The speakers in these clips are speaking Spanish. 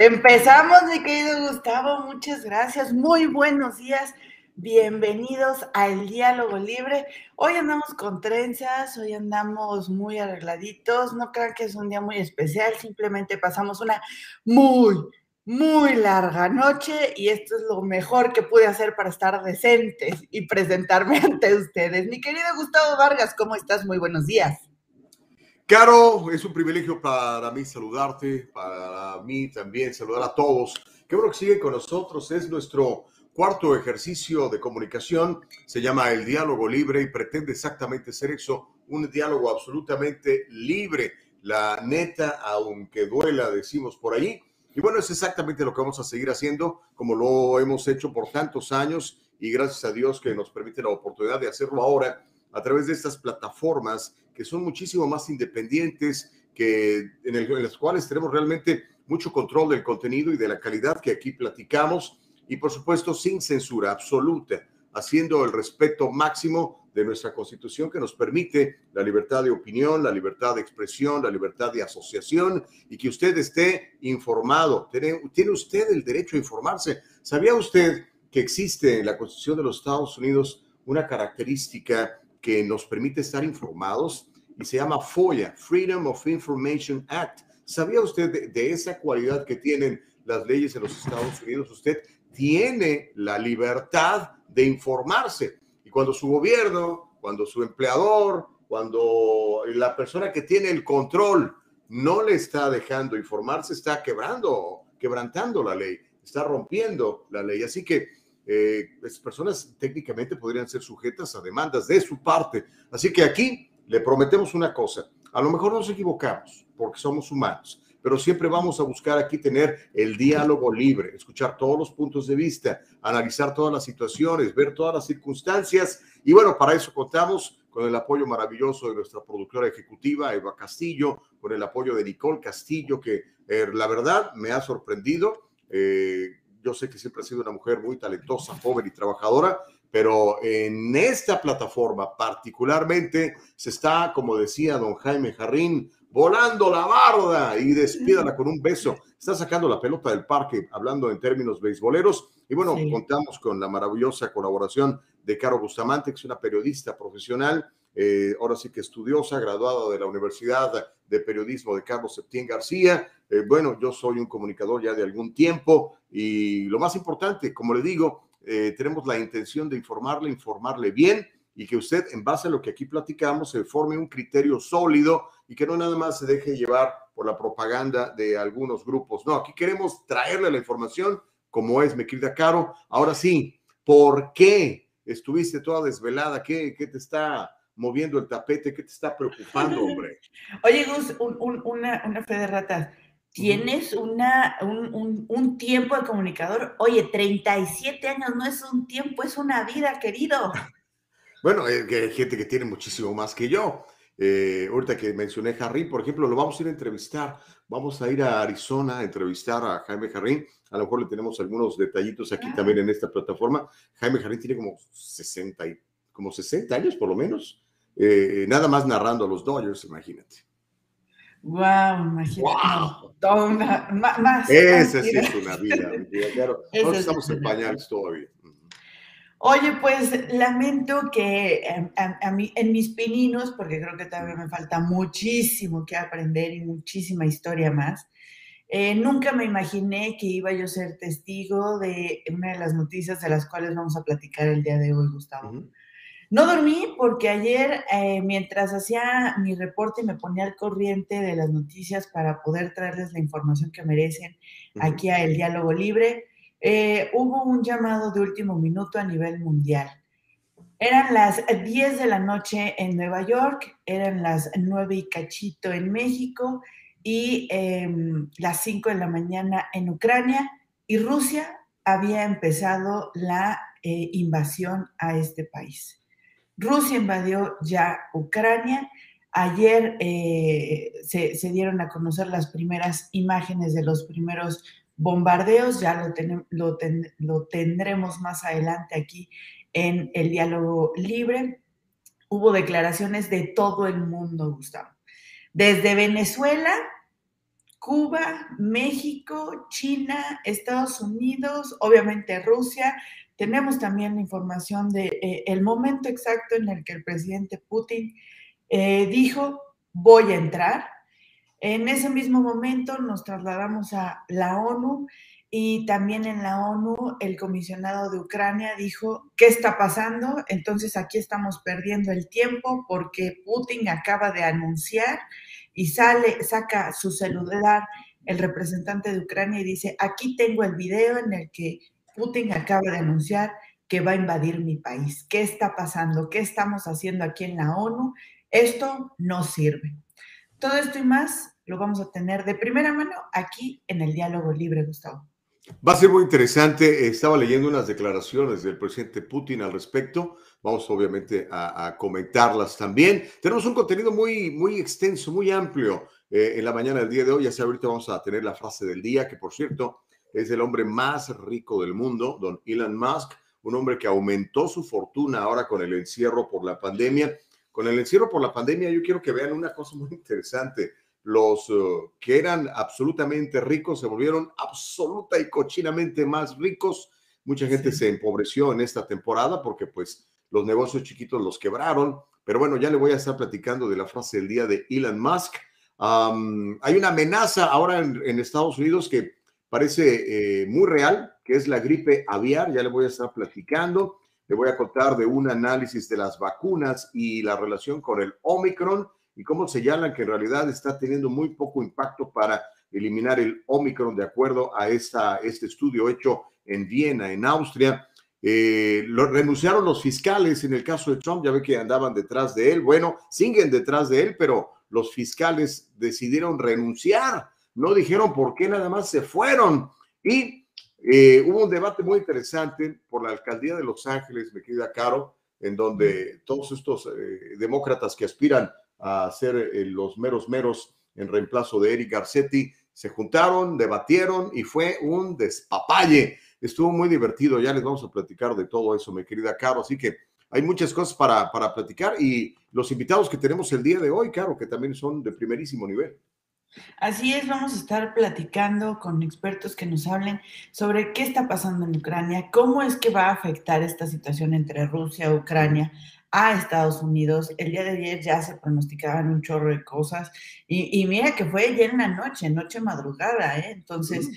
Empezamos, mi querido Gustavo, muchas gracias. Muy buenos días. Bienvenidos al Diálogo Libre. Hoy andamos con trenzas, hoy andamos muy arregladitos. No crean que es un día muy especial, simplemente pasamos una muy, muy larga noche y esto es lo mejor que pude hacer para estar decentes y presentarme ante ustedes. Mi querido Gustavo Vargas, ¿cómo estás? Muy buenos días. Caro, es un privilegio para mí saludarte, para mí también saludar a todos. Qué bueno que siguen con nosotros. Es nuestro cuarto ejercicio de comunicación. Se llama el diálogo libre y pretende exactamente ser eso, un diálogo absolutamente libre. La neta, aunque duela, decimos por ahí. Y bueno, es exactamente lo que vamos a seguir haciendo, como lo hemos hecho por tantos años y gracias a Dios que nos permite la oportunidad de hacerlo ahora a través de estas plataformas que son muchísimo más independientes, que, en, las cuales tenemos realmente mucho control del contenido y de la calidad que aquí platicamos y por supuesto sin censura absoluta, haciendo el respeto máximo de nuestra constitución que nos permite la libertad de opinión, la libertad de expresión, la libertad de asociación y que usted esté informado. Tiene, tiene usted el derecho a informarse. ¿Sabía usted que existe en la constitución de los Estados Unidos una característica que nos permite estar informados y se llama FOIA, Freedom of Information Act. ¿Sabía usted de, esa cualidad que tienen las leyes en los Estados Unidos? Usted tiene la libertad de informarse. Y cuando su gobierno, cuando su empleador, cuando la persona que tiene el control no le está dejando informarse, está quebrando, quebrantando la ley, está rompiendo la ley. Así que eh, las personas técnicamente podrían ser sujetas a demandas de su parte. Así que aquí le prometemos una cosa, a lo mejor nos equivocamos porque somos humanos, pero siempre vamos a buscar aquí tener el diálogo libre, escuchar todos los puntos de vista, analizar todas las situaciones, ver todas las circunstancias y bueno, para eso contamos con el apoyo maravilloso de nuestra productora ejecutiva, Eva Castillo, con el apoyo de Nicole Castillo, que eh, la verdad me ha sorprendido. Eh, yo sé que siempre ha sido una mujer muy talentosa, joven y trabajadora, pero en esta plataforma particularmente se está, como decía don Jaime Jarrín, volando la barda y despídala con un beso. Está sacando la pelota del parque, hablando en términos beisboleros. Y bueno, contamos con la maravillosa colaboración de Caro Bustamante, que es una periodista profesional, eh, ahora sí que estudiosa, graduada de la Universidad de Periodismo de Carlos Septién García, eh, bueno, yo soy un comunicador ya de algún tiempo y lo más importante, como le digo, eh, tenemos la intención de informarle, informarle bien y que usted, en base a lo que aquí platicamos, se forme un criterio sólido y que no nada más se deje llevar por la propaganda de algunos grupos. No, aquí queremos traerle la información como es, mi querida Caro. Ahora sí, ¿por qué estuviste toda desvelada? ¿Qué, qué te está moviendo el tapete? ¿Qué te está preocupando, hombre? Oye, Gus, una, una fe de ratas tienes una, un, tiempo de comunicador. Oye, 37 años no es un tiempo, es una vida, querido. Bueno, hay gente que tiene muchísimo más que yo. Eh, ahorita que mencioné Harry, por ejemplo, lo vamos a ir a entrevistar. Vamos a ir a Arizona a entrevistar a Jaime Jarrín. A lo mejor le tenemos algunos detallitos aquí ah. también en esta plataforma. Jaime Jarrín tiene como 60, como 60 años por lo menos. Eh, nada más narrando a los Dodgers, imagínate. Wow, imagínate. Wow. más, Esa sí es una vida, claro. estamos en pañales todavía. Oye, pues lamento que em, a, mí, en mis pininos, porque creo que todavía me falta muchísimo que aprender y muchísima historia más, eh, nunca me imaginé que iba yo a ser testigo de una de las noticias de las cuales vamos a platicar el día de hoy, Gustavo. No dormí porque ayer, eh, mientras hacía mi reporte, me ponía al corriente de las noticias para poder traerles la información que merecen aquí a El Diálogo Libre. Eh, hubo un llamado de último minuto a nivel mundial. Eran las 10 de la noche en Nueva York, eran las 9 y cachito en México y em, las 5 de la mañana en Ucrania y Rusia había empezado la eh, invasión a este país. Rusia invadió ya Ucrania. Ayer eh, se, dieron a conocer las primeras imágenes de los primeros bombardeos, ya lo, lo, tendremos más adelante aquí en el diálogo libre. Hubo declaraciones de todo el mundo, Gustavo. Desde Venezuela, Cuba, México, China, Estados Unidos, obviamente Rusia. Tenemos también información de eh, el momento exacto en el que el presidente Putin eh, dijo voy a entrar. En ese mismo momento nos trasladamos a la ONU y también en la ONU el comisionado de Ucrania dijo, ¿qué está pasando? Entonces aquí estamos perdiendo el tiempo porque Putin acaba de anunciar y sale, saca su celular el representante de Ucrania y dice, aquí tengo el video en el que Putin acaba de anunciar que va a invadir mi país. ¿Qué está pasando? ¿Qué estamos haciendo aquí en la ONU? Esto no sirve. Todo esto y más lo vamos a tener de primera mano aquí en el diálogo libre, Gustavo. Va a ser muy interesante. Estaba leyendo unas declaraciones del presidente Putin al respecto. Vamos obviamente a, comentarlas también. Tenemos un contenido muy, muy extenso, muy amplio eh, en la mañana del día de hoy. Ya sea ahorita vamos a tener la frase del día, que por cierto es el hombre más rico del mundo, don Elon Musk, un hombre que aumentó su fortuna ahora con el encierro por la pandemia. Con el encierro por la pandemia, yo quiero que vean una cosa muy interesante los eh, que eran absolutamente ricos se volvieron absoluta y cochinamente más ricos. Mucha gente se empobreció en esta temporada porque pues los negocios chiquitos los quebraron. Pero bueno, ya le voy a estar platicando de la frase del día de Elon Musk. hay una amenaza ahora en, Estados Unidos que parece eh, muy real, que es la gripe aviar. Ya le voy a estar platicando. Le voy a contar de un análisis de las vacunas y la relación con el Omicron y cómo señalan que en realidad está teniendo muy poco impacto para eliminar el Omicron de acuerdo a esta, este estudio hecho en Viena, en Austria. Eh, lo, renunciaron los fiscales en el caso de Trump, ya ve que andaban detrás de él. Bueno, siguen detrás de él, pero los fiscales decidieron renunciar. No dijeron por qué, nada más se fueron. Y eh, hubo un debate muy interesante por la alcaldía de Los Ángeles, mi querida Caro, en donde todos estos eh, demócratas que aspiran a ser eh, los meros meros en reemplazo de Eric Garcetti. Se juntaron, debatieron y fue un despapalle. Estuvo muy divertido. Ya les vamos a platicar de todo eso, mi querida Caro. Así que hay muchas cosas para, para platicar y los invitados que tenemos el día de hoy, Caro, que también son de primerísimo nivel. Así es, vamos a estar platicando con expertos que nos hablen sobre qué está pasando en Ucrania, cómo es que va a afectar esta situación entre Rusia y Ucrania a Estados Unidos. El día de ayer ya se pronosticaban un chorro de cosas y, mira que fue ayer en la noche, noche madrugada, ¿eh? Entonces,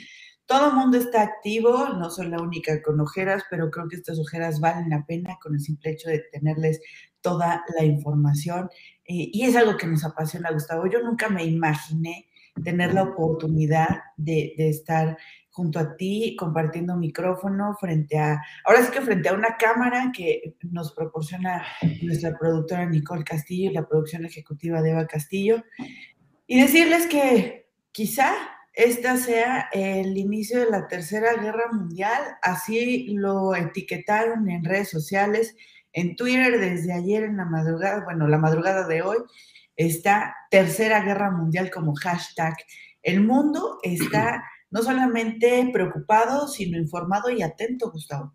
todo el mundo está activo, no soy la única con ojeras, pero creo que estas ojeras valen la pena con el simple hecho de tenerles toda la información. Eh, y es algo que nos apasiona, Gustavo. Yo nunca me imaginé tener la oportunidad de, de estar junto a ti, compartiendo micrófono frente a, ahora sí que frente a una cámara que nos proporciona nuestra productora Nicole Castillo y la producción ejecutiva de Eva Castillo, y decirles que quizá esta sea el inicio de la Tercera Guerra Mundial, así lo etiquetaron en redes sociales, en Twitter desde ayer en la madrugada, bueno, la madrugada de hoy, está Tercera Guerra Mundial como hashtag. El mundo está no solamente preocupado, sino informado y atento, Gustavo.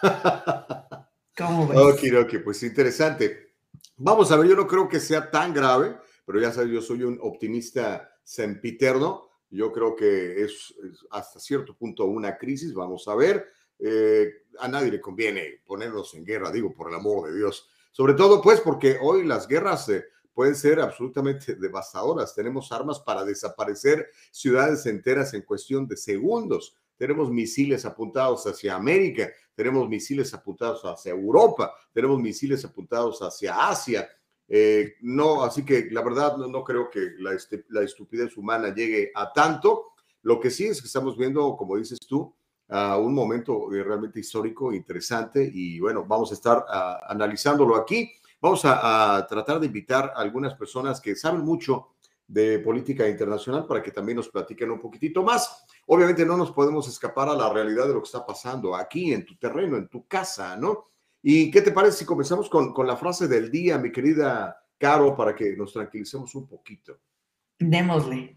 ¿Cómo ves? Ok, ok, pues interesante. Vamos a ver, yo no creo que sea tan grave, pero ya sabes, yo soy un optimista sempiterno. Yo creo que es, hasta cierto punto una crisis, vamos a ver. Eh, a nadie le conviene ponernos en guerra, digo, por el amor de Dios. Sobre todo, pues, porque hoy las guerras pueden ser absolutamente devastadoras. Tenemos armas para desaparecer ciudades enteras en cuestión de segundos. Tenemos misiles apuntados hacia América, tenemos misiles apuntados hacia Europa, tenemos misiles apuntados hacia Asia. Eh, no, así que la verdad no, creo que la, este, la, estupidez humana llegue a tanto. Lo que sí es que estamos viendo, como dices tú, a un momento eh, realmente histórico, interesante y bueno, vamos a estar ah, analizándolo aquí. Vamos a, tratar de invitar a algunas personas que saben mucho de política internacional para que también nos platiquen un poquitito más. Obviamente no nos podemos escapar a la realidad de lo que está pasando aquí en tu terreno, en tu casa, ¿no? ¿Y qué te parece si comenzamos con, con la frase del día, mi querida Caro, para que nos tranquilicemos un poquito? Démosle.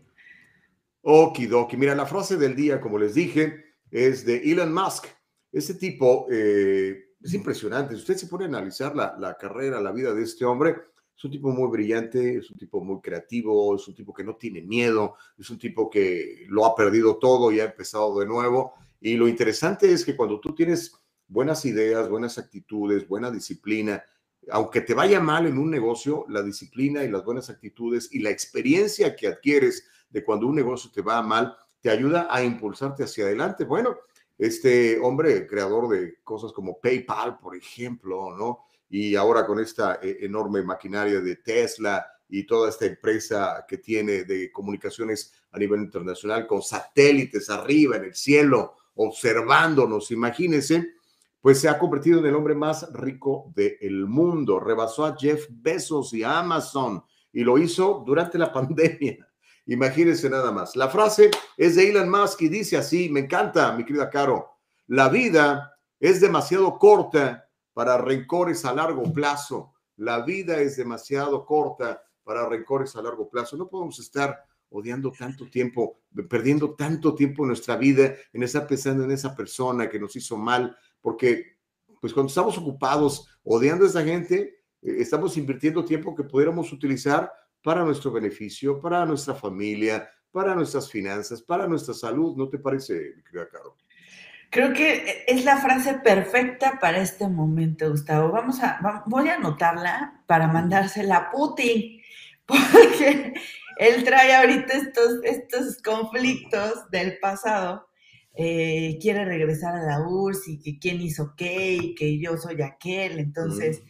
Okidoki. Mira, la frase del día, como les dije, es de Elon Musk. Ese tipo eh, es impresionante. Si usted se pone a analizar la, carrera, la vida de este hombre, Es un tipo muy brillante, es un tipo muy creativo, es un tipo que no tiene miedo, es un tipo que lo ha perdido todo y ha empezado de nuevo. Y lo interesante es que cuando tú tienes buenas ideas, buenas actitudes, buena disciplina, aunque te vaya mal en un negocio, la disciplina y las buenas actitudes y la experiencia que adquieres de cuando un negocio te va mal, te ayuda a impulsarte hacia adelante. Bueno, este hombre, creador de cosas como PayPal, por ejemplo, ¿no? Y ahora con esta eh, enorme maquinaria de Tesla y toda esta empresa que tiene de comunicaciones a nivel internacional con satélites arriba en el cielo, observándonos, imagínense, pues se ha convertido en el hombre más rico del mundo. Rebasó a Jeff Bezos y Amazon y lo hizo durante la pandemia. Imagínense nada más. La frase es de Elon Musk y dice así, me encanta, mi querida Caro, la vida es demasiado corta para rencores a largo plazo. La vida es demasiado corta para rencores a largo plazo. No podemos estar odiando tanto tiempo, perdiendo tanto tiempo en nuestra vida en estar pensando en esa persona que nos hizo mal, porque pues cuando estamos ocupados odiando a esa gente, eh, estamos invirtiendo tiempo que pudiéramos utilizar para nuestro beneficio, para nuestra familia, para nuestras finanzas, para nuestra salud. ¿No te parece, mi querida Caro? Creo que es la frase perfecta para este momento, Gustavo. Vamos a, voy a anotarla para mandársela a Putin, porque él trae ahorita estos, estos conflictos del pasado. Eh, quiere regresar a la URSS y que quién hizo qué y que yo soy aquel. Entonces,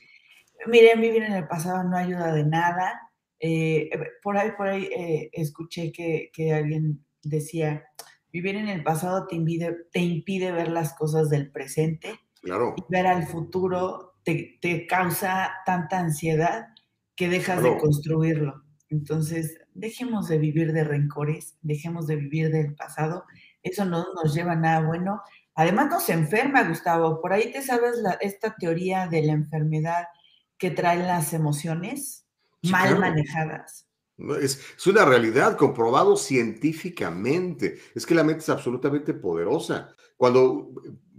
miren, vivir en el pasado no ayuda de nada. Eh, por ahí, por ahí eh, escuché que, alguien decía, vivir en el pasado te impide, te impide ver las cosas del presente. Claro. Y ver al futuro te, causa tanta ansiedad que dejas de construirlo. Entonces, dejemos de vivir de rencores, dejemos de vivir del pasado. Eso no nos lleva a nada bueno. Además, nos enferma, Gustavo. Por ahí te sabes esta teoría de la enfermedad que traen las emociones mal manejadas. Es, es, una realidad comprobado científicamente. Es que la mente es absolutamente poderosa. Cuando,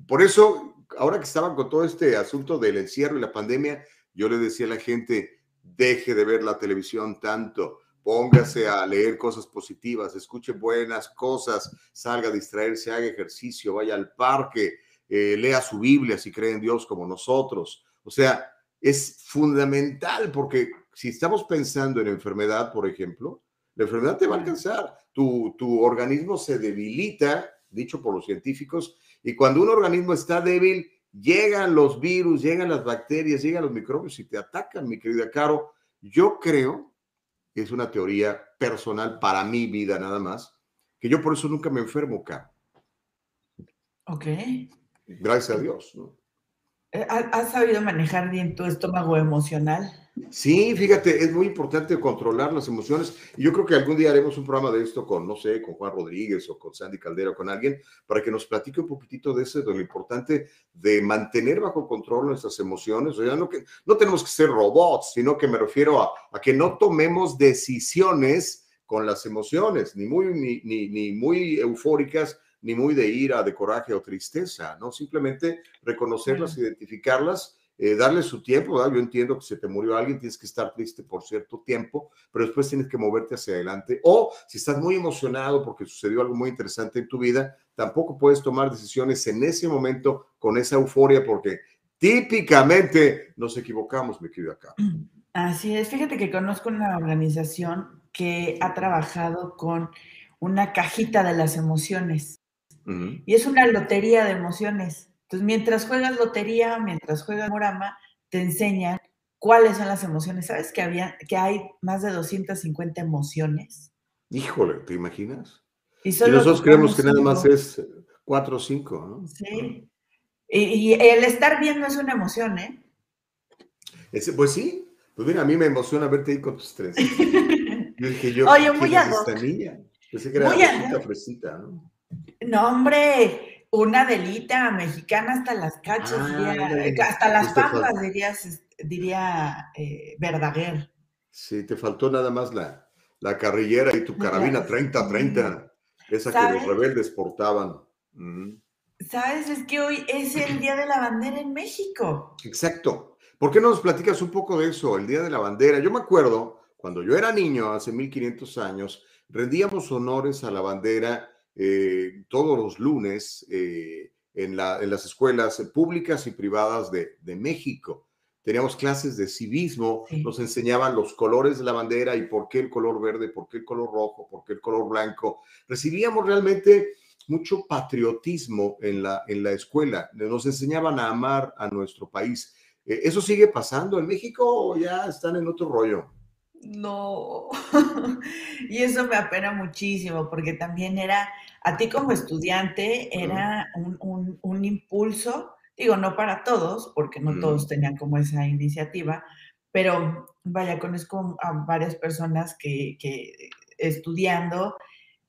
por eso, ahora que estaban con todo este asunto del encierro y la pandemia, yo le decía a la gente, deje de ver la televisión tanto, póngase a leer cosas positivas, escuche buenas cosas, salga a distraerse, haga ejercicio, vaya al parque, eh, lea su Biblia si cree en Dios como nosotros. O sea, es fundamental porque si estamos pensando en enfermedad, por ejemplo, la enfermedad te va a alcanzar. Tu, tu organismo se debilita, dicho por los científicos, y cuando un organismo está débil, llegan los virus, llegan las bacterias, llegan los microbios y te atacan, mi querida Caro. Yo creo, es una teoría personal para mi vida nada más, que yo por eso nunca me enfermo, Caro. Ok. Gracias a Dios. ¿no? Eh, ¿Has sabido manejar bien tu estómago emocional? Sí, fíjate, es muy importante controlar las emociones. Y yo creo que algún día haremos un programa de esto con, no sé, con Juan Rodríguez o con Sandy Caldera o con alguien, para que nos platique un poquitito de eso, de lo importante de mantener bajo control nuestras emociones. O sea, no, que, no tenemos que ser robots, sino que me refiero a, a que no tomemos decisiones con las emociones, ni muy, ni, ni, ni muy eufóricas, ni muy de ira, de coraje o tristeza, ¿no? Simplemente reconocerlas, identificarlas eh, darle su tiempo, ¿verdad? Yo entiendo que se te murió alguien, tienes que estar triste por cierto tiempo, pero después tienes que moverte hacia adelante. O si estás muy emocionado porque sucedió algo muy interesante en tu vida, tampoco puedes tomar decisiones en ese momento con esa euforia porque típicamente nos equivocamos, me querido acá. Así es, fíjate que conozco una organización que ha trabajado con una cajita de las emociones. Y es una lotería de emociones. Entonces, mientras juegas lotería, mientras juegas morama, te enseñan cuáles son las emociones. ¿Sabes que, había, que hay más de 250 emociones? Híjole, ¿te imaginas? Y, nosotros creemos que nada más es cuatro o cinco, ¿no? Sí. Y, el estar viendo es una emoción, ¿eh? pues sí. Pues mira, a mí me emociona verte ahí con tus tres. yo dije, yo, Oye, muy es esta niña? Pensé que era fresita, ¿no? No, hombre, una delita mexicana hasta las cachas, ah, hasta las pampas, dirías, diría eh, Verdaguer. Sí, te faltó nada más la, la carrillera y tu carabina 30-30, esa que los rebeldes portaban. ¿Sabes? Es que hoy es el Día de la Bandera en México. Exacto. ¿Por qué no nos platicas un poco de eso, el Día de la Bandera? Yo me acuerdo, cuando yo era niño, hace 1500 años, rendíamos honores a la bandera eh, todos los lunes eh, en, las escuelas públicas y privadas de, México. Teníamos clases de civismo, nos enseñaban los colores de la bandera y por qué el color verde, por qué el color rojo, por qué el color blanco. Recibíamos realmente mucho patriotismo en la, en la escuela. Nos enseñaban a amar a nuestro país. Eh, ¿Eso sigue pasando en México o ya están en otro rollo? No, y eso me apena muchísimo porque también era, a ti como estudiante, era un, impulso, digo, no para todos, porque no todos tenían como esa iniciativa, pero vaya, conozco a varias personas que, que estudiando,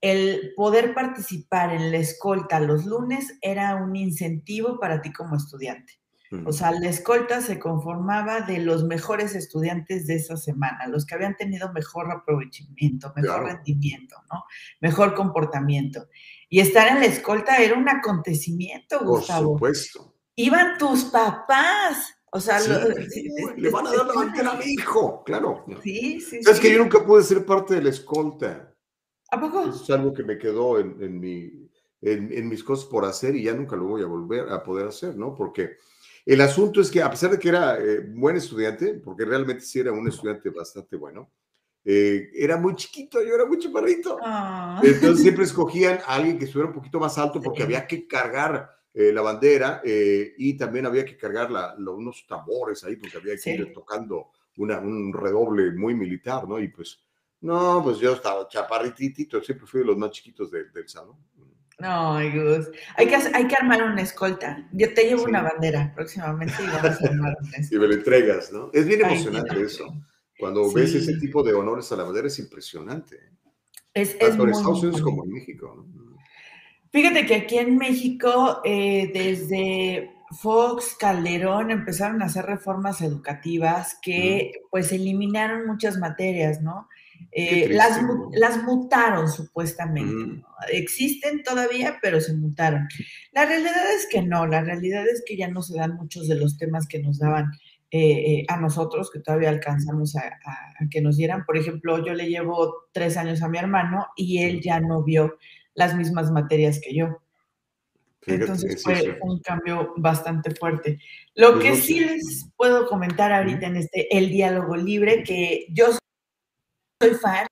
el poder participar en la escolta los lunes era un incentivo para ti como estudiante. O sea, la escolta se conformaba de los mejores estudiantes de esa semana, los que habían tenido mejor aprovechamiento, mejor rendimiento, ¿no? Mejor comportamiento. Y estar en la escolta era un acontecimiento, Gustavo. Por supuesto. Iban tus papás. O sea, le van a dar la bandera a mi hijo, claro. Sí, sí. Es que yo nunca pude ser parte de la escolta. ¿A poco? es algo que me quedó en, mi, en, mis cosas por hacer y ya nunca lo voy a volver a poder hacer, ¿no? Porque el asunto es que a pesar de que era eh, buen estudiante, porque realmente sí era un estudiante bastante bueno, eh, era muy chiquito, yo era muy chaparrito. Ah. Entonces siempre escogían a alguien que estuviera un poquito más alto porque había que cargar eh, la bandera y también había que cargar la, unos tambores ahí porque había que ir tocando una, un redoble muy militar, ¿no? Y pues, no, pues yo estaba chaparritito, siempre fui de los más chiquitos del salón. No, Gus. Hay que, hay que armar una escolta. Yo te llevo una bandera próximamente y vamos a armar una escolta. Y me la entregas, ¿no? Es bien emocionante eso. Cuando ves ese tipo de honores a la bandera es impresionante. Es, Tanto en Estados Unidos como en México. Fíjate que aquí en México, eh, desde Fox, Calderón empezaron a hacer reformas educativas que pues eliminaron muchas materias, ¿no? Eh, las, las, mutaron supuestamente. Existen todavía, pero se mutaron. La realidad es que no, la realidad es que ya no se dan muchos de los temas que nos daban eh, eh, a nosotros, que todavía alcanzamos a, que nos dieran. Por ejemplo, yo le llevo tres años a mi hermano y él ya no vio las mismas materias que yo. Entonces fue un cambio bastante fuerte. Lo pues que sí les puedo comentar ahorita en este El Diálogo Libre, que yo soy fan,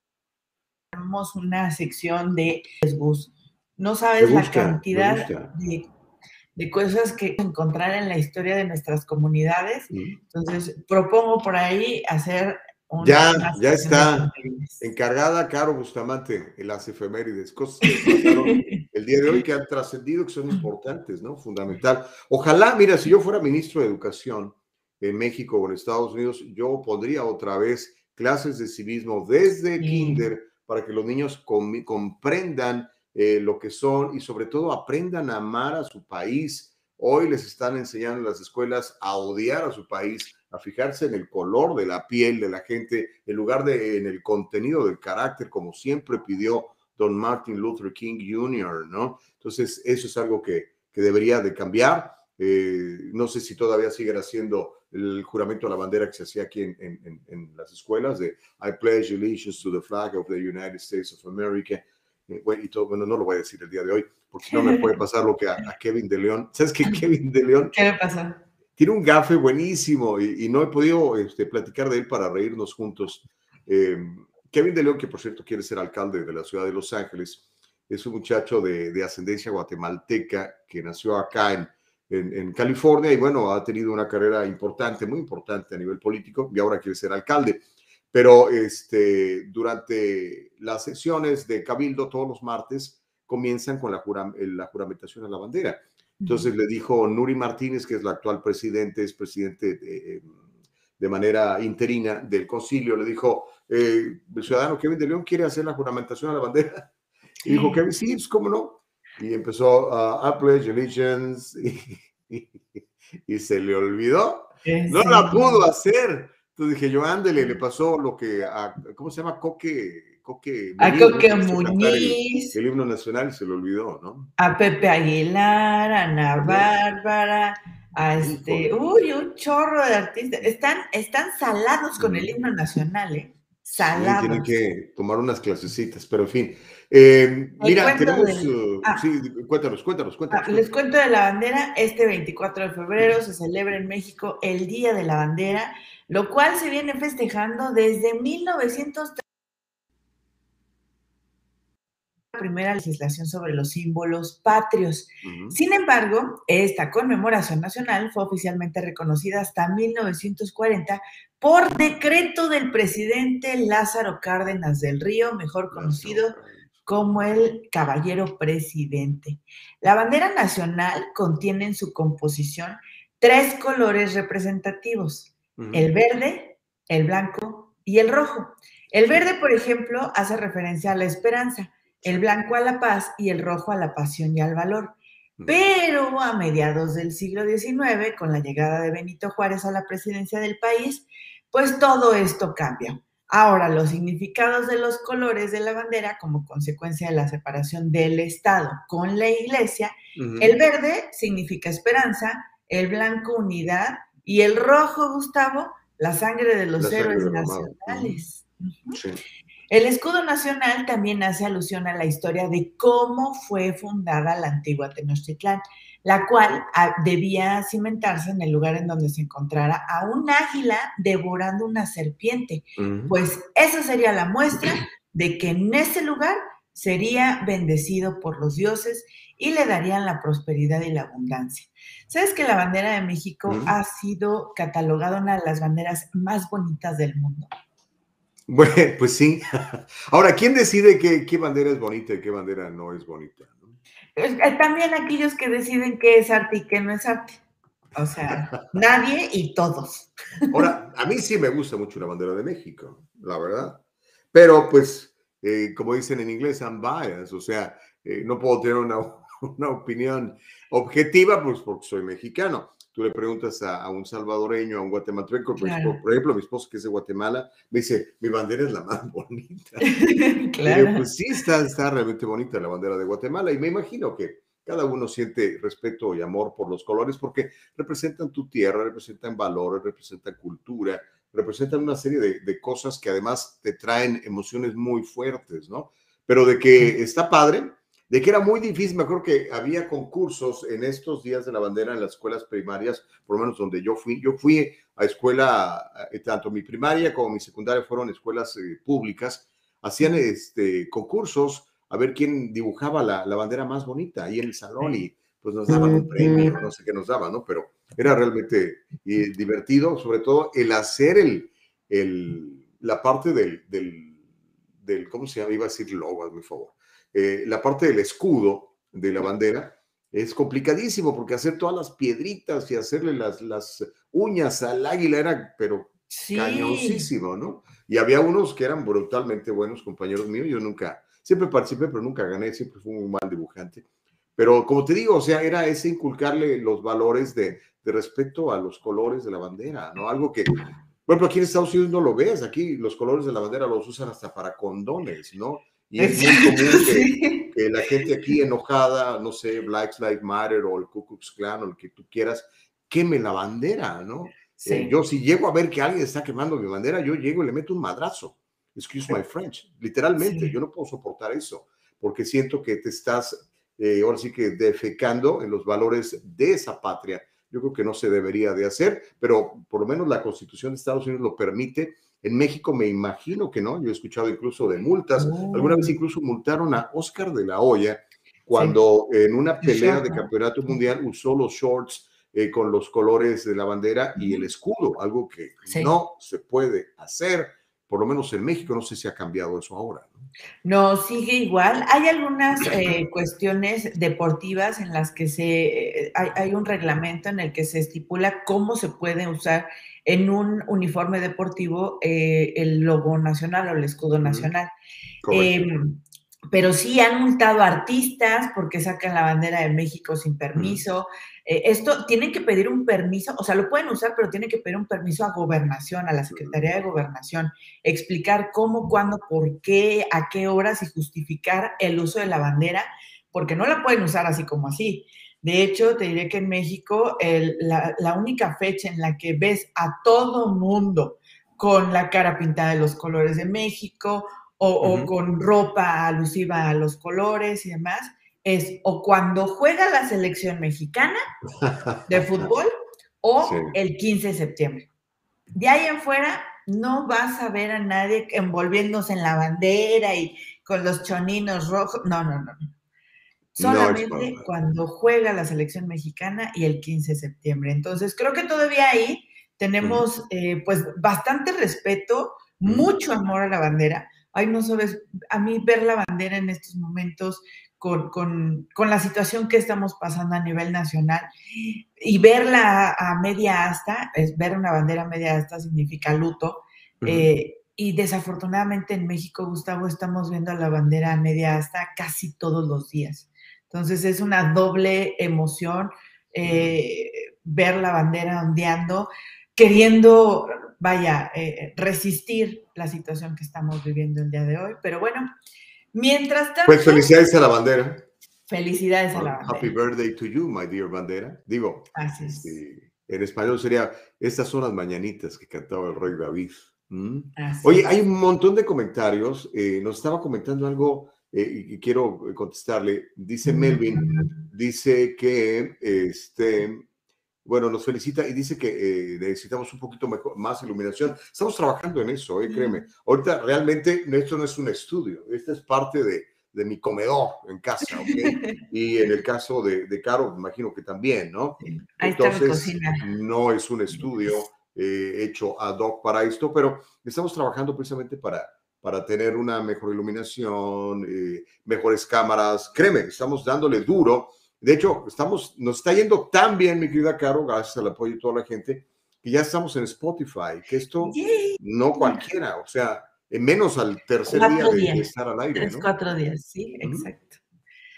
tenemos una sección de bus. No sabes la cantidad de, cosas que encontrar en la historia de nuestras comunidades. Entonces, propongo por ahí hacer una ya, ya está encargada Caro Bustamante en las efemérides, cosas que el día de hoy que han trascendido, que son importantes, ¿no? Fundamental. Ojalá, mira, si yo fuera ministro de Educación en México o en Estados Unidos, yo pondría otra vez clases de civismo desde kinder para que los niños comprendan eh, lo que son y sobre todo aprendan a amar a su país. Hoy les están enseñando en las escuelas a odiar a su país, a fijarse en el color de la piel de la gente, en lugar de en el contenido del carácter, como siempre pidió don Martin Luther King Jr., ¿no? Entonces, eso es algo que, que debería de cambiar. Eh, no sé si todavía siguen haciendo el juramento a la bandera que se hacía aquí en, las escuelas de I pledge allegiance to the flag of the United States of America. Eh, bueno, y todo, bueno, no lo voy a decir el día de hoy, porque no me puede pasar lo que a, Kevin de León. ¿Sabes qué Kevin de León? ¿Qué le pasa? Tiene un gafe buenísimo y, no he podido este, platicar de él para reírnos juntos. Eh, Kevin de León, que por cierto quiere ser alcalde de la ciudad de Los Ángeles, es un muchacho de, de ascendencia guatemalteca que nació acá en, en, California y bueno, ha tenido una carrera importante, muy importante a nivel político y ahora quiere ser alcalde. Pero este, durante las sesiones de Cabildo todos los martes comienzan con la, la juramentación a la bandera. Entonces le dijo Nuri Martínez, que es la actual presidente, es presidente de, de manera interina del concilio, le dijo, eh, el ciudadano Kevin de León quiere hacer la juramentación a la bandera. Y dijo, Kevin, sí, pues cómo no y empezó a uh, pledge allegiance y, se le olvidó. No la pudo hacer. Entonces dije yo, ándele, le pasó lo que a, ¿cómo se llama? Coque, Coque A Coque Muñiz. El, himno nacional se le olvidó, ¿no? A Pepe Aguilar, a Ana Bárbara, a este, uy, un chorro de artistas. Están, están salados con el himno nacional, ¿eh? Salados. Sí, tienen que tomar unas clasecitas, pero en fin. Eh, mira, tenemos. Uh, ah. sí, cuéntanos, cuéntanos, cuéntanos. Ah, les cuento de la bandera. Este 24 de febrero se celebra en México el Día de la Bandera, lo cual se viene festejando desde 1930 primera legislación sobre los símbolos patrios. Sin embargo, esta conmemoración nacional fue oficialmente reconocida hasta 1940 por decreto del presidente Lázaro Cárdenas del Río, mejor conocido como el caballero presidente. La bandera nacional contiene en su composición tres colores representativos, el verde, el blanco y el rojo. El verde, por ejemplo, hace referencia a la esperanza, el blanco a la paz y el rojo a la pasión y al valor. Pero a mediados del siglo XIX, con la llegada de Benito Juárez a la presidencia del país, pues todo esto cambia. Ahora, los significados de los colores de la bandera, como consecuencia de la separación del Estado con la Iglesia, el verde significa esperanza, el blanco unidad y el rojo, Gustavo, la sangre de los héroes nacionales. Sí. El escudo nacional también hace alusión a la historia de cómo fue fundada la antigua Tenochtitlán, la cual ah, debía cimentarse en el lugar en donde se encontrara a un águila devorando una serpiente. Pues esa sería la muestra de que en ese lugar sería bendecido por los dioses y le darían la prosperidad y la abundancia. ¿Sabes que la bandera de México ha sido catalogada una de las banderas más bonitas del mundo? Bueno, pues sí. Ahora, ¿quién decide qué, bandera es bonita y qué bandera no es bonita? También aquellos que deciden qué es arte y qué no es arte. O sea, nadie y todos. Ahora, a mí sí me gusta mucho la bandera de México, la verdad. Pero pues, eh, como dicen en inglés, I'm biased, o sea, eh, no puedo tener una, una opinión objetiva, pues porque soy mexicano tú le preguntas a, un salvadoreño, a un guatemalteco, pues, por, ejemplo, mi esposo que es de Guatemala, me dice, mi bandera es la más bonita. claro. pues sí, está, está realmente bonita la bandera de Guatemala y me imagino que cada uno siente respeto y amor por los colores porque representan tu tierra, representan valores, representan cultura, representan una serie de, de cosas que además te traen emociones muy fuertes, ¿no? Pero de que está padre, de que era muy difícil, me acuerdo que había concursos en estos días de la bandera en las escuelas primarias, por lo menos donde yo fui, yo fui a escuela, eh, tanto mi primaria como mi secundaria fueron escuelas eh, públicas, hacían este, concursos a ver quién dibujaba la, bandera más bonita ahí en el salón y pues nos daban un premio, no sé qué nos daban, ¿no? Pero era realmente eh, divertido, sobre todo el hacer el, el la parte del, del, del, ¿cómo se llama? Iba a decir logo, a mi favor eh, la parte del escudo de la bandera es complicadísimo porque hacer todas las piedritas y hacerle las, las uñas al águila era, pero cañoncísimo, ¿no? Y había unos que eran brutalmente buenos compañeros míos, yo nunca, siempre participé, pero nunca gané, siempre fui un mal dibujante. Pero como te digo, o sea, era ese inculcarle los valores de, de respeto a los colores de la bandera, ¿no? Algo que, por ejemplo, aquí en Estados Unidos no lo ves, aquí los colores de la bandera los usan hasta para condones, ¿no? Y es muy común que, la gente aquí enojada, no sé, Black Lives Matter o el Ku Klux Klan o el que tú quieras, queme la bandera, ¿no? Eh, yo si llego a ver que alguien está quemando mi bandera, yo llego y le meto un madrazo. Excuse my French. Literalmente, yo no puedo soportar eso, porque siento que te estás, eh, ahora sí que defecando en los valores de esa patria. Yo creo que no se debería de hacer, pero por lo menos la Constitución de Estados Unidos lo permite en México me imagino que no, yo he escuchado incluso de multas. Alguna vez oh. incluso multaron a Oscar de la Hoya cuando en una pelea de campeonato mundial usó los shorts eh, con los colores de la bandera y el escudo, algo que no se puede hacer, por lo menos en México, no sé si ha cambiado eso ahora. No, sigue igual. Hay algunas eh, cuestiones deportivas en las que se, eh, hay, hay, un reglamento en el que se estipula cómo se puede usar en un uniforme deportivo eh, el logo nacional o el escudo nacional. Em, pero sí han multado a artistas porque sacan la bandera de México sin permiso. Eh, esto tienen que pedir un permiso, o sea, lo pueden usar, pero tienen que pedir un permiso a gobernación, a la Secretaría de Gobernación, explicar cómo, cuándo, por qué, a qué horas y justificar el uso de la bandera, porque no la pueden usar así como así. De hecho, te diré que en México la, única fecha en la que ves a todo mundo con la cara pintada de los colores de México o, con ropa alusiva a los colores y demás, es o cuando juega la selección mexicana de fútbol o el 15 de septiembre. De ahí en fuera no vas a ver a nadie envolviéndose en la bandera y con los choninos rojos. No, no, no. Solamente cuando juega la selección mexicana y el 15 de septiembre. Entonces, creo que todavía ahí tenemos eh, pues bastante respeto, mucho amor a la bandera. Ay, no sabes, a mí ver la bandera en estos momentos con, con, la situación que estamos pasando a nivel nacional y verla a media asta, es ver una bandera a media asta significa luto. Eh, y desafortunadamente en México, Gustavo, estamos viendo la bandera a media asta casi todos los días. Entonces es una doble emoción eh, ver la bandera ondeando, queriendo, vaya, eh, resistir la situación que estamos viviendo el día de hoy. Pero bueno, mientras tanto... Pues felicidades a la bandera. Felicidades a la bandera. Happy birthday to you, my dear bandera. Digo, este, en español sería, estas son las mañanitas que cantaba el rey David. Oye, hay un montón de comentarios. Eh, nos estaba comentando algo eh, y quiero contestarle. Dice Melvin, dice que, este, bueno, nos felicita y dice que necesitamos un poquito más iluminación. Estamos trabajando en eso, créeme. Ahorita realmente esto no es un estudio, esta es parte de, de mi comedor en casa, ¿ok? y en el caso de, de Caro, imagino que también, ¿no? Entonces, no es un estudio eh, hecho ad hoc para esto, pero estamos trabajando precisamente para, para tener una mejor iluminación, eh, mejores cámaras. Créeme, estamos dándole duro. De hecho, estamos, nos está yendo tan bien, mi querida Caro, gracias al apoyo de toda la gente, que ya estamos en Spotify, que esto no cualquiera, o sea, en menos al tercer día de, estar al aire. Tres, cuatro días, sí, exacto.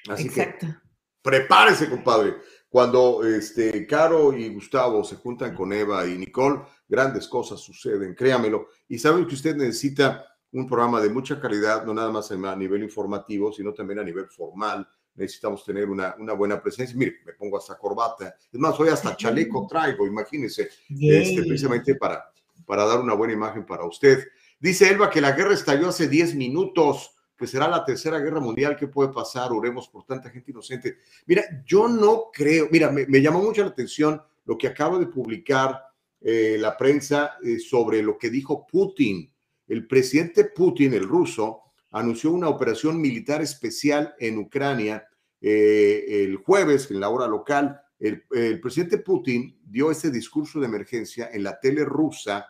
Así exacto. que prepárese, compadre. Cuando este, Caro y Gustavo se juntan con Eva y Nicole, grandes cosas suceden, créamelo. Y saben que usted necesita un programa de mucha calidad, no nada más a nivel informativo, sino también a nivel formal. Necesitamos tener una, una buena presencia. Mire, me pongo hasta corbata. Es más, hoy hasta chaleco traigo, imagínense, este, precisamente para, para dar una buena imagen para usted. Dice Elba que la guerra estalló hace 10 minutos que será la tercera guerra mundial, ¿qué puede pasar? Oremos por tanta gente inocente. Mira, yo no creo, mira, me, llamó mucho la atención lo que acaba de publicar eh, la prensa eh, sobre lo que dijo Putin. El presidente Putin, el ruso, anunció una operación militar especial en Ucrania eh, el jueves, en la hora local. El, el, presidente Putin dio ese discurso de emergencia en la tele rusa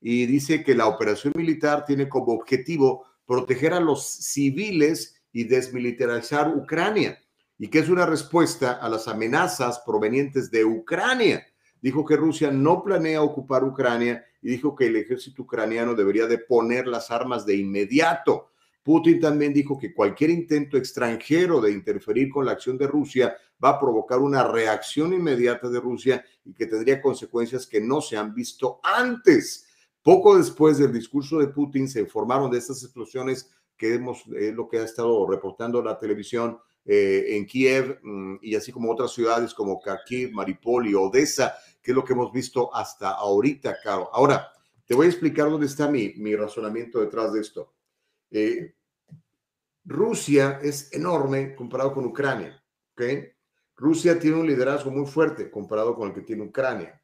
y dice que la operación militar tiene como objetivo proteger a los civiles y desmilitarizar Ucrania, y que es una respuesta a las amenazas provenientes de Ucrania. Dijo que Rusia no planea ocupar Ucrania y dijo que el ejército ucraniano debería de poner las armas de inmediato. Putin también dijo que cualquier intento extranjero de interferir con la acción de Rusia va a provocar una reacción inmediata de Rusia y que tendría consecuencias que no se han visto antes. Poco después del discurso de Putin se informaron de estas explosiones que hemos, es lo que ha estado reportando la televisión eh, en Kiev mm, y así como otras ciudades como Kharkiv, Mariupol y Odessa, que es lo que hemos visto hasta ahorita, Caro. Ahora, te voy a explicar dónde está mi, mi razonamiento detrás de esto. Eh, Rusia es enorme comparado con Ucrania. Rusia tiene un liderazgo muy fuerte comparado con el que tiene Ucrania.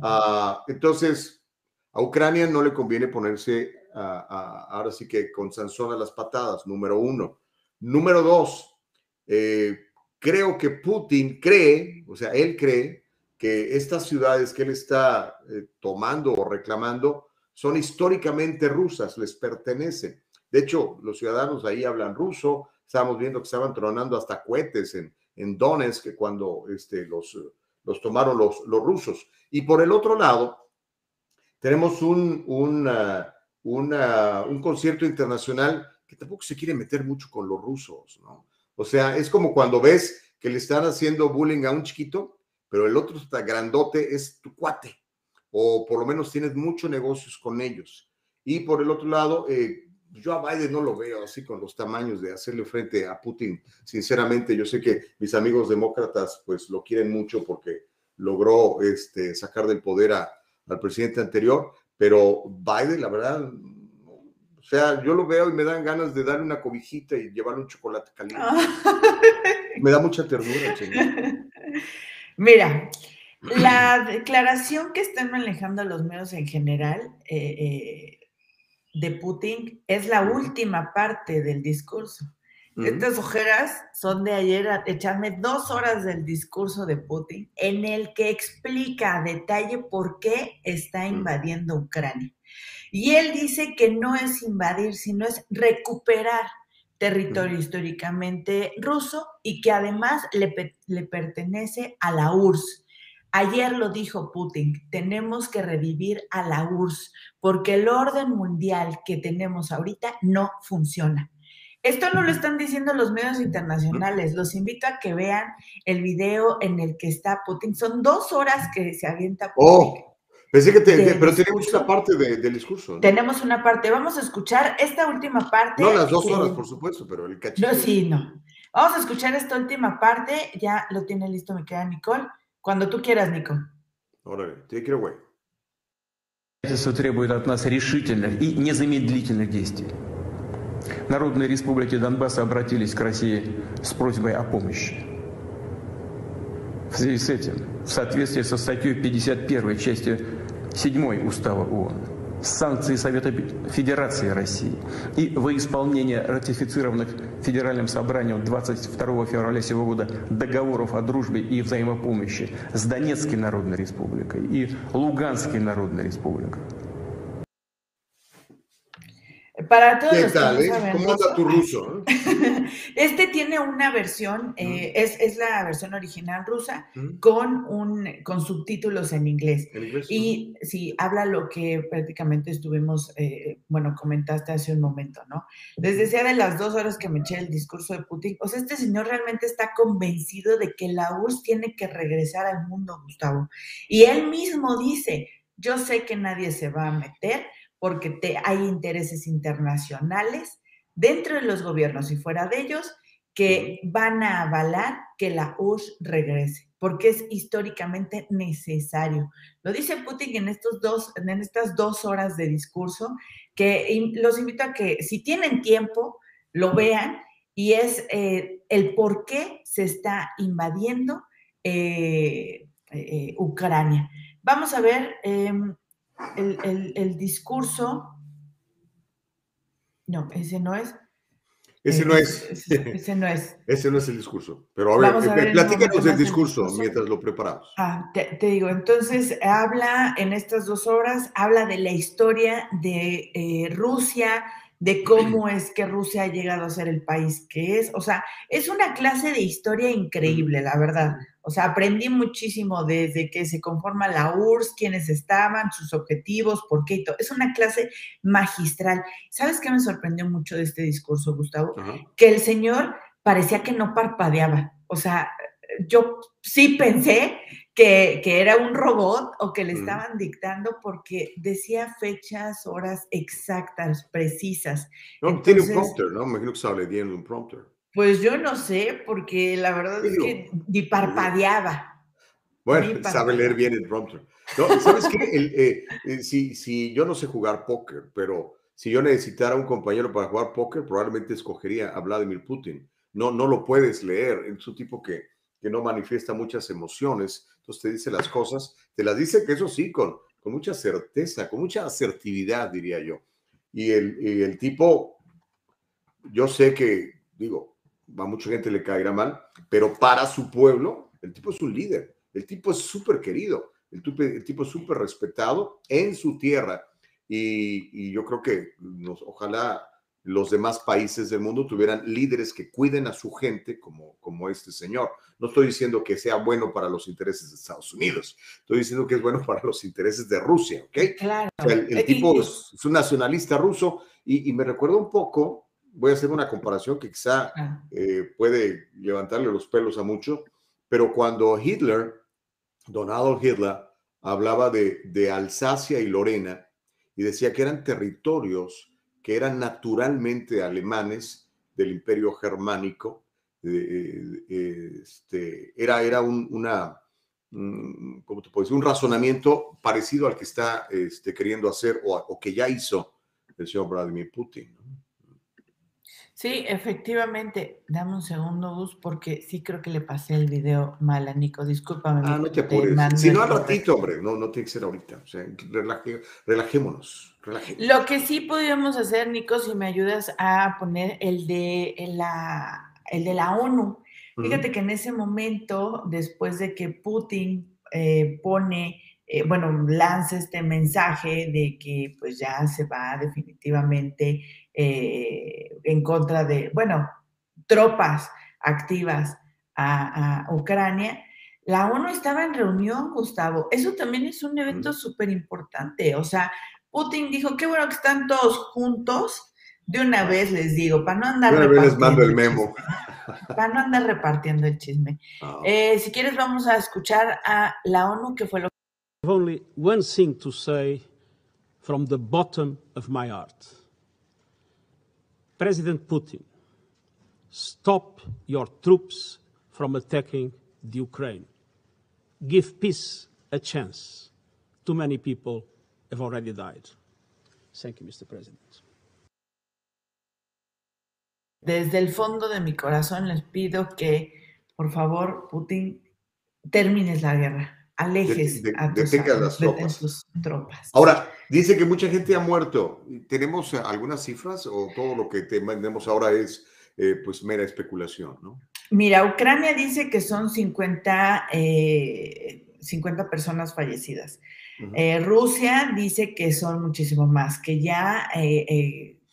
Ah, entonces, a Ucrania no le conviene ponerse ahora sí que con Sansón a las patadas, número uno. Número dos, eh, creo que Putin cree, o sea, él cree que estas ciudades que él está eh, tomando o reclamando son históricamente rusas, les pertenecen. De hecho, los ciudadanos ahí hablan ruso, estábamos viendo que estaban tronando hasta cohetes en, en Donetsk cuando este, los, los tomaron los, los rusos. Y por el otro lado, tenemos un, un concierto internacional que tampoco se quiere meter mucho con los rusos, ¿no? O sea, es como cuando ves que le están haciendo bullying a un chiquito, pero el otro está grandote, es tu cuate, o por lo menos tienes muchos negocios con ellos. Y por el otro lado, eh, yo a Biden no lo veo así con los tamaños de hacerle frente a Putin. Sinceramente, yo sé que mis amigos demócratas pues lo quieren mucho porque logró este, sacar del poder al presidente anterior, pero Biden, la verdad, o sea, yo lo veo y me dan ganas de darle una cobijita y llevarle un chocolate caliente. me da mucha ternura, señor. Mira, la declaración que están manejando los medios en general eh, eh, de Putin es la última parte del discurso. Estas ojeras son de ayer, echarme dos horas del discurso de Putin en el que explica a detalle por qué está invadiendo Ucrania. Y él dice que no es invadir, sino es recuperar territorio históricamente ruso y que además le, le pertenece a la URSS. Ayer lo dijo Putin, tenemos que revivir a la URSS porque el orden mundial que tenemos ahorita no funciona. Esto no lo están diciendo los medios internacionales. Los invito a que vean el video en el que está Putin. Son dos horas que se avienta Putin. Oh, pensé que te, pero tenemos una parte del discurso. Tenemos una parte. Vamos a escuchar esta última parte. No las dos horas, por supuesto, pero el cachito. No, sí, no. Vamos a escuchar esta última parte. Ya lo tiene listo, me queda Nicole. Cuando tú quieras, Nico. Órale, take it away. Правительство требует от нас решительных и незамедлительных действий. Народные республики Донбасса обратились к России с просьбой о помощи. В связи с этим, в соответствии со статьей 51 части 7 Устава ООН, санкции Совета Федерации России. И во исполнение ратифицированных Федеральным собранием 22 февраля сего года договоров о дружбе и взаимопомощи с Донецкой Народной Республикой и Луганской Народной Республикой Para todos los que eh? ¿Cómo anda tu ruso? Este tiene una versión, eh, es, es, la versión original rusa con, un, con subtítulos en inglés. Y sí, habla lo que prácticamente estuvimos, eh, bueno, comentaste hace un momento, ¿no? Les decía de las dos horas que me eché el discurso de Putin, o sea, este señor realmente está convencido de que la URSS tiene que regresar al mundo, Gustavo. Y él mismo dice, yo sé que nadie se va a meter porque te, hay intereses internacionales dentro de los gobiernos y fuera de ellos que van a avalar que la URSS regrese, porque es históricamente necesario. Lo dice Putin en, estos dos, en estas dos horas de discurso, que los invito a que si tienen tiempo, lo vean, y es eh, el por qué se está invadiendo eh, eh, Ucrania. Vamos a ver em, el, discurso. No, ese no es. Ese no es. Ese, no es. Ese no es el discurso. Pero a ver, platícanos del discurso, mientras lo preparamos. Ah, te, digo, entonces habla en estas dos horas, habla de la historia de eh, Rusia, de cómo es que Rusia ha llegado a ser el país que es. O sea, es una clase de historia increíble, la verdad. O sea, aprendí muchísimo desde que se conforma la URSS, quiénes estaban, sus objetivos, por qué y todo. Es una clase magistral. ¿Sabes qué me sorprendió mucho de este discurso, Gustavo? Que el señor parecía que no parpadeaba. O sea, yo sí pensé que, era un robot o que le estaban dictando porque decía fechas, horas exactas, precisas. No, tiene un prompter, ¿no? Me imagino que leyendo un prompter. Pues yo no sé, porque la verdad es que ni parpadeaba. Bueno, sabe leer bien el prompter. No, ¿Sabes qué? Eh, eh, si, si yo no sé jugar póker, pero si yo necesitara un compañero para jugar póker, probablemente escogería a Vladimir Putin. No, no lo puedes leer. Es un tipo que, que no manifiesta muchas emociones. Entonces te dice las cosas, te las dice que eso sí, con, con mucha certeza, con mucha asertividad, diría yo. Y el, y el tipo, yo sé que, digo, a mucha gente le caerá mal, pero para su pueblo, el tipo es un líder, el tipo es súper querido, el, el, tipo es súper respetado en su tierra. Y, yo creo que nos, ojalá los demás países del mundo tuvieran líderes que cuiden a su gente como, como este señor. No estoy diciendo que sea bueno para los intereses de Estados Unidos, estoy diciendo que es bueno para los intereses de Rusia, ¿ok? Claro. el, eh, tipo es, un nacionalista ruso y, y me recuerda un poco voy a hacer una comparación que quizá eh, puede levantarle los pelos a mucho, pero cuando Hitler, Don Adolf Hitler, hablaba de, de Alsacia y Lorena y decía que eran territorios que eran naturalmente alemanes del imperio germánico. este, era era un, una, ¿cómo te puedo decir? un razonamiento parecido al que está este, queriendo hacer o, o que ya hizo el señor Vladimir Putin. Sí, efectivamente. Dame un segundo, Gus, porque sí creo que le pasé el video mal a Nico. Discúlpame. Ah, no te apures. Si no, al ratito, hombre. No, no tiene que ser ahorita. O sea, relajémonos, relajémonos. Lo que sí podríamos hacer, Nico, si me ayudas a poner el de la, el de la ONU. Fíjate que en ese momento, después de que Putin eh, pone eh, bueno, lanza este mensaje de que pues ya se va definitivamente eh, en contra de, bueno, tropas activas a, Ucrania. La ONU estaba en reunión, Gustavo. Eso también es un evento súper importante. O sea, Putin dijo, qué bueno que están todos juntos. De una vez les digo, para no andar repartiendo. les mando el memo. para no andar repartiendo el chisme. Ah. Eh, si quieres, vamos a escuchar a la ONU, que fue lo have only one thing to say from the bottom of my heart. President Putin, stop your troops from attacking the Ukraine. Give peace a chance. Too many people have already died. Thank you, Mr. President. Desde el fondo de mi corazón les pido que, por favor, Putin, termines la guerra. alejes de, a tus, las tropas. tropas. Ahora, dice que mucha gente ha muerto. ¿Tenemos algunas cifras o todo lo que tenemos ahora es eh, pues mera especulación, no? Mira, Ucrania dice que son 50, 50 eh, personas fallecidas. Eh, Rusia dice que son muchísimo más, que ya,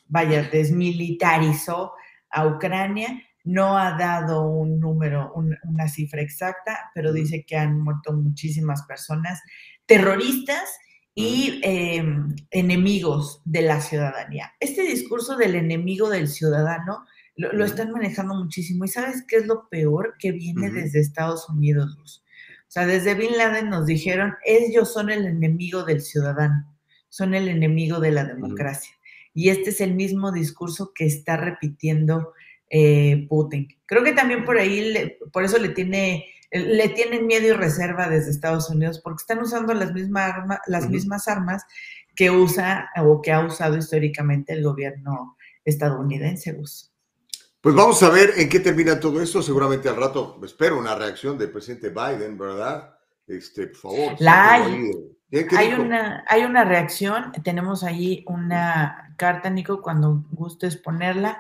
vaya, desmilitarizó a Ucrania no ha dado un número, una cifra exacta, pero dice que han muerto muchísimas personas terroristas y em, enemigos de la ciudadanía. Este discurso del enemigo del ciudadano lo, están manejando muchísimo. ¿Y sabes qué es lo peor? Que viene desde Estados Unidos. O sea, desde Bin Laden nos dijeron, ellos son el enemigo del ciudadano, son el enemigo de la democracia. Y este es el mismo discurso que está repitiendo eh, Putin. Creo que también por ahí, por eso le tiene, le tienen miedo y reserva desde Estados Unidos, porque están usando las, mismas las mismas armas que usa o que ha usado históricamente el gobierno estadounidense. Pues vamos a ver en qué termina todo esto. Seguramente al rato espero una reacción del presidente Biden, ¿verdad? Este, por favor. La hay. Hay una, hay una reacción. Tenemos ahí una carta, Nico, cuando gustes ponerla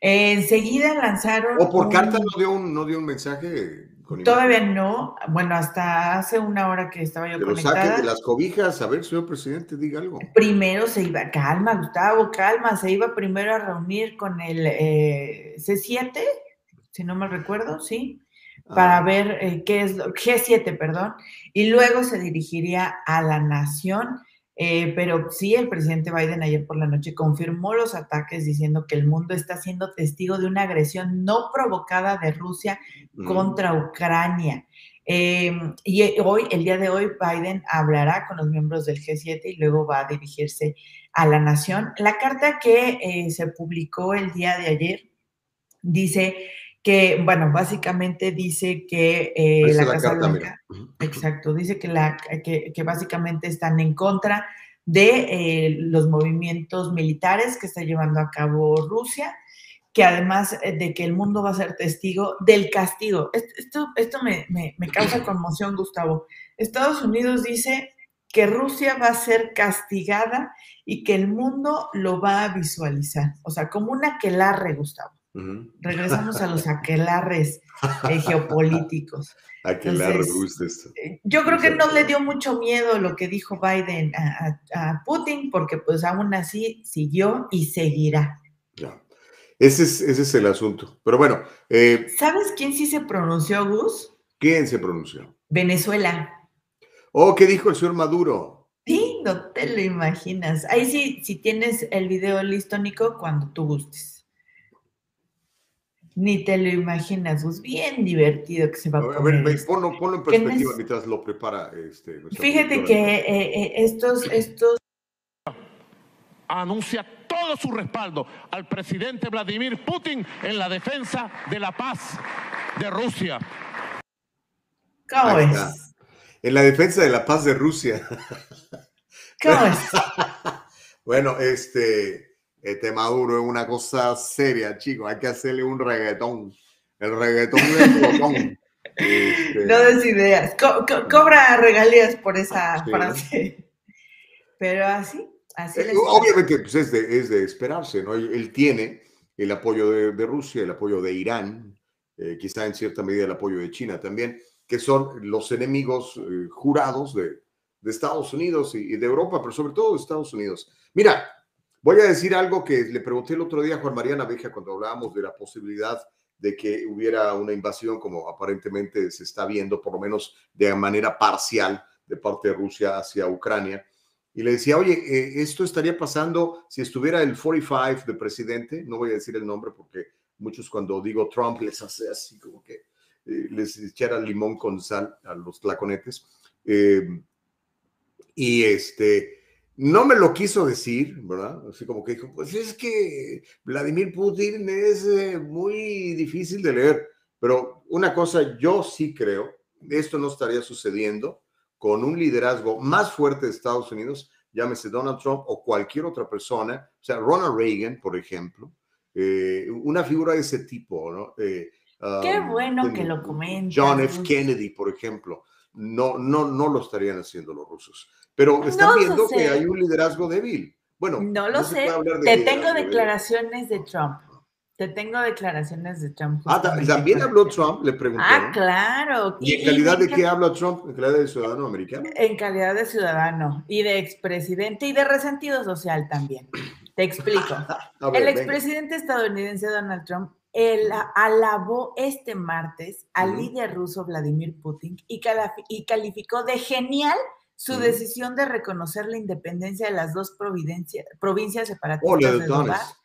enseguida lanzaron. ¿O por carta no dio un, no dio un mensaje? Todavía no. Bueno, hasta hace una hora que estaba yo Pero saquen de las cobijas. A ver, señor presidente, diga algo. Primero se iba, calma, Gustavo, calma. Se iba primero a reunir con el eh, C7, si no me recuerdo, sí, para ah. ver eh, qué es lo, G7, perdón, y luego se dirigiría a la nación eh, pero sí, el presidente Biden ayer por la noche confirmó los ataques diciendo que el mundo está siendo testigo de una agresión no provocada de Rusia mm. contra Ucrania. Em, y eh, hoy, el día de hoy, Biden hablará con los miembros del G7 y luego va a dirigirse a la nación. La carta que eh, se publicó el día de ayer dice que, bueno, básicamente dice que eh, la, Casa Blanca, exacto, dice que, la, que, básicamente están en contra de eh, los movimientos militares que está llevando a cabo Rusia, que además eh, de que el mundo va a ser testigo del castigo. Esto, esto me, me, me causa conmoción, Gustavo. Estados Unidos dice que Rusia va a ser castigada y que el mundo lo va a visualizar, o sea, como una quelarre, Gustavo. Regresamos a los aquelarres eh, geopolíticos. Aquelarre, gusta esto. Eh, yo creo que no le dio mucho miedo lo que dijo Biden a, Putin, porque pues aún así siguió y seguirá. Ya. Ese es, ese es el asunto. Pero bueno. Eh, ¿Sabes quién sí se pronunció, Gus? ¿Quién se pronunció? Venezuela. Oh, ¿qué dijo el señor Maduro? Sí, no te lo imaginas. Ahí sí, si tienes el video listo, Nico, cuando tú gustes. Ni te lo imaginas, es bien divertido que se va a poner. A ver, ponlo, en perspectiva mientras lo prepara. Este, Fíjate que eh, eh, estos, estos anuncia todo su respaldo al presidente Vladimir Putin en la defensa de la paz de Rusia. ¿Cómo es? En la defensa de la paz de Rusia. ¿Cómo es? bueno, este, este Maduro es una cosa seria, chicos. Hay que hacerle un reggaetón. El reggaetón del botón. Este, no des ideas. cobra regalías por esa frase. Pero así, así. Eh, obviamente, pues es de, es de esperarse, ¿no? Él tiene el apoyo de, de Rusia, el apoyo de Irán, eh, quizá en cierta medida el apoyo de China también, que son los enemigos eh, jurados de, de, Estados Unidos y, de Europa, pero sobre todo de Estados Unidos. Mira, voy a decir algo que le pregunté el otro día a Juan María Naveja cuando hablábamos de la posibilidad de que hubiera una invasión, como aparentemente se está viendo, por lo menos de manera parcial, de parte de Rusia hacia Ucrania. Y le decía, oye, eh, esto estaría pasando si estuviera el 45 de presidente, no voy a decir el nombre porque muchos cuando digo Trump les hace así como que eh, les echara limón con sal a los tlaconetes. Eh, y este, no me lo quiso decir, ¿verdad? Así como que dijo, pues es que Vladimir Putin es eh, muy difícil de leer, pero una cosa yo sí creo, esto no estaría sucediendo con un liderazgo más fuerte de Estados Unidos, llámese Donald Trump o cualquier otra persona, o sea, Ronald Reagan, por ejemplo, eh, una figura de ese tipo, ¿no? Eh, Qué bueno que lo comentas. John F. Kennedy, por ejemplo, no, no, no lo estarían haciendo los rusos. Pero están viendo que hay un liderazgo débil. Bueno, no lo sé. Te tengo declaraciones de Trump. Te tengo declaraciones de Trump. Ah, también habló Trump, le pregunté. Ah, claro. ¿Y en calidad de qué habla Trump? ¿En calidad de ciudadano americano? En calidad de ciudadano y de expresidente y de resentido social también. Te explico. el expresidente estadounidense Donald Trump el, alabó este martes al líder ruso Vladimir Putin y, calificó de genial su decisión de reconocer la independencia de las dos provincias separatistas de Donbass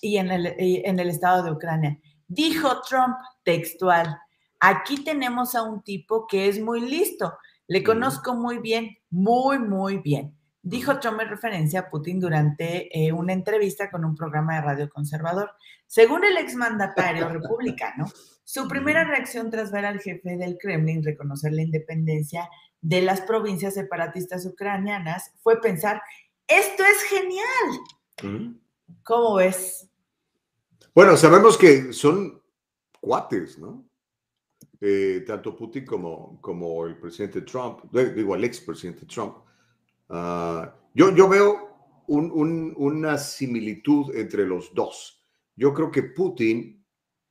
y en el, en el estado de Ucrania. Dijo Trump textual, aquí tenemos a un tipo que es muy listo, le conozco muy bien, muy, muy bien dijo Trump en referencia a Putin durante eh, una entrevista con un programa de radio conservador. Según el exmandatario republicano, su primera reacción tras ver al jefe del Kremlin reconocer la independencia de las provincias separatistas ucranianas fue pensar, esto es genial. ¿Cómo ves? Bueno, sabemos que son cuates, ¿no? Eh, tanto Putin como, como el presidente Trump, digo, el expresidente Trump, Ah, yo, yo veo una similitud entre los dos. Yo creo que Putin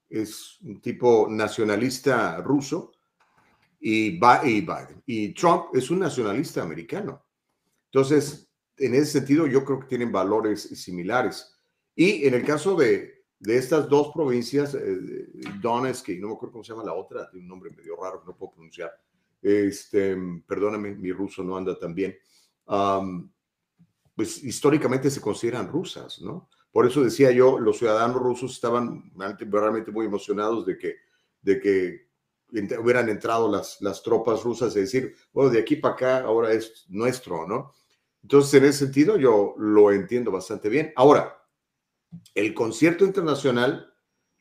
es un tipo nacionalista ruso y, y, y Trump es un nacionalista americano. Entonces, en ese sentido, yo creo que tienen valores similares. Y en el caso de, de estas dos provincias, eh, Donetsk, no me acuerdo cómo se llama la otra, tiene un nombre medio raro que no puedo pronunciar. Este, perdóname, mi ruso no anda tan bien pues históricamente se consideran rusas, ¿no? Por eso decía yo, los ciudadanos rusos estaban realmente muy emocionados de que, de que hubieran entrado las, las tropas rusas, es decir, bueno, de aquí para acá ahora es nuestro, ¿no? Entonces, en ese sentido, yo lo entiendo bastante bien. Ahora, el concierto internacional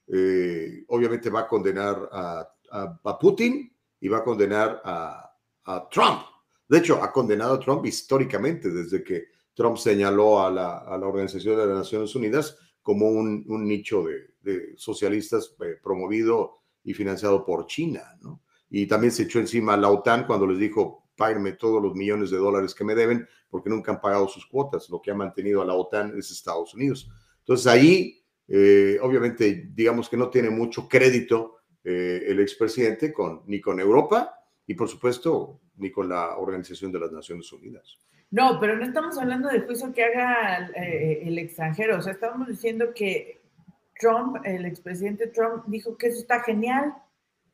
eh, obviamente va a condenar a, a, Putin y va a condenar a, a Trump, de hecho, ha condenado a Trump históricamente desde que Trump señaló a la, Organización de las Naciones Unidas como un, nicho de, socialistas eh, promovido y financiado por China, ¿no? Y también se echó encima a la OTAN cuando les dijo, páguenme todos los millones de dólares que me deben, porque nunca han pagado sus cuotas. Lo que ha mantenido a la OTAN es Estados Unidos. Entonces ahí, eh, obviamente, digamos que no tiene mucho crédito eh, el expresidente con, ni con Europa y, por supuesto, ni con la Organización de las Naciones Unidas. No, pero no estamos hablando del juicio que haga eh, el extranjero, o sea, estamos diciendo que Trump, el expresidente Trump, dijo que eso está genial,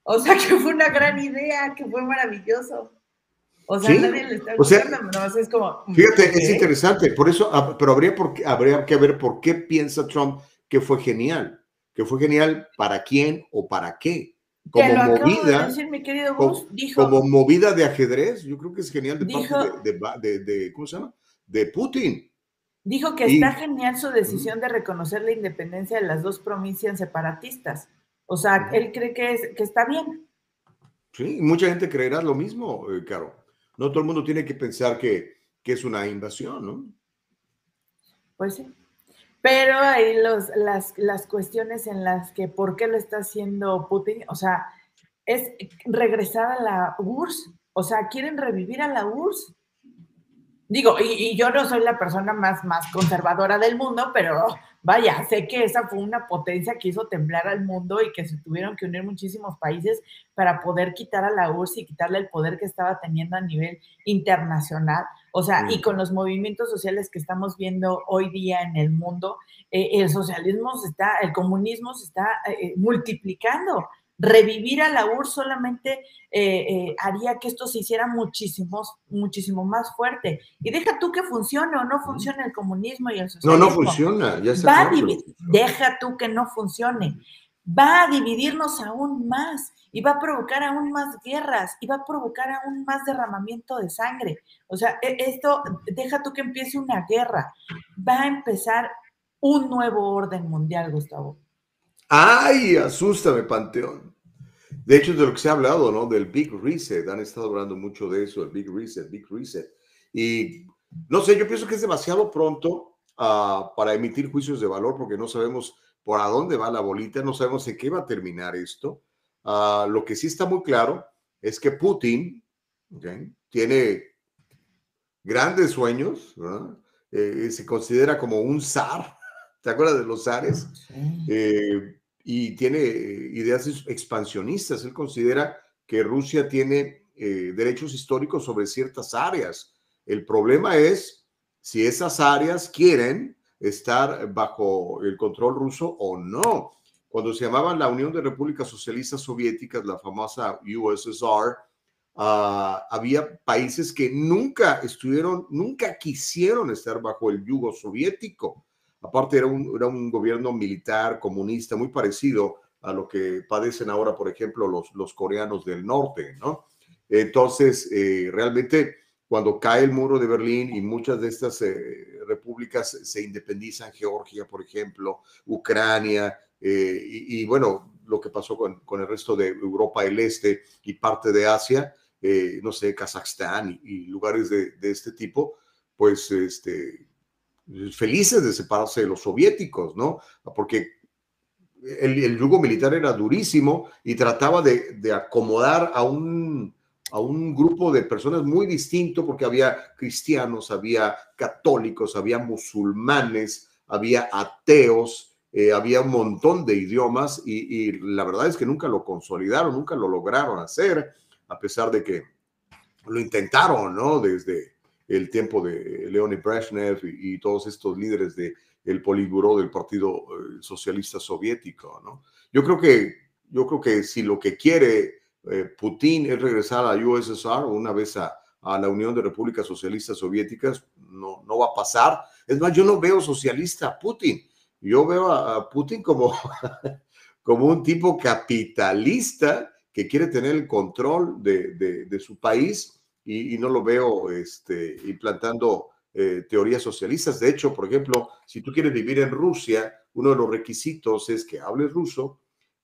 o sea, que fue una gran idea, que fue maravilloso. O sea, nadie le está o no, es como... Fíjate, es interesante, por eso, ah, pero habría, por, habría que ver por qué piensa Trump que fue genial, que fue genial para quién o para qué como movida, como, movida de ajedrez, yo creo que es genial de parte de, ¿cómo se llama? De Putin. Dijo que está genial su decisión de reconocer la independencia de las dos provincias separatistas. O sea, él cree que, es, que está bien. Sí, mucha gente creerá lo mismo, eh, Caro. No todo el mundo tiene que pensar que, que es una invasión, ¿no? Pues sí. Pero hay los, las, las cuestiones en las que por qué lo está haciendo Putin, o sea, es regresar a la URSS, o sea, quieren revivir a la URSS. Digo, y, yo no soy la persona más, más conservadora del mundo, pero vaya, sé que esa fue una potencia que hizo temblar al mundo y que se tuvieron que unir muchísimos países para poder quitar a la URSS y quitarle el poder que estaba teniendo a nivel internacional. O sea, y con los movimientos sociales que estamos viendo hoy día en el mundo, eh, el socialismo se está, el comunismo se está eh, multiplicando revivir a la URSS solamente eh, eh, haría que esto se hiciera muchísimo, muchísimo más fuerte. Y deja tú que funcione o no funcione el comunismo y el socialismo. No, no funciona, ya está. deja tú que no funcione. Va a dividirnos aún más y va a provocar aún más guerras y va a provocar aún más derramamiento de sangre. O sea, e, esto, deja tú que empiece una guerra. Va a empezar un nuevo orden mundial, Gustavo. ¡Ay! Asústame, Panteón. De hecho, de lo que se ha hablado, ¿no? Del Big Reset. Han estado hablando mucho de eso, el Big Reset, Big Reset. Y no sé, yo pienso que es demasiado pronto uh, para emitir juicios de valor porque no sabemos por a dónde va la bolita, no sabemos en qué va a terminar esto. Uh, lo que sí está muy claro es que Putin tiene grandes sueños, eh, se considera como un zar, ¿te acuerdas de los zares? Eh, y tiene eh, ideas expansionistas. Él considera que Rusia tiene eh, derechos históricos sobre ciertas áreas. El problema es si esas áreas quieren estar bajo el control ruso o no. Cuando se llamaban la Unión de Repúblicas Socialistas Soviéticas, la famosa USSR, ah, había países que nunca estuvieron, nunca quisieron estar bajo el yugo soviético. Aparte era un, era un gobierno militar comunista muy parecido a lo que padecen ahora, por ejemplo, los, los coreanos del norte, ¿no? Entonces, eh, realmente cuando cae el muro de Berlín y muchas de estas eh, repúblicas se independizan, Georgia, por ejemplo, Ucrania, eh, y, bueno, lo que pasó con, con, el resto de Europa del Este y parte de Asia, no sé, Kazajstán y, y lugares de, de, este tipo, pues este, felices de separarse de los soviéticos, ¿no? Porque el, yugo militar era durísimo y trataba de, acomodar a un, a un grupo de personas muy distinto porque había cristianos, había católicos, había musulmanes, había ateos, eh, había un montón de idiomas y, y, la verdad es que nunca lo consolidaron, nunca lo lograron hacer, a pesar de que lo intentaron, ¿no? Desde, el tiempo de Leonid Brezhnev y, todos estos líderes del el del Partido eh, Socialista Soviético, ¿no? Yo creo que, yo creo que si lo que quiere eh, Putin es regresar a USSR una vez a, a, la Unión de Repúblicas Socialistas Soviéticas, no, no va a pasar. Es más, yo no veo socialista a Putin. Yo veo a, Putin como, como un tipo capitalista que quiere tener el control de, de su país y, no lo veo este, implantando eh, teorías socialistas. De hecho, por ejemplo, si tú quieres vivir en Rusia, uno de los requisitos es que hables ruso,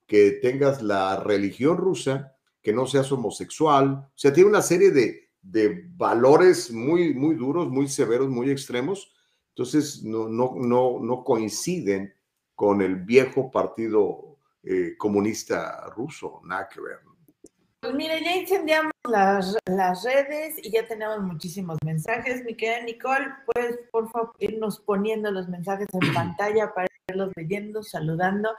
que tengas la religión rusa, que no seas homosexual. O sea, tiene una serie de, de valores muy, muy duros, muy severos, muy extremos. Entonces, no, no, no, no coinciden con el viejo partido eh, comunista ruso, nada que ver. Pues mire, ya incendiamos las, las, redes y ya tenemos muchísimos mensajes. Mi querida Nicole, pues por favor irnos poniendo los mensajes en pantalla para irlos leyendo, saludando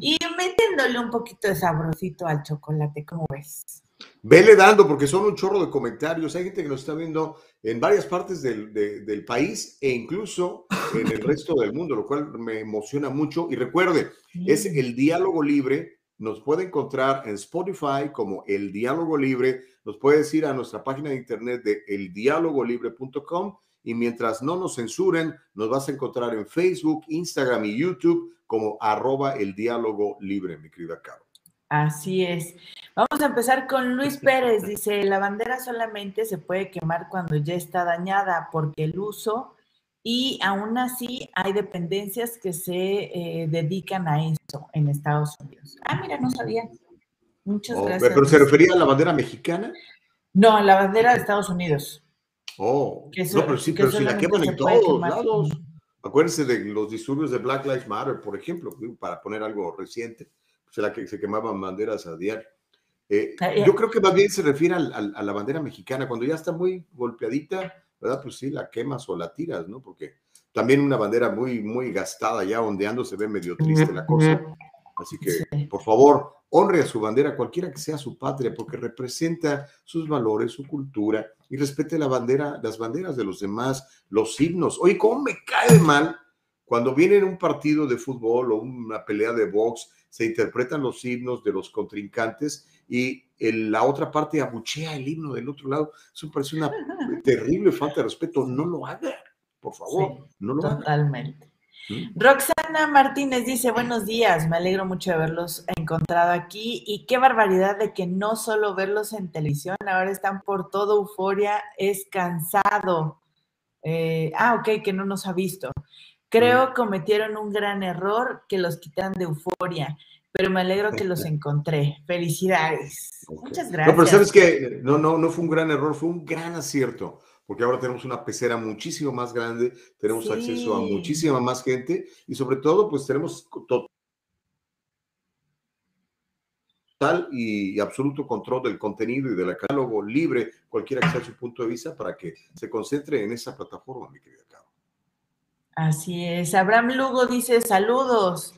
y metiéndole un poquito de sabrosito al chocolate. ¿Cómo ves? Vele dando, porque son un chorro de comentarios. Hay gente que nos está viendo en varias partes del, del país e incluso en el resto del mundo, lo cual me emociona mucho. Y recuerde, es el diálogo libre nos puede encontrar en Spotify como El Diálogo Libre. Nos puedes ir a nuestra página de internet de eldialogolibre.com y mientras no nos censuren, nos vas a encontrar en Facebook, Instagram y YouTube como arroba el diálogo libre, mi querida Caro. Así es. Vamos a empezar con Luis Pérez. Dice, la bandera solamente se puede quemar cuando ya está dañada porque el uso y aún así hay dependencias que se eh, dedican a eso en Estados Unidos. Ah, mira, no sabía. Muchas Oh, gracias. ¿Pero se refería a la bandera mexicana? No, la bandera de Estados Unidos. Oh, Que no, so- pero sí, que pero si la queman en todos lados. Acuérdense de los disturbios de Black Lives Matter, por ejemplo, para poner algo reciente, se, la que, se quemaban banderas a diario. Eh, Ah, yo creo que más bien se refiere al- al- a la bandera mexicana, cuando ya está muy golpeadita, ¿verdad? Pues sí, la quemas o la tiras, ¿no? Porque también una bandera muy, muy gastada ya ondeando se ve medio triste la cosa. Así que, Sí. por favor, honre a su bandera, cualquiera que sea su patria, porque representa sus valores, su cultura, y respete la bandera, las banderas de los demás, los himnos. Oye, ¿cómo me cae mal cuando viene un partido de fútbol o una pelea de box, se interpretan los himnos de los contrincantes y la otra parte abuchea el himno del otro lado? Eso me parece una terrible falta de respeto. No lo haga, por favor, Sí, no lo haga. Totalmente. ¿Mm? Roxana Martínez dice, buenos días, me alegro mucho de haberlos encontrado aquí y qué barbaridad de que no solo verlos en televisión, ahora están por todo euforia, es cansado. Eh, ah, ok, que no nos ha visto. Creo cometieron un gran error que los quitan de euforia, pero me alegro que los encontré. Felicidades. Muchas gracias. No, pero sabes que no, no, no fue un gran error, fue un gran acierto, porque ahora tenemos una pecera muchísimo más grande, tenemos Sí. acceso a muchísima más gente y sobre todo, pues tenemos to- total y absoluto control del contenido y del catálogo libre, cualquiera que sea su punto de vista, para que se concentre en esa plataforma, mi querida Caro. Así es. Abraham Lugo dice saludos.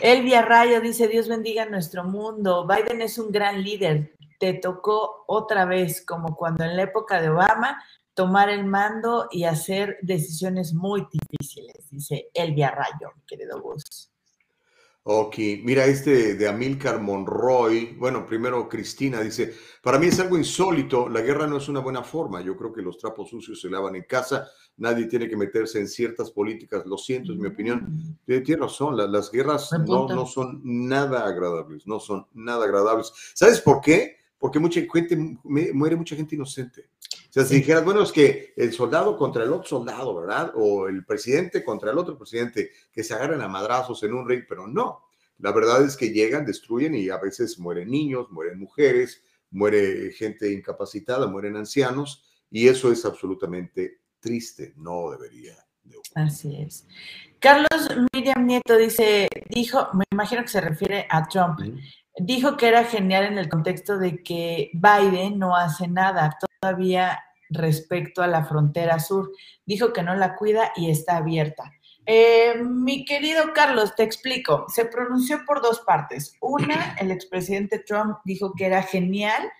Elvia Rayo dice Dios bendiga nuestro mundo. Biden es un gran líder. Te tocó otra vez, como cuando en la época de Obama, tomar el mando y hacer decisiones muy difíciles, dice Elvia Rayo, mi querido Gus. Ok, mira este de Amilcar Monroy. Bueno, primero Cristina dice, para mí es algo insólito, la guerra no es una buena forma, yo creo que los trapos sucios se lavan en casa, nadie tiene que meterse en ciertas políticas, lo siento, es mi opinión. Eh, Tiene razón, la- las guerras no, no son nada agradables, no son nada agradables. ¿Sabes por qué? Porque mucha gente, mu- muere mucha gente inocente. O sea, si Sí. dijeras, bueno, es que el soldado contra el otro soldado, ¿verdad? O el presidente contra el otro presidente, que se agarran a madrazos en un ring, pero no. La verdad es que llegan, destruyen y a veces mueren niños, mueren mujeres, muere gente incapacitada, mueren ancianos, y eso es absolutamente triste, no debería de ocurrir. Así es. Carlos Miriam Nieto dice, dijo, me imagino que se refiere a Trump, dijo que era genial en el contexto de que Biden no hace nada todavía respecto a la frontera sur. Dijo que no la cuida y está abierta. Eh, mi querido Carlos, te explico. Se pronunció por dos partes. Una, el expresidente Trump dijo que era genial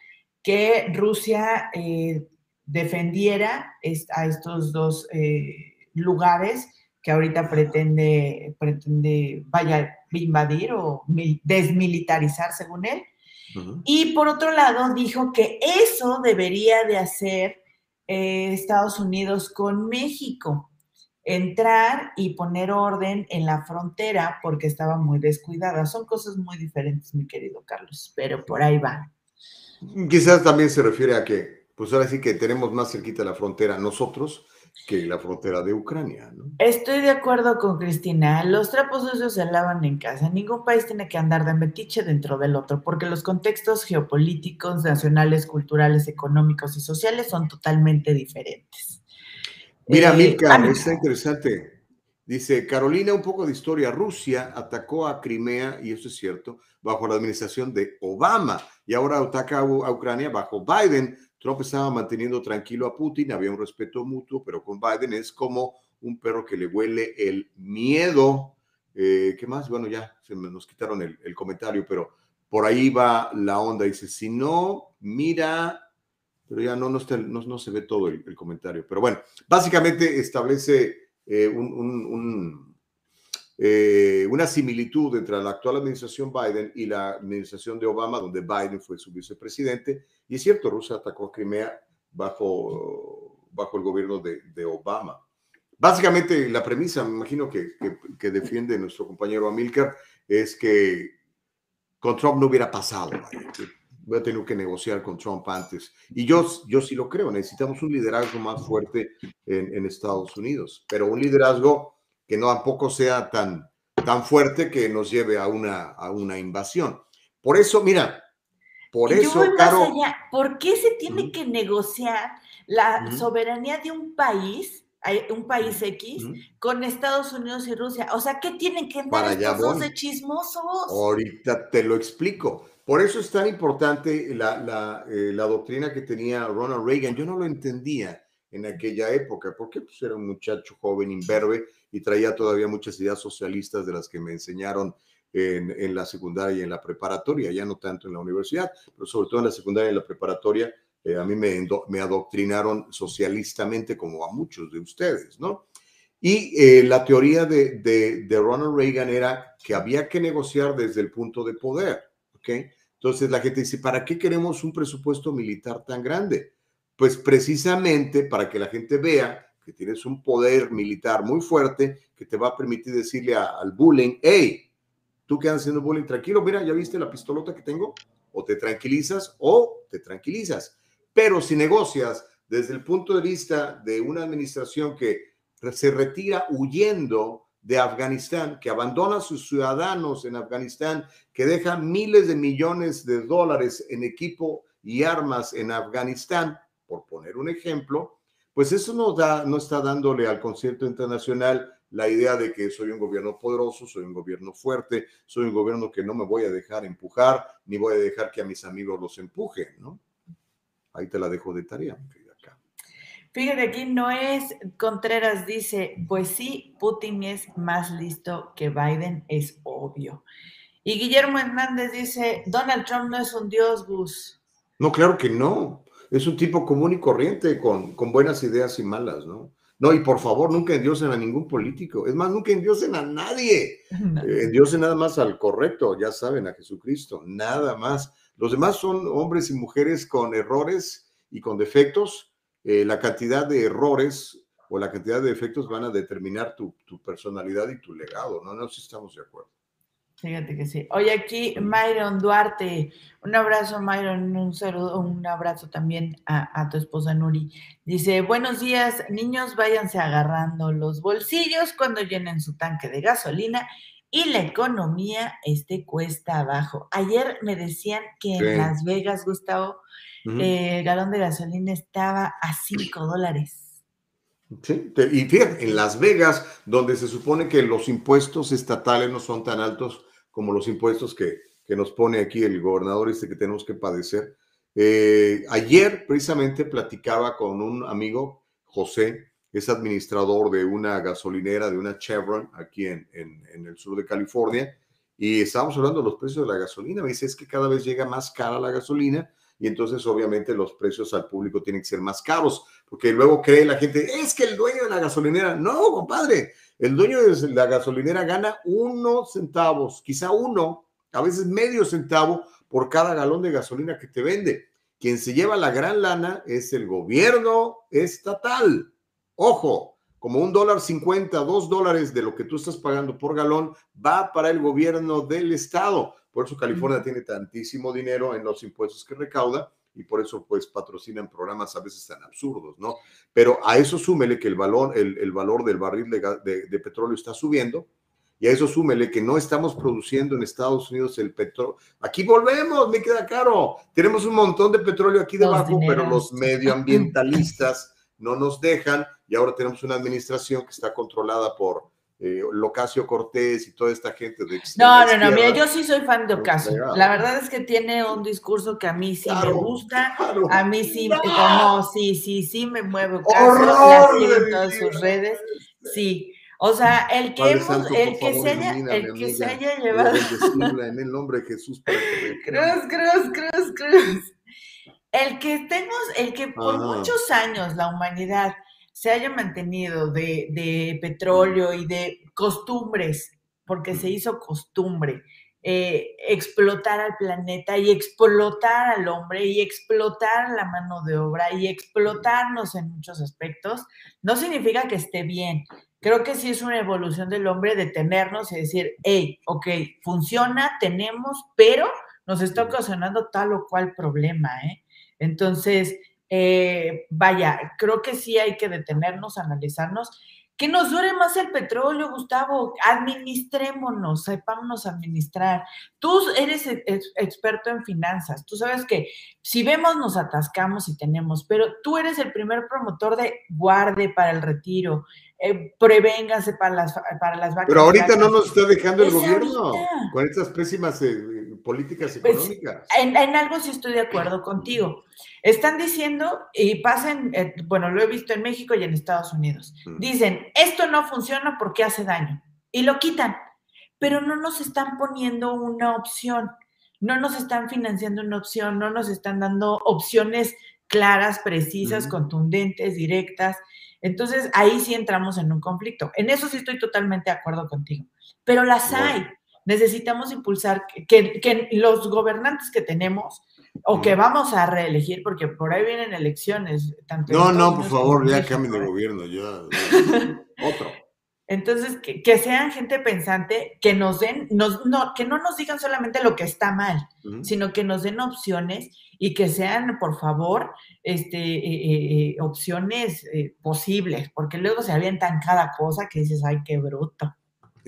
que Rusia eh, defendiera a estos dos eh, lugares que ahorita pretende, pretende, vaya, invadir o mil- desmilitarizar, según él. Y por otro lado, dijo que eso debería de hacer eh, Estados Unidos con México, entrar y poner orden en la frontera porque estaba muy descuidada. Son cosas muy diferentes, mi querido Carlos, pero por ahí va. Quizás también se refiere a que, pues ahora sí que tenemos más cerquita la frontera nosotros que la frontera de Ucrania, ¿no? Estoy de acuerdo con Cristina. Los trapos sucios se lavan en casa. Ningún país tiene que andar de metiche dentro del otro, porque los contextos geopolíticos, nacionales, culturales, económicos y sociales son totalmente diferentes. Mira, Eh, Milka, ah, está interesante. Dice, Carolina, un poco de historia. Rusia atacó a Crimea, y eso es cierto, bajo la administración de Obama, y ahora ataca a Ucrania bajo Biden. Trump estaba manteniendo tranquilo a Putin, había un respeto mutuo, pero con Biden es como un perro que le huele el miedo. Eh, ¿Qué más? Bueno, ya se nos quitaron el, comentario, pero por ahí va la onda. Dice, si no, mira, pero ya no, no, está, no, no se ve todo el, comentario. Pero bueno, básicamente establece eh, un, eh, una similitud entre la actual administración Biden y la administración de Obama, donde Biden fue su vicepresidente. Y es cierto, Rusia atacó Crimea bajo, bajo el gobierno de, de Obama. Básicamente, la premisa, me imagino que, que, defiende nuestro compañero Amilcar, es que con Trump no hubiera pasado. vaya, voy a que negociar con Trump antes. Y yo, yo sí lo creo, necesitamos un liderazgo más fuerte en Estados Unidos, pero un liderazgo que no tampoco sea tan, tan fuerte que nos lleve a una, a una invasión. Por eso, mira, por eso, Caro, ¿por qué se tiene que negociar la soberanía de un país? un país X con Estados Unidos y Rusia. O sea, ¿qué tienen que andar estos de chismosos? Ahorita te lo explico. Por eso es tan importante la, la, eh, la, doctrina que tenía Ronald Reagan. Yo no lo entendía en aquella época, porque pues, era un muchacho joven, imberbe, y traía todavía muchas ideas socialistas de las que me enseñaron en, en, la secundaria y en la preparatoria, ya no tanto en la universidad, pero sobre todo en la secundaria y en la preparatoria eh, a mí me, me, adoctrinaron socialistamente como a muchos de ustedes, ¿no? Y eh, la teoría de, de, Ronald Reagan era que había que negociar desde el punto de poder, ¿ok? Entonces la gente dice, ¿para qué queremos un presupuesto militar tan grande? Pues precisamente para que la gente vea que tienes un poder militar muy fuerte que te va a permitir decirle al bullying, hey, tú que andas haciendo bullying, tranquilo, mira, ya viste la pistolota que tengo, o te tranquilizas o te tranquilizas. Pero si negocias desde el punto de vista de una administración que se retira huyendo de Afganistán, que abandona a sus ciudadanos en Afganistán, que deja miles de millones de dólares en equipo y armas en Afganistán, por poner un ejemplo, pues eso no, da, no está dándole al concierto internacional la idea de que soy un gobierno poderoso, soy un gobierno fuerte, soy un gobierno que no me voy a dejar empujar, ni voy a dejar que a mis amigos los empujen, ¿no? Ahí te la dejo de tarea. Acá. Fíjate, aquí Noé Contreras dice, pues sí, Putin es más listo que Biden, es obvio. Y Guillermo Hernández dice, Donald Trump no es un dios, Gus. No, claro que no. Es un tipo común y corriente, con, con buenas ideas y malas, ¿no? No, y por favor, nunca endiosen a ningún político. Es más, nunca endiosen a nadie. Eh, endiosen nada más al correcto, ya saben, a Jesucristo, nada más. Los demás son hombres y mujeres con errores y con defectos. Eh, la cantidad de errores o la cantidad de defectos van a determinar tu, personalidad y tu legado, ¿no? No sé si estamos de acuerdo. Fíjate que sí. Oye, aquí Myron Duarte, un abrazo Myron, un saludo, un abrazo también a, a, tu esposa Nuri. Dice, buenos días, niños, váyanse agarrando los bolsillos cuando llenen su tanque de gasolina y la economía esté cuesta abajo. Ayer me decían que en Las Vegas, Gustavo, el galón de gasolina estaba a 5 dólares. Sí, y fíjate, en Las Vegas, donde se supone que los impuestos estatales no son tan altos como los impuestos que, que nos pone aquí el gobernador este que tenemos que padecer. Eh, ayer precisamente platicaba con un amigo, José, es administrador de una gasolinera, de una Chevron, aquí en, en, el sur de California, y estábamos hablando de los precios de la gasolina. Me dice, es que cada vez llega más cara la gasolina, y entonces obviamente los precios al público tienen que ser más caros, porque luego cree la gente, es que el dueño de la gasolinera, no, compadre, el dueño de la gasolinera gana unos centavos, quizá uno, a veces medio centavo por cada galón de gasolina que te vende. Quien se lleva la gran lana es el gobierno estatal. Ojo, como un dólar cincuenta, dos dólares de lo que tú estás pagando por galón va para el gobierno del estado. Por eso California tiene tantísimo dinero en los impuestos que recauda y por eso pues patrocinan programas a veces tan absurdos, ¿no? Pero a eso súmele que el valor, el, valor del barril de, de, petróleo está subiendo y a eso súmele que no estamos produciendo en Estados Unidos el petróleo. Aquí volvemos, me queda caro. Tenemos un montón de petróleo aquí debajo, pero los medioambientalistas no nos dejan y ahora tenemos una administración que está controlada por eh, Locasio Cortés y toda esta gente de No, no, no, mira, yo sí soy fan de Ocasio. La verdad es que tiene un discurso que a mí sí me gusta, a mí sí, no, sí, sí, sí me mueve Ocasio, la sigo en todas sus redes, sí. O sea, el que, hemos, el que se haya, el que se haya llevado. En el nombre de Jesús. Cruz, cruz, cruz, cruz. El que estemos, el que por muchos años la humanidad se haya mantenido de, petróleo y de costumbres, porque se hizo costumbre, eh, explotar al planeta y explotar al hombre y explotar la mano de obra y explotarnos en muchos aspectos, no significa que esté bien. Creo que sí es una evolución del hombre detenernos y decir, hey, ok, funciona, tenemos, pero nos está ocasionando tal o cual problema, ¿eh? Entonces, eh, vaya, creo que sí hay que detenernos, analizarnos que nos dure más el petróleo, Gustavo. Administrémonos, sepámonos administrar. Tú eres experto en finanzas. Tú sabes que si vemos, nos atascamos y tenemos, pero tú eres el primer promotor de guarde para el retiro, eh, prevéngase para las, para las vacas. Pero ahorita no nos está dejando el gobierno con estas pésimas eh, políticas pues, económicas. en, algo sí estoy de acuerdo contigo. Están diciendo, y pasen, eh, bueno, lo he visto en México y en Estados Unidos, mm. dicen, esto no funciona porque hace daño, y lo quitan, pero no nos están poniendo una opción, no nos están financiando una opción, no nos están dando opciones claras, precisas, contundentes, directas. Entonces, ahí sí entramos en un conflicto. En eso sí estoy totalmente de acuerdo contigo. Pero las hay. Necesitamos impulsar que, los gobernantes que tenemos o que vamos a reelegir, porque por ahí vienen elecciones. no, no, por favor, ya cambien de gobierno, ya. Otro. Entonces, que, sean gente pensante, que nos den, no, que no nos digan solamente lo que está mal, sino que nos den opciones y que sean, por favor, este, eh, eh, eh, opciones posibles, porque luego se avientan cada cosa que dices, ay, qué bruto.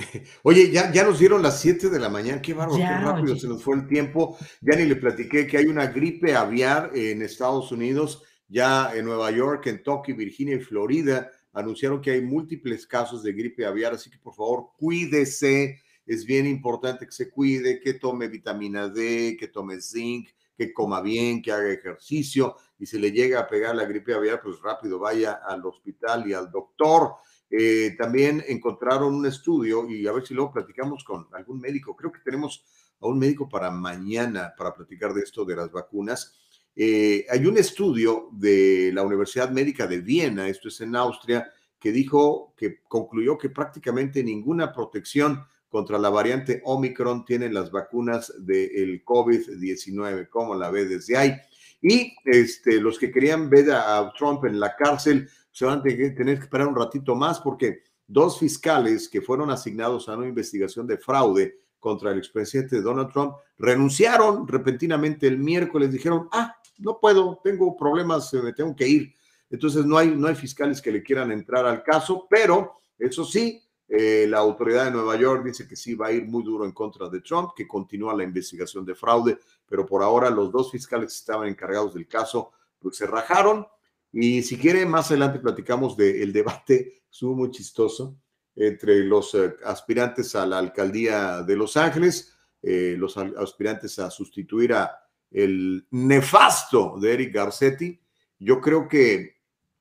Oye, ya, ya nos dieron las 7 de la mañana, qué bárbaro, qué rápido se nos fue el tiempo. Ya ni le platiqué que hay una gripe aviar en Estados Unidos, ya en Nueva York, Kentucky, Virginia y Florida anunciaron que hay múltiples casos de gripe aviar, así que por favor cuídese, es bien importante que se cuide, que tome vitamina D, que tome zinc, que coma bien, que haga ejercicio y si le llega a pegar la gripe aviar, pues rápido vaya al hospital y al doctor. Eh, también encontraron un estudio y a ver si luego platicamos con algún médico. Creo que tenemos a un médico para mañana para platicar de esto de las vacunas eh, hay un estudio de la Universidad Médica de Viena, esto es en Austria, que dijo que concluyó que prácticamente ninguna protección contra la variante Omicron tienen las vacunas del COVID-19, como la ve desde ahí. Y este, los que querían ver a Trump en la cárcel se van a tener que esperar un ratito más porque dos fiscales que fueron asignados a una investigación de fraude contra el expresidente Donald Trump renunciaron repentinamente el miércoles, dijeron, ah, no puedo, tengo problemas, me tengo que ir. Entonces no hay, no hay fiscales que le quieran entrar al caso, pero eso sí, eh, la autoridad de Nueva York dice que sí va a ir muy duro en contra de Trump, que continúa la investigación de fraude, pero por ahora los dos fiscales que estaban encargados del caso pues se rajaron. Y si quiere, más adelante platicamos del debate, estuvo muy chistoso, entre los eh, aspirantes a la alcaldía de Los Ángeles, eh, los aspirantes a sustituir a el nefasto de Eric Garcetti, yo creo que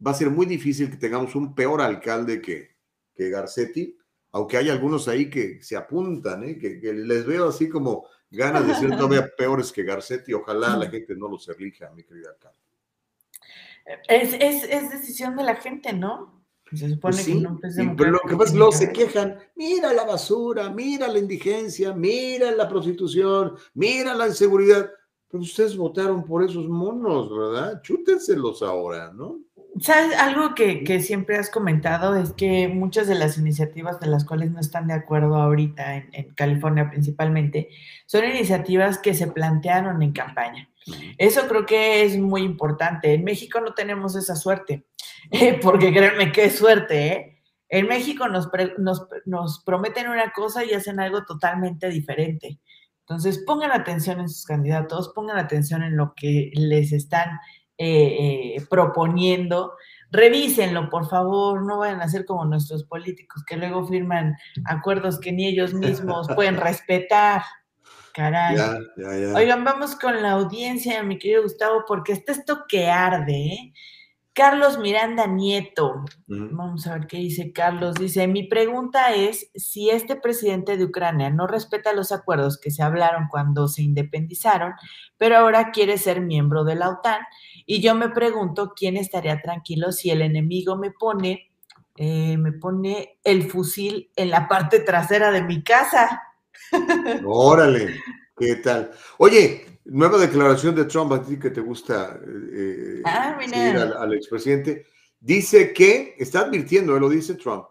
va a ser muy difícil que tengamos un peor alcalde que, que Garcetti, aunque hay algunos ahí que se apuntan, ¿eh? que, les veo así como ganas de ser todavía peores que Garcetti. Ojalá la gente no los elija, mi querida alcalde. Es, es, decisión de la gente, ¿no? Se supone pues que no es pero lo que pasa luego se quejan, mira la basura, mira la indigencia, mira la prostitución, mira la inseguridad. Pero ustedes votaron por esos monos, ¿verdad? Chútenselos ahora, ¿no? ¿Sabes? Algo que, siempre has comentado es que muchas de las iniciativas de las cuales no están de acuerdo ahorita, en, California principalmente, son iniciativas que se plantearon en campaña. Eso creo que es muy importante. En México no tenemos esa suerte, porque créanme qué suerte, ¿eh? En México nos, nos, nos prometen una cosa y hacen algo totalmente diferente. Entonces, pongan atención en sus candidatos, pongan atención en lo que les están eh, eh, proponiendo. Revísenlo, por favor, no vayan a ser como nuestros políticos que luego firman acuerdos que ni ellos mismos pueden respetar. Caray. Oigan, vamos con la audiencia, mi querido Gustavo, porque está esto que arde, ¿eh? Carlos Miranda Nieto. Vamos a ver qué dice Carlos. Dice, mi pregunta es si este presidente de Ucrania no respeta los acuerdos que se hablaron cuando se independizaron, pero ahora quiere ser miembro de la OTAN. Y yo me pregunto quién estaría tranquilo si el enemigo me pone, eh, me pone el fusil en la parte trasera de mi casa. Órale, ¿qué tal? Oye, Nueva declaración de Trump, a ti que te gusta eh, ah, al, expresidente, dice que, está advirtiendo, lo dice Trump,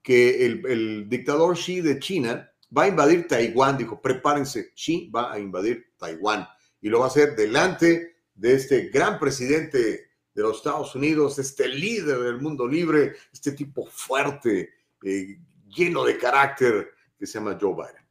que el, dictador Xi de China va a invadir Taiwán. Dijo, prepárense, Xi va a invadir Taiwán. Y lo va a hacer delante de este gran presidente de los Estados Unidos, este líder del mundo libre, este tipo fuerte, eh, lleno de carácter, que se llama Joe Biden.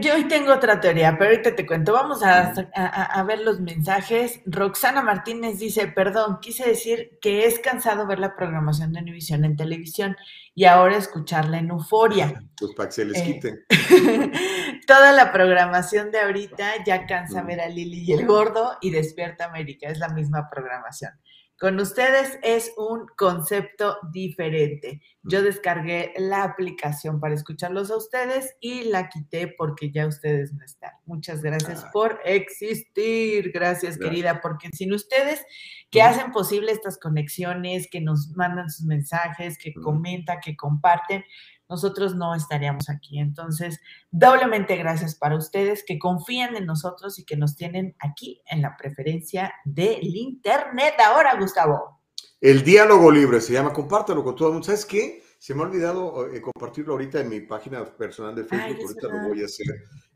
Yo hoy tengo otra teoría, pero ahorita te cuento. Vamos a, ver los mensajes. Roxana Martínez dice, perdón, quise decir que es cansado ver la programación de Univisión en televisión y ahora escucharla en Euforia. Pues para que se les eh, quiten. toda la programación de ahorita ya cansa ver a Lili y el Gordo y Despierta América, es la misma programación. Con ustedes es un concepto diferente. Yo descargué la aplicación para escucharlos a ustedes y la quité porque ya ustedes no están. Muchas gracias por existir. Gracias, querida, porque sin ustedes que hacen posible estas conexiones, que nos mandan sus mensajes, que comentan, que comparten, nosotros no estaríamos aquí. Entonces, doblemente gracias para ustedes que confían en nosotros y que nos tienen aquí en la preferencia del Internet. Ahora, Gustavo. El diálogo libre se llama, compártelo con todo el mundo. ¿Sabes qué? Se me ha olvidado eh, compartirlo ahorita en mi página personal de Facebook, ahorita lo voy a hacer.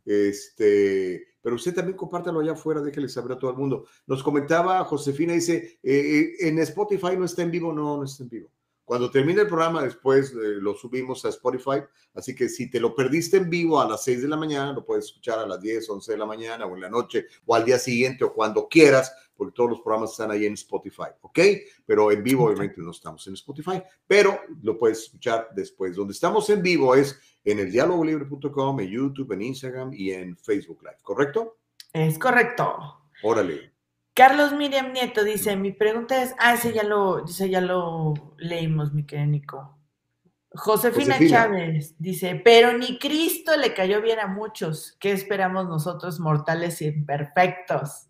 Este, pero usted también compártelo allá afuera, déjele saber a todo el mundo. Nos comentaba Josefina, dice, eh, eh, en Spotify no está en vivo, no, no está en vivo. Cuando termine el programa, después eh, lo subimos a Spotify. Así que si te lo perdiste en vivo a las 6 de la mañana, lo puedes escuchar a las 10, 11 de la mañana o en la noche o al día siguiente o cuando quieras, porque todos los programas están ahí en Spotify, ¿ok? Pero en vivo, obviamente, no estamos en Spotify, pero lo puedes escuchar después. Donde estamos en vivo es en el dialogolibre.com, en YouTube, en Instagram y en Facebook Live, ¿correcto? Es correcto. Órale. Carlos Miriam Nieto dice, mi pregunta es, ah, ese ya lo, ya lo leímos, mi querido Nico. Josefina, Chávez dice, pero ni Cristo le cayó bien a muchos. ¿Qué esperamos nosotros mortales imperfectos?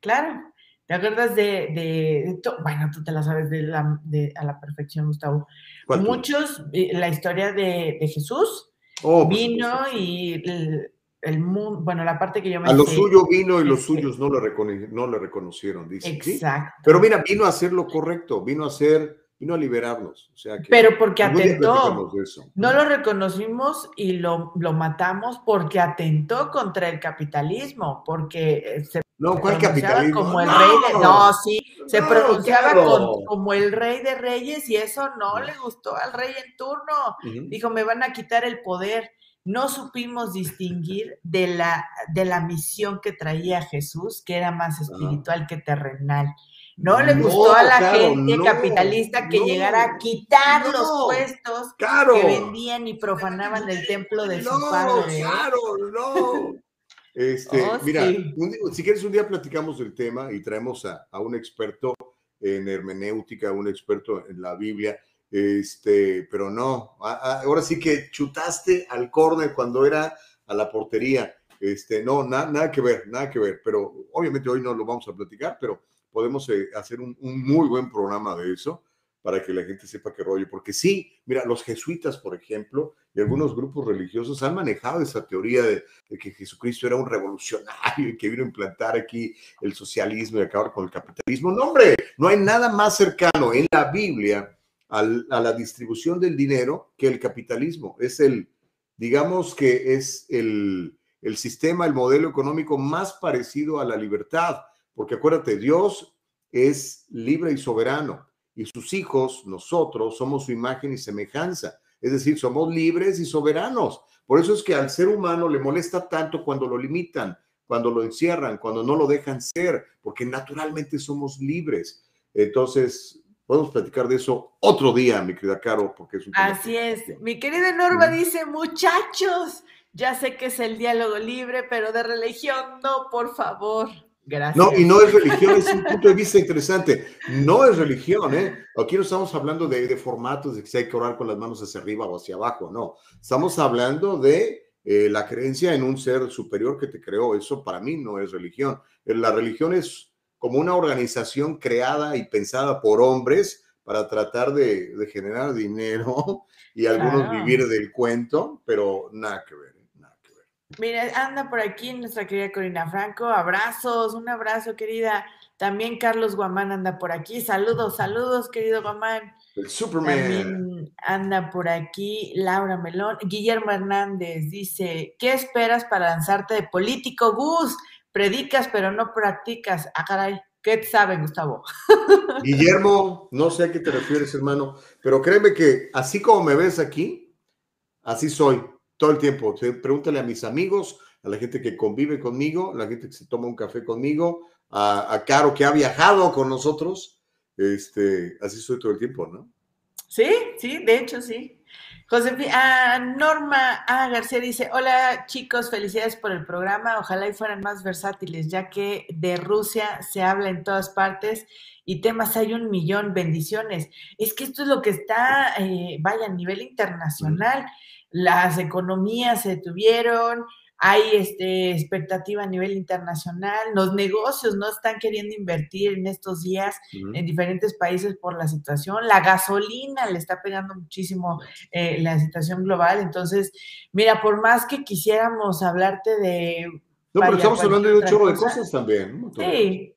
Claro, ¿te acuerdas de, bueno, tú te la sabes de la, a la perfección, Gustavo? Muchos, eh, la historia de, Jesús, oh, vino y el mundo, bueno, la parte que yo me A lo suyo vino y los suyos no le, no le reconocieron, dice. Exacto. Pero mira, vino a hacer lo correcto, vino a hacer, vino a liberarnos. O sea que Pero porque atentó. No lo reconocimos y lo, lo, matamos porque atentó contra el capitalismo, porque eh, se no, ¿cuál capitalismo? Como el no, rey de, no, sí, se pronunciaba como el rey de reyes y eso no le gustó al rey en turno. Dijo, me van a quitar el poder no supimos distinguir de la, de la misión que traía Jesús, que era más espiritual que terrenal. No le gustó a la gente capitalista que llegara a quitar los puestos que vendían y profanaban el templo de su padre. Claro, no. Este, oh, mira, si quieres un día platicamos del tema y traemos a, a un experto en hermenéutica, un experto en la Biblia, este, pero no, ahora sí que chutaste al córner cuando era a la portería. Este, no, nada que ver, nada que ver. Pero obviamente hoy no lo vamos a platicar, pero podemos eh, hacer un, muy buen programa de eso para que la gente sepa qué rollo. Porque sí, mira, los jesuitas, por ejemplo, y algunos grupos religiosos han manejado esa teoría de, de, que Jesucristo era un revolucionario y que vino a implantar aquí el socialismo y acabar con el capitalismo. No, hombre, no hay nada más cercano en la Biblia a la distribución del dinero que el capitalismo. Es el, digamos que es el, el sistema, el modelo económico más parecido a la libertad, porque acuérdate, Dios es libre y soberano y sus hijos, nosotros, somos su imagen y semejanza. Es decir, somos libres y soberanos. Por eso es que al ser humano le molesta tanto cuando lo limitan, cuando lo encierran, cuando no lo dejan ser, porque naturalmente somos libres. Entonces, Podemos platicar de eso otro día, mi querida Caro, porque es un Así es. Mi querida Norma dice, muchachos, ya sé que es el diálogo libre, pero de religión no, por favor. Gracias. No, y no es religión, es un punto de vista interesante. No es religión, ¿eh? Aquí no estamos hablando de, de formatos, de que si hay que orar con las manos hacia arriba o hacia abajo, no. Estamos hablando de eh, la creencia en un ser superior que te creó. Eso para mí no es religión. La religión es como una organización creada y pensada por hombres para tratar de, generar dinero y algunos vivir del cuento, pero nada que ver, nada que ver. Mira, anda por aquí nuestra querida Corina Franco, abrazos, un abrazo querida. También Carlos Guamán anda por aquí. Saludos, saludos, querido Guamán. El Superman. También anda por aquí Laura Melón. Guillermo Hernández dice: ¿Qué esperas para lanzarte de político, Gus? Predicas, pero no practicas. Ah, caray. ¿Qué sabe, Gustavo? Guillermo, no sé a qué te refieres, hermano, pero créeme que así como me ves aquí, así soy todo el tiempo. Pregúntale a mis amigos, a la gente que convive conmigo, a la gente que se toma un café conmigo, a, a Caro que ha viajado con nosotros. Este, así soy todo el tiempo, ¿no? Sí, sí, de hecho sí. Josefina, Norma A. García dice, hola chicos, felicidades por el programa, ojalá y fueran más versátiles, ya que de Rusia se habla en todas partes y temas hay un millón, bendiciones. Es que esto es lo que está, eh, vaya, a nivel internacional, las economías se detuvieron, hay este, expectativa a nivel internacional, los negocios no están queriendo invertir en estos días en diferentes países por la situación, la gasolina le está pegando muchísimo eh, la situación global, entonces, mira, por más que quisiéramos hablarte de... No, pero estamos hablando de un chorro de cosas también. Sí.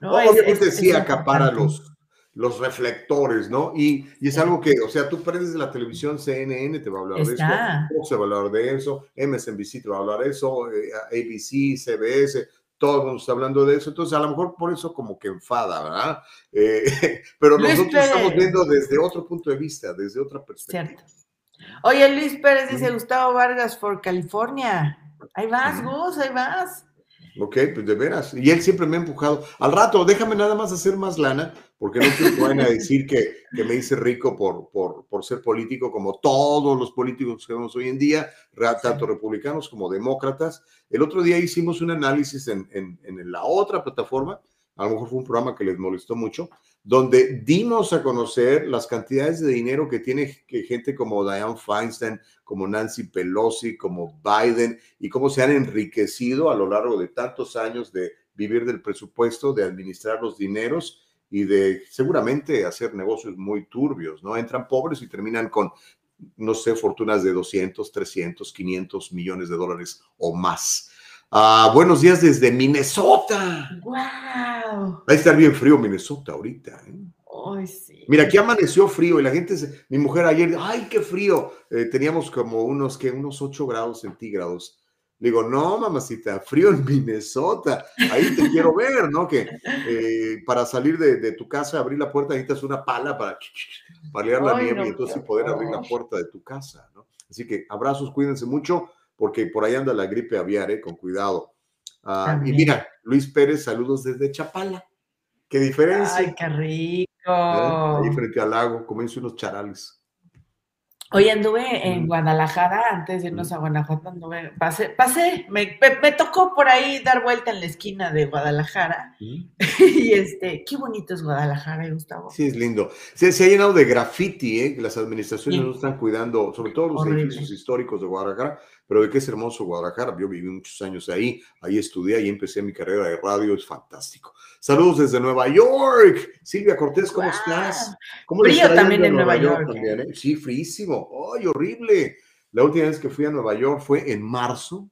No, Obviamente sí acapara los, los reflectores, ¿no? Y, y, es algo que, o sea, tú prendes la televisión, CNN te va a hablar de eso, Fox te va a hablar de eso, MSNBC te va a hablar de eso, eh, ABC, CBS, todo el mundo está hablando de eso, entonces a lo mejor por eso como que enfada, ¿verdad? Eh, pero nosotros estamos viendo desde otro punto de vista, desde otra perspectiva. Cierto. Oye, Luis Pérez dice Gustavo Vargas for California. Ahí vas, Gus, ahí vas. Ok, pues de veras. Y él siempre me ha empujado. Al rato, déjame nada más hacer más lana, porque no quiero que vayan a decir que, que me hice rico por, por, por, ser político, como todos los políticos que vemos hoy en día, tanto republicanos como demócratas. El otro día hicimos un análisis en, en, en la otra plataforma, a lo mejor fue un programa que les molestó mucho, donde dimos a conocer las cantidades de dinero que tiene gente como Diane Feinstein, como Nancy Pelosi, como Biden, y cómo se han enriquecido a lo largo de tantos años de vivir del presupuesto, de administrar los dineros y de seguramente hacer negocios muy turbios, ¿no? Entran pobres y terminan con, no sé, fortunas de 200, 300, 500 millones de dólares o más. Ah, buenos días desde Minnesota. ¡Wow! Va a estar bien frío Minnesota ahorita. ¿eh? sí. Mira, aquí amaneció frío y la gente, mi mujer ayer, ¡ay, qué frío! Eh, teníamos como unos, que Unos 8 grados centígrados. Digo, no, mamacita, frío en Minnesota, ahí te quiero ver, ¿no? Que eh, para salir de, tu casa, abrir la puerta, necesitas una pala para paliar la nieve y entonces poder abrir la puerta de tu casa, ¿no? Así que abrazos, cuídense mucho porque por ahí anda la gripe aviar, ¿eh? con cuidado. Ah, y mira, Luis Pérez, saludos desde Chapala. Qué diferencia. Ay, qué rico. Ahí frente al lago, comienzo unos charales. Hoy anduve en Guadalajara, antes de irnos a Guanajuato, anduve, pasé, pasé me, me, tocó por ahí dar vuelta en la esquina de Guadalajara. y este, qué bonito es Guadalajara, Gustavo. Sí, es lindo. Se, se ha llenado de graffiti, ¿eh? las administraciones no están cuidando, sobre todo los edificios históricos de Guadalajara, pero de qué es hermoso Guadalajara. Yo viví muchos años ahí, ahí estudié, y empecé mi carrera de radio, es fantástico. Saludos desde Nueva York. Silvia Cortés, ¿cómo estás? ¿Cómo Frío también en Nueva, York. Eh? Sí, fríísimo. ¡Ay, horrible! La última vez que fui a Nueva York fue en marzo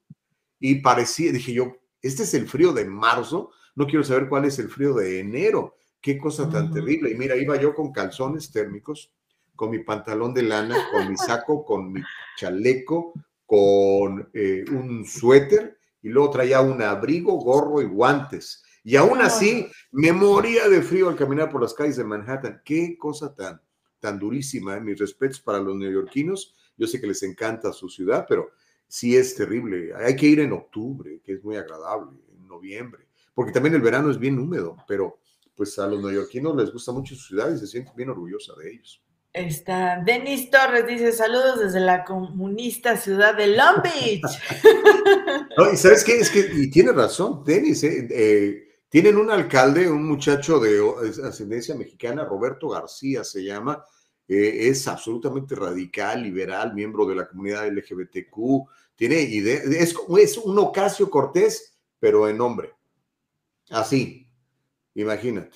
y parecía, dije yo, este es el frío de marzo, no quiero saber cuál es el frío de enero. Qué cosa tan terrible. Y mira, iba yo con calzones térmicos, con mi pantalón de lana, con mi saco, con mi chaleco, con eh, un suéter y luego traía un abrigo, gorro y guantes. Y aún así me moría de frío al caminar por las calles de Manhattan. Qué cosa tan, tan durísima. ¿eh? Mis respetos para los neoyorquinos. Yo sé que les encanta su ciudad, pero sí es terrible. Hay que ir en octubre, que es muy agradable, en noviembre, porque también el verano es bien húmedo, pero pues a los neoyorquinos les gusta mucho su ciudad y se sienten bien orgullosa de ellos. Está Denis Torres dice saludos desde la comunista ciudad de Long Beach. y sabes qué, es que, y tiene razón, Denis, eh, eh, tienen un alcalde, un muchacho de ascendencia mexicana, Roberto García se llama, eh, es absolutamente radical, liberal, miembro de la comunidad LGBTQ, tiene idea, es, es un Ocasio Cortés, pero en nombre. Así, imagínate.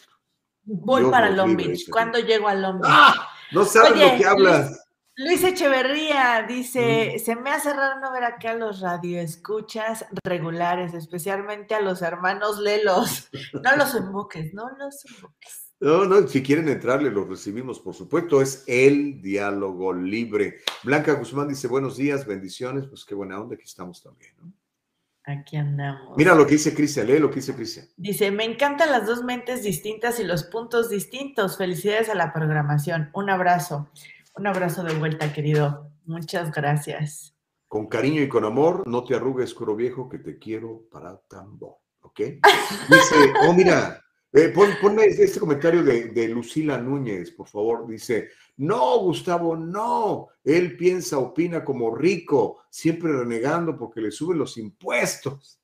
Voy para Long Beach. ¿Cuándo llego a Long Beach? ¡Ah! No sabes lo que hablas. Luis Echeverría dice, se me hace raro no ver acá a los radioescuchas regulares, especialmente a los hermanos Lelos. No los emboques, no los emboques. No, no, si quieren entrarle, los recibimos, por supuesto, es el diálogo libre. Blanca Guzmán dice, buenos días, bendiciones, pues qué buena onda, aquí estamos también, ¿no? Aquí andamos. Mira lo que dice Cristian, lee lo que dice Cristian. Dice, me encantan las dos mentes distintas y los puntos distintos. Felicidades a la programación. Un abrazo. Un abrazo de vuelta, querido. Muchas gracias. Con cariño y con amor, no te arrugues, coro viejo, que te quiero para tambor. ¿Ok? Dice, oh, mira, eh, ponme este comentario de, Lucila Núñez, por favor. Dice, no, Gustavo, no. Él piensa, opina como rico, siempre renegando porque le suben los impuestos.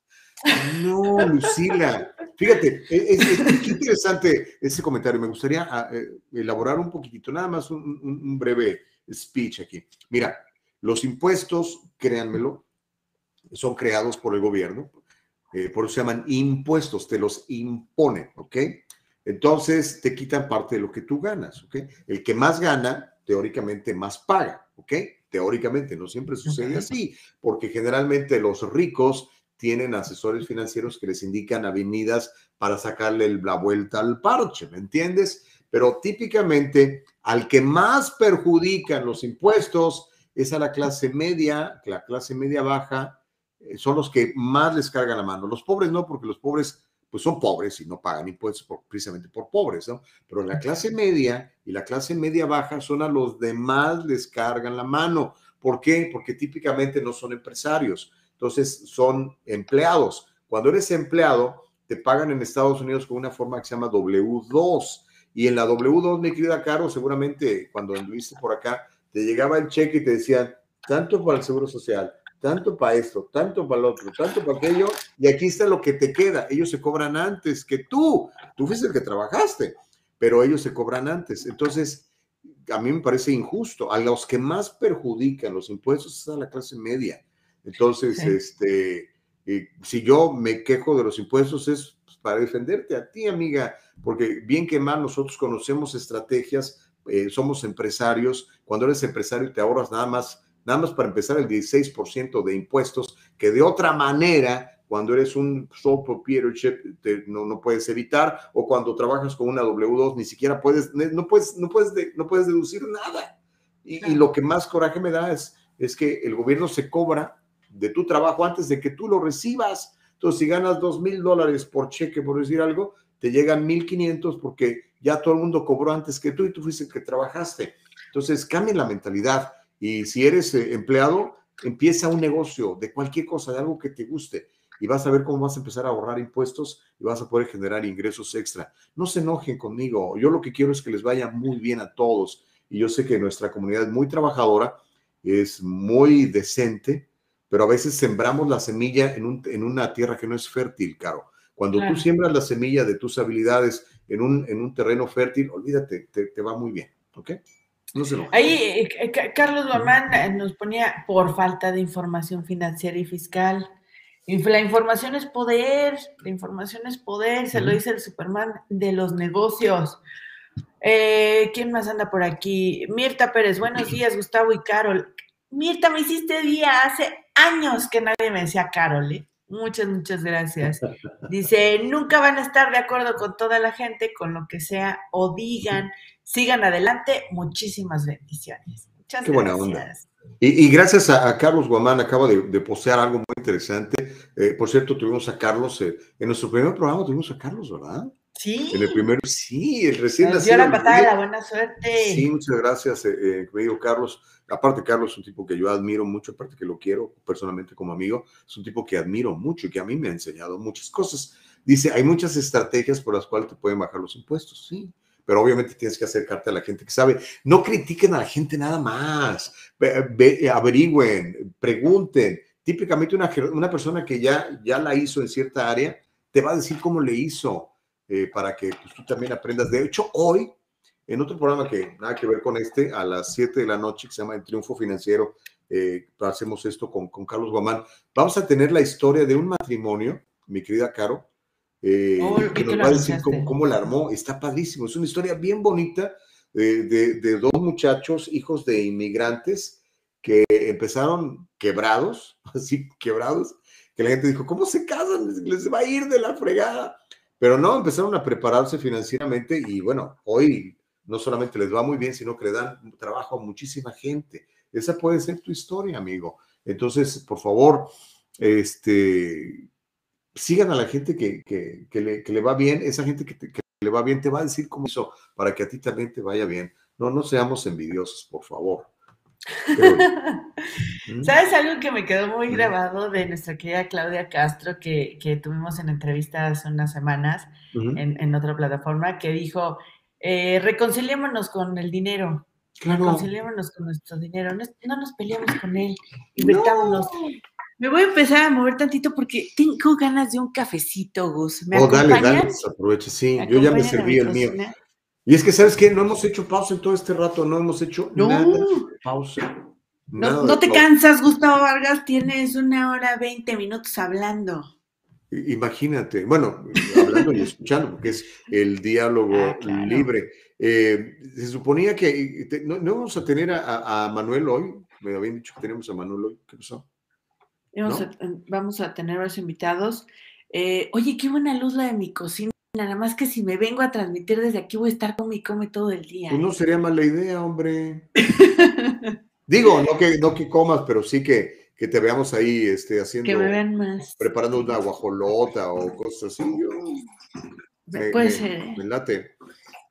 No, Lucila. Fíjate, es, interesante ese comentario. Me gustaría ah, eh, elaborar un poquitito, nada más un, breve speech aquí. Mira, los impuestos, créanmelo, son creados por el gobierno, eh, por eso se llaman impuestos, te los imponen, ¿ok? Entonces te quitan parte de lo que tú ganas, ¿ok? El que más gana, teóricamente más paga, ¿ok? Teóricamente, no siempre sucede así, porque generalmente los ricos tienen asesores financieros que les indican avenidas para sacarle la vuelta al parche, ¿me entiendes? Pero típicamente al que más perjudican los impuestos es a la clase media, la clase media baja, son los que más les cargan la mano. Los pobres no, porque los pobres pues son pobres y no pagan impuestos precisamente por pobres, ¿no? Pero la clase media y la clase media baja son a los demás les cargan la mano. ¿Por qué? Porque típicamente no son empresarios entonces son empleados. Cuando eres empleado, te pagan en Estados Unidos con una forma que se llama W2. Y en la W2, mi querida Caro, seguramente cuando anduviste por acá, te llegaba el cheque y te decían, tanto para el Seguro Social, tanto para esto, tanto para el otro, tanto para aquello, y aquí está lo que te queda. Ellos se cobran antes que tú. Tú fuiste el que trabajaste, pero ellos se cobran antes. Entonces, a mí me parece injusto. A los que más perjudican los impuestos es a la clase media. Entonces, este, si yo me quejo de los impuestos es para defenderte a ti, amiga, porque bien que mal nosotros conocemos estrategias, eh, somos empresarios, cuando eres empresario te ahorras nada más, nada más para empezar el 16% de impuestos, que de otra manera cuando eres un sole proprietorship no, no puedes evitar, o cuando trabajas con una W2 ni siquiera puedes, no puedes, no puedes, no puedes deducir nada. Y, y, lo que más coraje me da es, es que el gobierno se cobra de tu trabajo antes de que tú lo recibas. Entonces, si ganas dos mil dólares por cheque, por decir algo, te llegan mil quinientos porque ya todo el mundo cobró antes que tú y tú fuiste el que trabajaste. Entonces, cambia la mentalidad. Y si eres eh, empleado, empieza un negocio de cualquier cosa, de algo que te guste. Y vas a ver cómo vas a empezar a ahorrar impuestos y vas a poder generar ingresos extra. No se enojen conmigo. Yo lo que quiero es que les vaya muy bien a todos. Y yo sé que nuestra comunidad es muy trabajadora, es muy decente, pero a veces sembramos la semilla en, un, en una tierra que no es fértil, Caro. Cuando tú siembras la semilla de tus habilidades en un, en un terreno fértil, olvídate, te, va muy bien, ¿ok? No se Ahí eh, eh, Carlos Guamán eh, nos ponía por falta de información financiera y fiscal. La información es poder, la información es poder, se lo dice el Superman de los negocios. ¿Quién más anda por aquí? Mirta Pérez, buenos días, Gustavo y Carol. Mirta, me hiciste día hace años que nadie me decía Carol. ¿eh? Muchas, muchas gracias. Dice, nunca van a estar de acuerdo con toda la gente, con lo que sea o digan. Sigan adelante. Muchísimas bendiciones. Muchas Qué buena onda. Y, gracias a, Carlos Guamán, acaba de, postear algo muy interesante. Eh, por cierto, tuvimos a Carlos, eh, en nuestro primer programa tuvimos a Carlos, ¿verdad? Sí. En el primero, sí, el recién nacido. dio la patada de la buena suerte. Sí, muchas gracias, eh, querido Carlos. Aparte, Carlos es un tipo que yo admiro mucho, aparte que lo quiero personalmente como amigo, es un tipo que admiro mucho y que a mí me ha enseñado muchas cosas. Dice, hay muchas estrategias por las cuales te pueden bajar los impuestos, sí, pero obviamente tienes que acercarte a la gente que sabe. No critiquen a la gente nada más, averigüen, pregunten. Típicamente una, una persona que ya, ya la hizo en cierta área, te va a decir cómo le hizo eh, para que pues, tú también aprendas. De hecho, hoy, en otro programa que nada que ver con este, a las 7 de la noche, que se llama El Triunfo Financiero, eh, hacemos esto con, con, Carlos Guamán, vamos a tener la historia de un matrimonio, mi querida Caro, eh, oh, que nos va a decir cómo, la armó. Está padrísimo, es una historia bien bonita. de, de, de dos muchachos, hijos de inmigrantes, que empezaron quebrados, así quebrados, que la gente dijo, ¿cómo se casan? Les va a ir de la fregada. Pero no, empezaron a prepararse financieramente y bueno, hoy no solamente les va muy bien, sino que le dan trabajo a muchísima gente. Esa puede ser tu historia, amigo. Entonces, por favor, este, sigan a la gente que, que, que, le, que le, va bien. Esa gente que, que, le va bien te va a decir cómo hizo para que a ti también te vaya bien. No, no seamos envidiosos, por favor. Pero. ¿Sabes algo que me quedó muy grabado de nuestra querida Claudia Castro que, que tuvimos en entrevista hace unas semanas uh -huh. en, en, otra plataforma que dijo, eh, reconciliémonos con el dinero, claro. reconciliémonos con nuestro dinero, no, no nos peleamos con él, invertámonos. No. Me voy a empezar a mover tantito porque tengo ganas de un cafecito, Gus. ¿Me oh, dale, dale, aproveche, sí, yo ya me serví el mío. Y es que, ¿sabes qué? No hemos hecho pausa en todo este rato, no hemos hecho no. nada pausa. Nada no, no te pausa. cansas, Gustavo Vargas, tienes una hora veinte minutos hablando. Imagínate, bueno, hablando y escuchando, porque es el diálogo ah, claro. libre. Eh, se suponía que te, no, no, vamos a tener a, a, Manuel hoy, me habían dicho que tenemos a Manuel hoy, ¿qué pasó? Vamos, ¿No? a, vamos a, tener a los invitados. Eh, oye, qué buena luz la de mi cocina. Nada más que si me vengo a transmitir desde aquí voy a estar con mi come todo el día. Pues no sería mala idea, hombre. Digo, no que, no que comas, pero sí que, que te veamos ahí este, haciendo. Que me vean más. Preparando una guajolota o cosas así. Yo, me, Puede me, ser. ¿eh? Me late.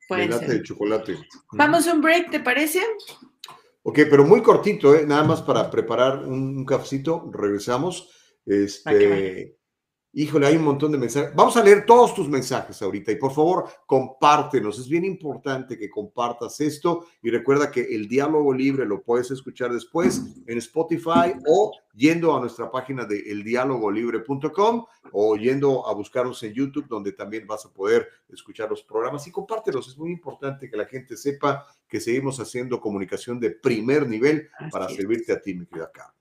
Puede me late ser. el chocolate. Vamos a un break, ¿te parece? Ok, pero muy cortito, ¿eh? nada más para preparar un, un cafecito. Regresamos. Este, Híjole, hay un montón de mensajes. Vamos a leer todos tus mensajes ahorita y por favor, compártenos. Es bien importante que compartas esto y recuerda que el diálogo libre lo puedes escuchar después en Spotify o yendo a nuestra página de eldialogolibre.com o yendo a buscarnos en YouTube donde también vas a poder escuchar los programas y compártelos. Es muy importante que la gente sepa que seguimos haciendo comunicación de primer nivel para servirte a ti, mi querida Carmen.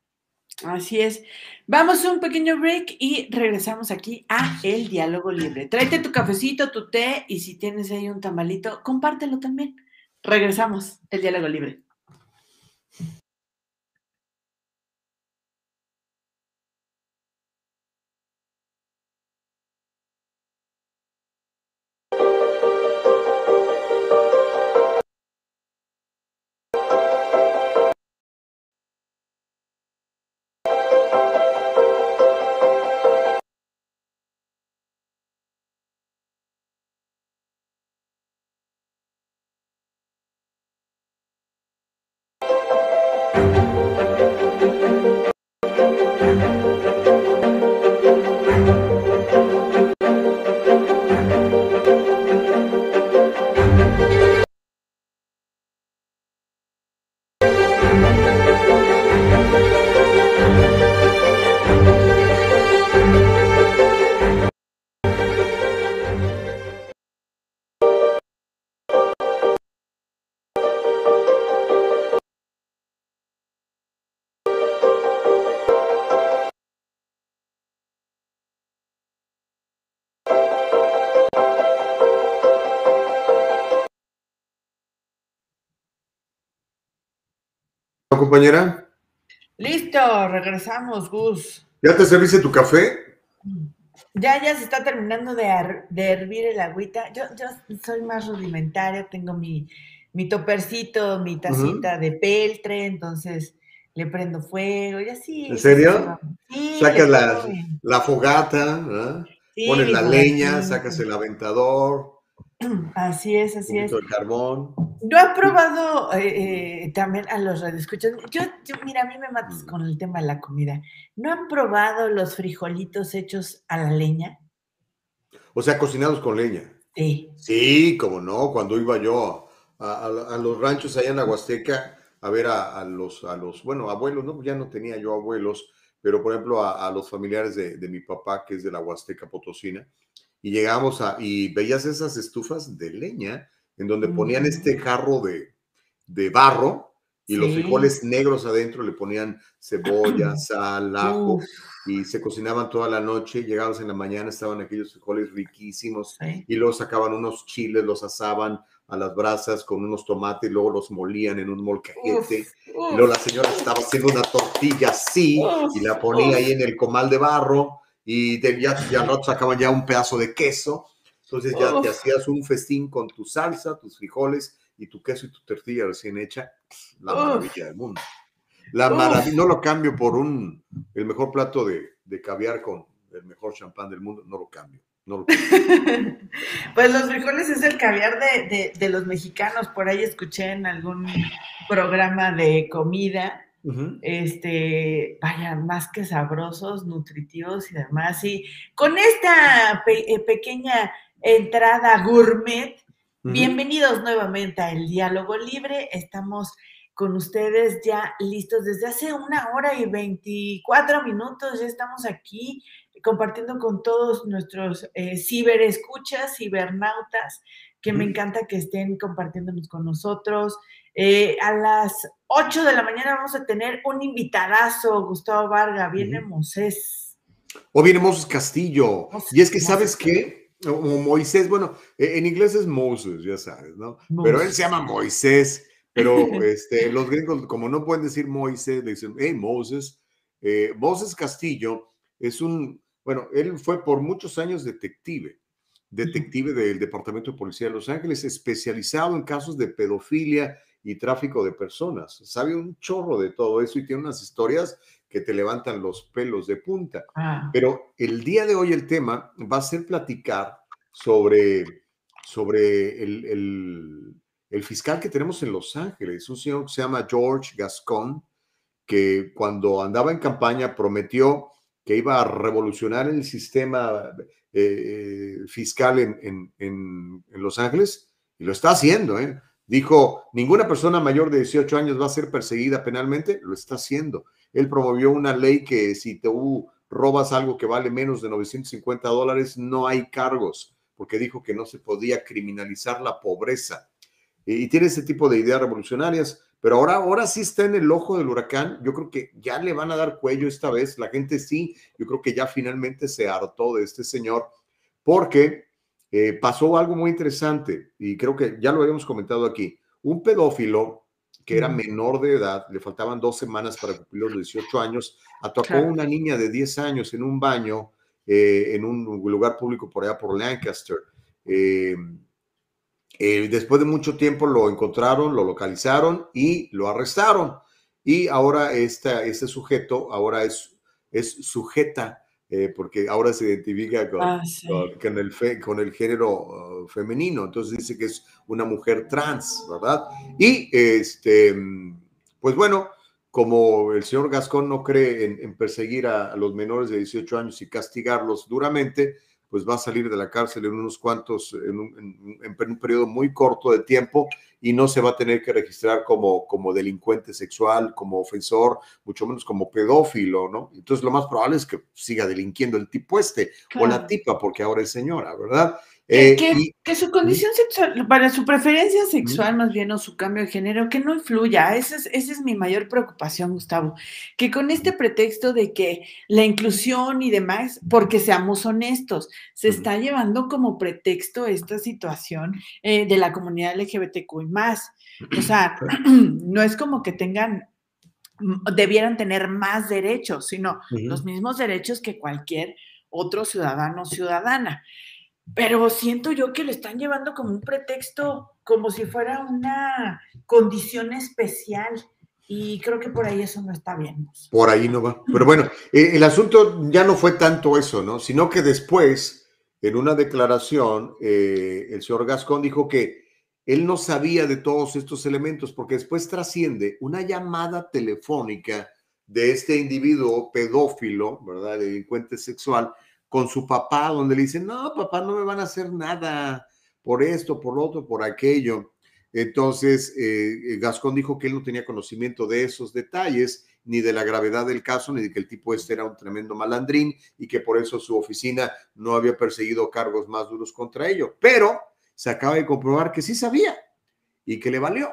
Así es. Vamos a un pequeño break y regresamos aquí a El Diálogo Libre. Tráete tu cafecito, tu té y si tienes ahí un tamalito, compártelo también. Regresamos, El Diálogo Libre. Compañera? Listo, regresamos, Gus. ¿Ya te serviste tu café? Ya, ya se está terminando de, de hervir el agüita. Yo, yo soy más rudimentaria, tengo mi, mi topercito, mi tacita uh -huh. de peltre, entonces le prendo fuego y así. ¿En serio? Sí, sacas la, la, fogata, sí, pones la leña, sacas el aventador. Así es, así es. El carbón. Yo he probado eh, eh, también a los radioescuchas. Yo, yo, mira, a mí me matas con el tema de la comida. ¿No han probado los frijolitos hechos a la leña? O sea, cocinados con leña. Sí. Sí, como no, cuando iba yo a, a, a los ranchos allá en la Huasteca a ver a, a, los, a los, bueno, abuelos, no, ya no tenía yo abuelos, pero por ejemplo a, los familiares de, de mi papá, que es de la Huasteca Potosina, y llegamos a, y veías esas estufas de leña en donde ponían este jarro de, de barro Y los frijoles negros adentro le ponían cebolla, sal, ajo y se cocinaban toda la noche. Llegabas en la mañana, estaban aquellos frijoles riquísimos y luego sacaban unos chiles, los asaban a las brasas con unos tomates, luego los molían en un molcajete. Y luego la señora estaba haciendo una tortilla así y la ponía ahí en el comal de barro y de, ya, ya no sacaban ya un pedazo de queso. Entonces ya te hacías un festín con tu salsa, tus frijoles y tu queso y tu tortilla recién hecha. La maravilla del mundo. La maravilla, no lo cambio por un, el mejor plato de, de caviar con el mejor champán del mundo, no lo cambio. No lo pues los frijoles es el caviar de, de, de, los mexicanos. Por ahí escuché en algún programa de comida este, vaya, más que sabrosos, nutritivos y demás. Y con esta eh, pequeña entrada gourmet, bienvenidos nuevamente a El Diálogo Libre. Estamos con ustedes ya listos desde hace una hora y 24 minutos. Ya estamos aquí compartiendo con todos nuestros eh, ciberescuchas, cibernautas, que me encanta que estén compartiéndonos con nosotros. Eh, a las 8 de la mañana vamos a tener un invitadazo, Gustavo Varga, viene Moisés. O viene Moses Castillo. y es que, ¿sabes qué? O Moisés, bueno, e, en inglés es Moses, ya sabes, ¿no? Pero él se llama Moisés, pero este, los gringos, como no pueden decir Moisés, le dicen, hey, Moses. Eh, Moses Castillo es un, bueno, él fue por muchos años detective detective del Departamento de Policía de Los Ángeles, especializado en casos de pedofilia y tráfico de personas. Sabe un chorro de todo eso y tiene unas historias que te levantan los pelos de punta. Ah. Pero el día de hoy el tema va a ser platicar sobre, sobre el, el, fiscal que tenemos en Los Ángeles, un señor que se llama George Gascon, que cuando andaba en campaña prometió que iba a revolucionar el sistema eh, fiscal en, en, en, Los Ángeles, y lo está haciendo, ¿eh? Dijo, ninguna persona mayor de 18 años va a ser perseguida penalmente, lo está haciendo. Él promovió una ley que si tú robas algo que vale menos de 950 dólares, no hay cargos, porque dijo que no se podía criminalizar la pobreza. Y, tiene ese tipo de ideas revolucionarias, pero ahora, ahora sí está en el ojo del huracán. Yo creo que ya le van a dar cuello esta vez. La gente sí, yo creo que ya finalmente se hartó de este señor, porque eh, pasó algo muy interesante y creo que ya lo habíamos comentado aquí. Un pedófilo que era menor de edad, le faltaban dos semanas para cumplir los 18 años, atacó a una niña de 10 años en un baño eh, en un lugar público por allá por Lancaster. Eh, después de mucho tiempo lo encontraron, lo localizaron y lo arrestaron. Y ahora este sujeto, ahora es, es sujeta eh, porque ahora se identifica con, ah, con, el, con el género uh, femenino, entonces dice que es una mujer trans, ¿verdad? Y este, pues bueno, como el señor Gascón no cree en, perseguir a, los menores de 18 años y castigarlos duramente, pues va a salir de la cárcel en unos cuantos, en un, en un, periodo muy corto de tiempo y no se va a tener que registrar como, como delincuente sexual, como ofensor, mucho menos como pedófilo, ¿no? Entonces lo más probable es que siga delinquiendo el tipo este o la tipa, porque ahora es señora, ¿verdad? Eh, que, su condición sexual, para su preferencia sexual más bien o su cambio de género, que no influya. Esa es, esa es mi mayor preocupación, Gustavo. Que con este pretexto de que la inclusión y demás, porque seamos honestos, se está llevando como pretexto esta situación eh, de la comunidad LGBTQ y más. O sea, no es como que tengan debieran tener más derechos, sino los mismos derechos que cualquier otro ciudadano o ciudadana pero siento yo que lo están llevando como un pretexto, como si fuera una condición especial. Y creo que por ahí eso no está bien. Por ahí no va. Pero bueno, eh, el asunto ya no fue tanto eso, ¿no? Sino que después, en una declaración, eh, el señor Gascón dijo que él no sabía de todos estos elementos, porque después trasciende una llamada telefónica de este individuo pedófilo, ¿verdad? Delincuente sexual, con su papá, donde le dicen, no, papá, no me van a hacer nada por esto, por lo otro, por aquello. Entonces, eh, eh, Gascón dijo que él no tenía conocimiento de esos detalles, ni de la gravedad del caso, ni de que el tipo este era un tremendo malandrín y que por eso su oficina no había perseguido cargos más duros contra ello. Pero se acaba de comprobar que sí sabía y que le valió.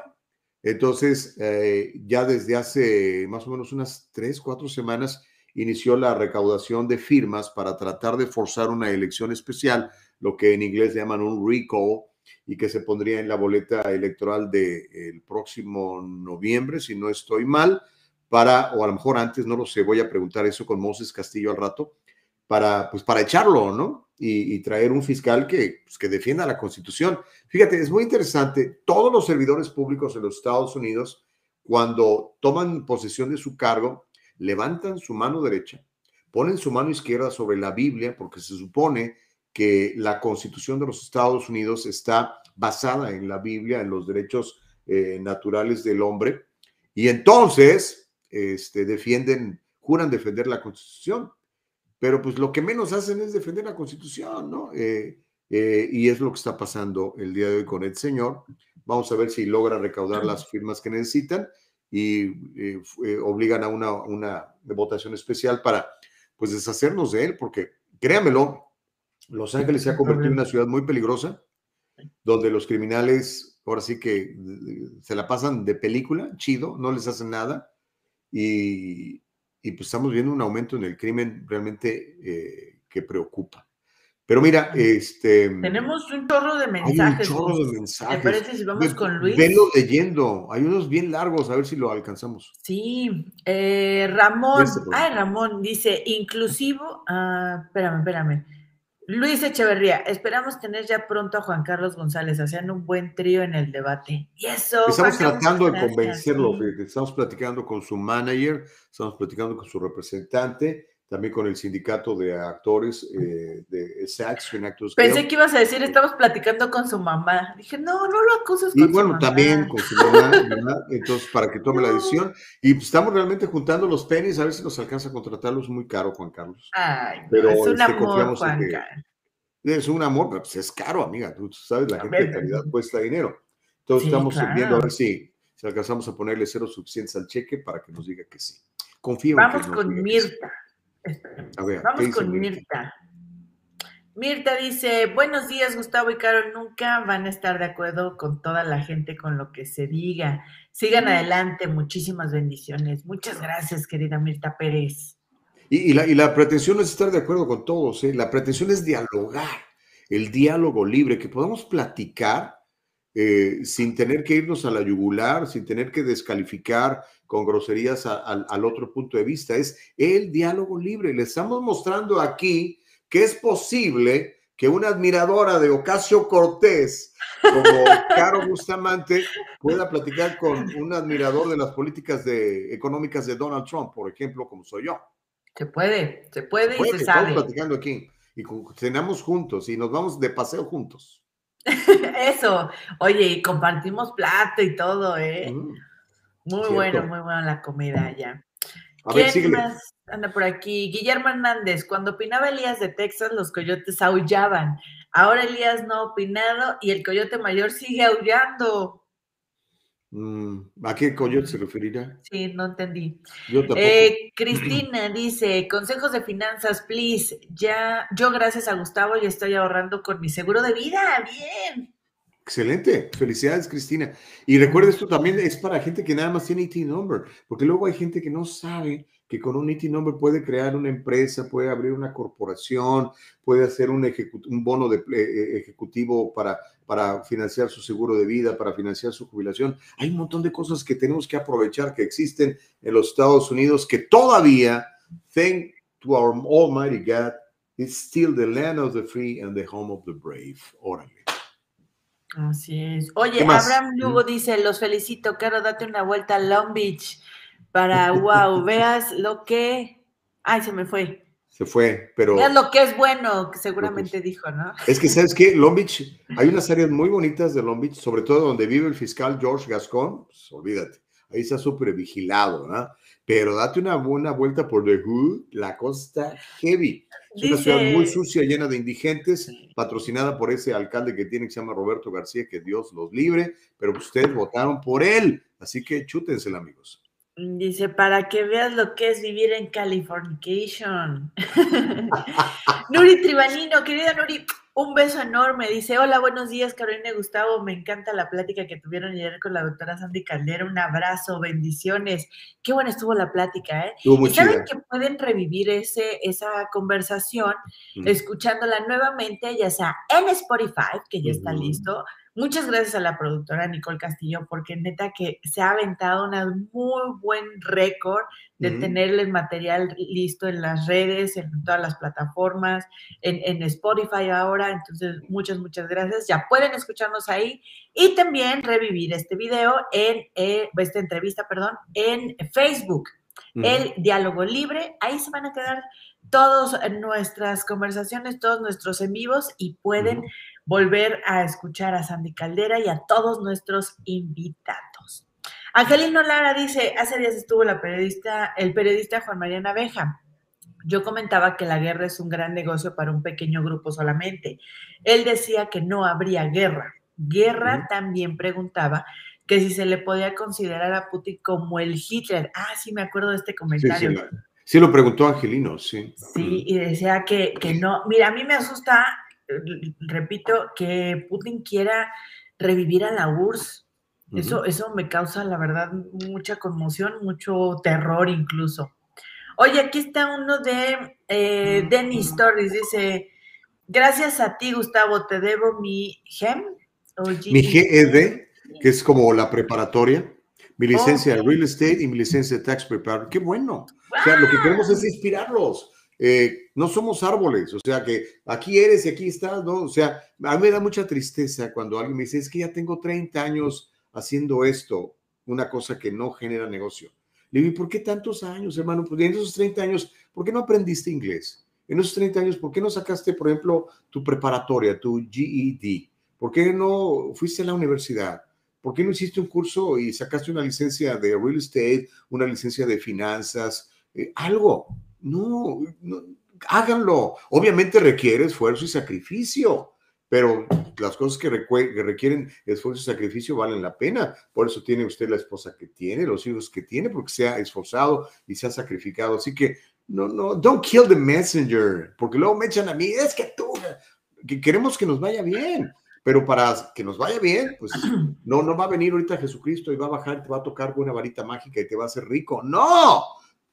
Entonces, eh, ya desde hace más o menos unas tres, cuatro semanas, inició la recaudación de firmas para tratar de forzar una elección especial, lo que en inglés llaman un recall, y que se pondría en la boleta electoral del próximo noviembre, si no estoy mal, para, o a lo mejor antes, no lo sé, voy a preguntar eso con Moses Castillo al rato, para, pues para echarlo, ¿no? Y, traer un fiscal que, pues, que defienda la Constitución. Fíjate, es muy interesante, todos los servidores públicos en los Estados Unidos, cuando toman posesión de su cargo, levantan su mano derecha, ponen su mano izquierda sobre la Biblia, porque se supone que la Constitución de los Estados Unidos está basada en la Biblia, en los derechos eh, naturales del hombre, y entonces este, defienden, juran defender la Constitución pero pues lo que menos hacen es defender la Constitución, ¿no? Eh, eh, y es lo que está pasando el día de hoy con el señor. Vamos a ver si logra recaudar las firmas que necesitan y eh, obligan a una, una votación especial para pues deshacernos de él, porque créamelo, Los Ángeles se ha convertido en una ciudad muy peligrosa, donde los criminales ahora sí que se la pasan de película, chido, no les hacen nada, y, y pues estamos viendo un aumento en el crimen realmente eh, que preocupa. Pero mira, este... Tenemos un chorro de mensajes. un chorro de mensajes. ¿Te parece si vamos con Luis? Venlo leyendo. Hay unos bien largos, a ver si lo alcanzamos. Sí, eh, Ramón, ay Ramón, dice, inclusivo, ah, espérame, espérame. Luis Echeverría, esperamos tener ya pronto a Juan Carlos González haciendo un buen trío en el debate. Y eso. Estamos tratando de convencerlo, estamos platicando con su manager, estamos platicando con su representante, también con el sindicato de actores eh, de SACS, Actors Pensé que ibas a decir, estamos platicando con su mamá. Dije, no, no lo acuses con y bueno, también con su mamá, entonces para que tome la decisión. Y pues, estamos realmente juntando los tenis, a ver si nos alcanza a contratarlos muy caro, Juan Carlos. Ay, pero es un este, amor, Juan Carlos. Es un amor, pero pues es caro, amiga. Tú sabes, la gente de calidad cuesta dinero. Entonces estamos viendo a ver si, si alcanzamos a ponerle cero suficientes al cheque para que nos diga que sí. Confío Vamos en que con Mirta. Vamos con Mirta. Mirta dice, buenos días Gustavo y Carol, nunca van a estar de acuerdo con toda la gente con lo que se diga. Sigan adelante, muchísimas bendiciones. Muchas gracias, querida Mirta Pérez. Y, la, y, la, pretensión no es estar de acuerdo con todos, ¿eh? la pretensión es dialogar, el diálogo libre, que podamos platicar eh, sin tener que irnos a la yugular, sin tener que descalificar con groserías al otro punto de vista. Es el diálogo libre. Le estamos mostrando aquí que es posible que una admiradora de Ocasio Cortés, como Caro Bustamante, pueda platicar con un admirador de las políticas de, económicas de Donald Trump, por ejemplo, como soy yo. Se puede, se puede, y se sabe. Estamos platicando aquí y cenamos juntos y nos vamos de paseo juntos. Eso, oye, y compartimos plato y todo, ¿eh? Mm. Muy bueno, muy buena la comida ya. ¿Quién más anda por aquí? Guillermo Hernández, cuando opinaba Elías de Texas, los coyotes aullaban. Ahora Elías no ha opinado y el coyote mayor sigue aullando. Mm, ¿A qué coyote se referirá? Sí, no entendí. Yo tampoco. Eh, Cristina dice, consejos de finanzas, please. Ya, yo gracias a Gustavo ya estoy ahorrando con mi seguro de vida. Bien. Excelente, felicidades Cristina. Y recuerda esto también es para gente que nada más tiene IT number, porque luego hay gente que no sabe que con un IT number puede crear una empresa, puede abrir una corporación, puede hacer un, un bono de, eh, eh, ejecutivo para, para financiar su seguro de vida, para financiar su jubilación. Hay un montón de cosas que tenemos que aprovechar que existen en los Estados Unidos que todavía, thank to our Almighty God, is still the land of the free and the home of the brave. Órale. Así es. Oye, Abraham Lugo dice, los felicito, Caro, date una vuelta a Long Beach para, wow, veas lo que... Ay, se me fue. Se fue, pero... Veas lo que es bueno, que seguramente dijo, ¿no? Es que, ¿sabes qué? Long Beach, hay unas áreas muy bonitas de Long Beach, sobre todo donde vive el fiscal George Gascon, pues, olvídate, ahí está súper vigilado, ¿no? Pero date una buena vuelta por The Hood, la costa heavy. Es una ciudad muy sucia, llena de indigentes, patrocinada por ese alcalde que tiene que se llama Roberto García, que Dios los libre, pero ustedes votaron por él, así que chútensela, amigos. Dice, para que veas lo que es vivir en Californication. Nuri Tribanino, querida Nuri, Un beso enorme. Dice, hola, buenos días, Carolina y Gustavo. Me encanta la plática que tuvieron ayer con la doctora Sandy Caldera. Un abrazo, bendiciones. Qué buena estuvo la plática, ¿eh? Estuvo muy y saben que pueden revivir ese, esa conversación escuchándola nuevamente, ya sea en Spotify, que ya está listo. Muchas gracias a la productora Nicole Castillo, porque neta que se ha aventado un muy buen récord de tener el material listo en las redes, en todas las plataformas, en, en Spotify ahora. Entonces, muchas, muchas gracias. Ya pueden escucharnos ahí y también revivir este video en, eh, esta entrevista, perdón, en Facebook el diálogo libre. Ahí se van a quedar todas nuestras conversaciones, todos nuestros en vivos y pueden. Volver a escuchar a Sandy Caldera y a todos nuestros invitados. Angelino Lara dice, hace días estuvo la periodista, el periodista Juan Mariana Abeja. Yo comentaba que la guerra es un gran negocio para un pequeño grupo solamente. Él decía que no habría guerra. Guerra también preguntaba que si se le podía considerar a Putin como el Hitler. Ah, sí, me acuerdo de este Sí, comentario. sí, la- sí lo preguntó Angelino, sí. Sí, y decía que, que no. Mira, a mí me asusta, repito, que Putin quiera revivir a la URSS. Eso, eso me causa, la verdad, mucha conmoción, mucho terror incluso. Oye, aquí está uno de eh, Dennis Torres, dice, gracias a ti, Gustavo, te debo mi GEM. o Mi GED, que es como la preparatoria, mi licencia de real estate y mi licencia de tax preparer. Qué bueno. O sea, lo que queremos es inspirarlos. Eh, no somos árboles, o sea que aquí eres y aquí estás, ¿no? O sea, a mí me da mucha tristeza cuando alguien me dice, es que ya tengo 30 años haciendo esto, una cosa que no genera negocio. Le digo, ¿y por qué tantos años, hermano? Pues en esos 30 años, ¿por qué no aprendiste inglés? En esos 30 años, ¿por qué no sacaste, por ejemplo, tu preparatoria, tu GED? ¿Por qué no fuiste a la universidad? ¿Por qué no hiciste un curso y sacaste una licencia de real estate, una licencia de finanzas, eh, algo? No, no, háganlo. Obviamente requiere esfuerzo y sacrificio, pero las cosas que, requieren esfuerzo y sacrificio valen la pena. Por eso tiene usted la esposa que tiene, los hijos que tiene, porque se ha esforzado y se ha sacrificado. Así que no, no, don't kill the messenger, porque luego me echan a mí, es que tú, que queremos que nos vaya bien. Pero para que nos vaya bien, pues no, no va a venir ahorita Jesucristo y va a bajar, te va a tocar con una varita mágica y te va a hacer rico. No,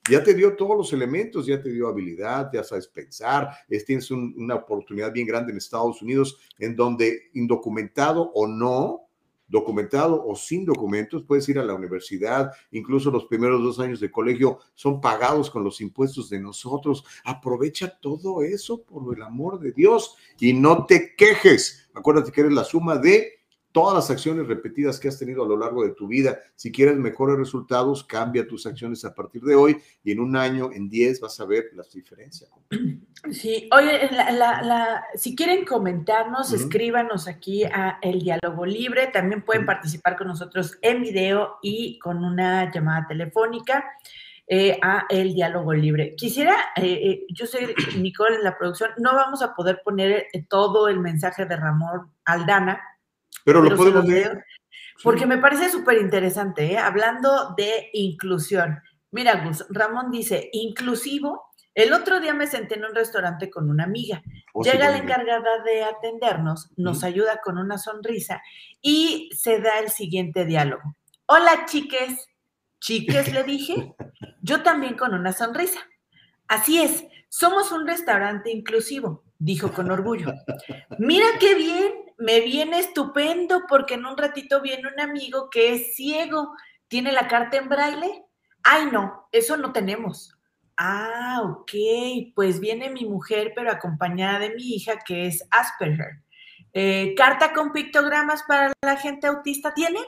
ya te dio todos los elementos, ya te dio habilidad, ya sabes pensar, es- tienes un- una oportunidad bien grande en Estados Unidos en donde indocumentado o no, documentado o sin documentos, puedes ir a la universidad, incluso los primeros dos años de colegio son pagados con los impuestos de nosotros. Aprovecha todo eso por el amor de Dios y no te quejes. Acuérdate que eres la suma de todas las acciones repetidas que has tenido a lo largo de tu vida. Si quieres mejores resultados, cambia tus acciones a partir de hoy y en un año, en 10, vas a ver las diferencias. Sí, oye, la- la- la- si quieren comentarnos, escríbanos aquí a El Diálogo Libre. También pueden participar con nosotros en video y con una llamada telefónica eh, a El Diálogo Libre. Quisiera, eh, eh, yo soy Nicole en la producción, no vamos a poder poner todo el mensaje de Ramón Aldana, Pero lo pero podemos leer. Porque me parece súper interesante, ¿eh? hablando de inclusión. Mira, Gus, Ramón dice, inclusivo. El otro día me senté en un restaurante con una amiga. Oh, sí, Llega la encargada de atendernos, nos ayuda con una sonrisa y se da el siguiente diálogo. Hola, chiques. Chiques, le dije. Yo también con una sonrisa. Así es, somos un restaurante inclusivo, dijo con orgullo. Mira qué bien, me viene estupendo porque en un ratito viene un amigo que es ciego. ¿Tiene la carta en braille? Ay, no, eso no tenemos. Ah, ok, pues viene mi mujer, pero acompañada de mi hija que es Asperger. Eh, ¿Carta con pictogramas para la gente autista tiene?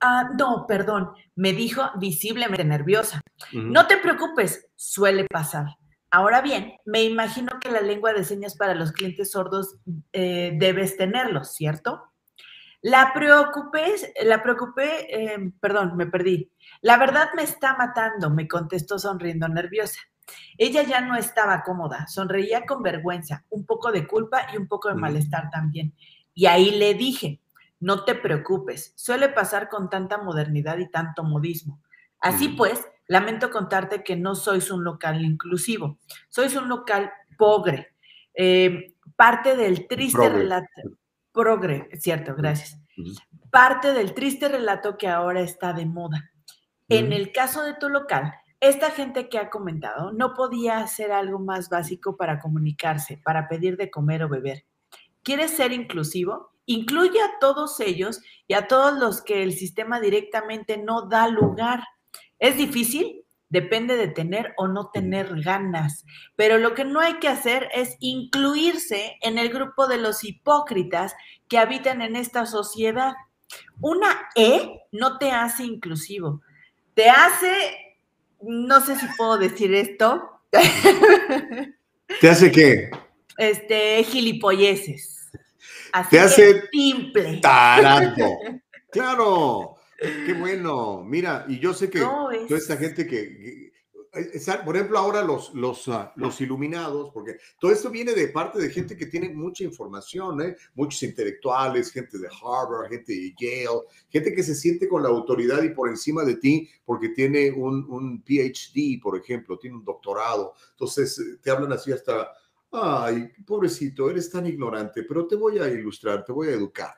Ah, no, perdón, me dijo visiblemente nerviosa. No te preocupes, suele pasar. Ahora bien, me imagino que la lengua de señas para los clientes sordos eh, debes tenerlo, ¿cierto? La preocupé, la preocupé, eh, perdón, me perdí. La verdad me está matando, me contestó sonriendo nerviosa. Ella ya no estaba cómoda, sonreía con vergüenza, un poco de culpa y un poco de malestar también. Y ahí le dije, no te preocupes, suele pasar con tanta modernidad y tanto modismo. Así pues, lamento contarte que no sois un local inclusivo, sois un local pobre. Eh, parte del triste relato, progre, cierto, gracias. Parte del triste relato que ahora está de moda. En el caso de tu local, esta gente que ha comentado no podía hacer algo más básico para comunicarse, para pedir de comer o beber. ¿Quieres ser inclusivo? Incluye a todos ellos y a todos los que el sistema directamente no da lugar. ¿Es difícil? Depende de tener o no tener ganas. Pero lo que no hay que hacer es incluirse en el grupo de los hipócritas que habitan en esta sociedad. Una E no te hace inclusivo. Te hace, no sé si puedo decir esto. ¿Te hace qué? Este, gilipolleces. Así te hace simple. Tarato. Claro. Qué bueno. Mira, y yo sé que toda esta gente que, por ejemplo, ahora los, los, ah, los iluminados, porque todo esto viene de parte de gente que tiene mucha información, ¿eh? muchos intelectuales, gente de Harvard, gente de Yale, gente que se siente con la autoridad y por encima de ti porque tiene un, un PhD, por ejemplo, tiene un doctorado. Entonces eh, te hablan así hasta, ay, pobrecito, eres tan ignorante, pero te voy a ilustrar, te voy a educar.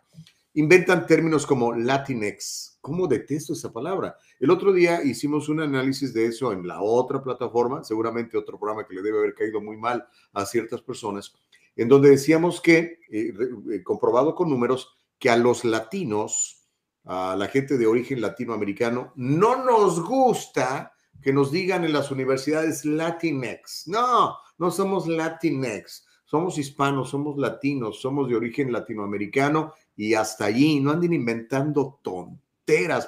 Inventan términos como Latinx. ¿Cómo detesto esa palabra? El otro día hicimos un análisis de eso en la otra plataforma, seguramente otro programa que le debe haber caído muy mal a ciertas personas, en donde decíamos que, eh, eh, comprobado con números, que a los latinos, a la gente de origen latinoamericano, no nos gusta que nos digan en las universidades Latinx. No, no somos Latinx. Somos hispanos, somos latinos, somos de origen latinoamericano y hasta allí. No anden inventando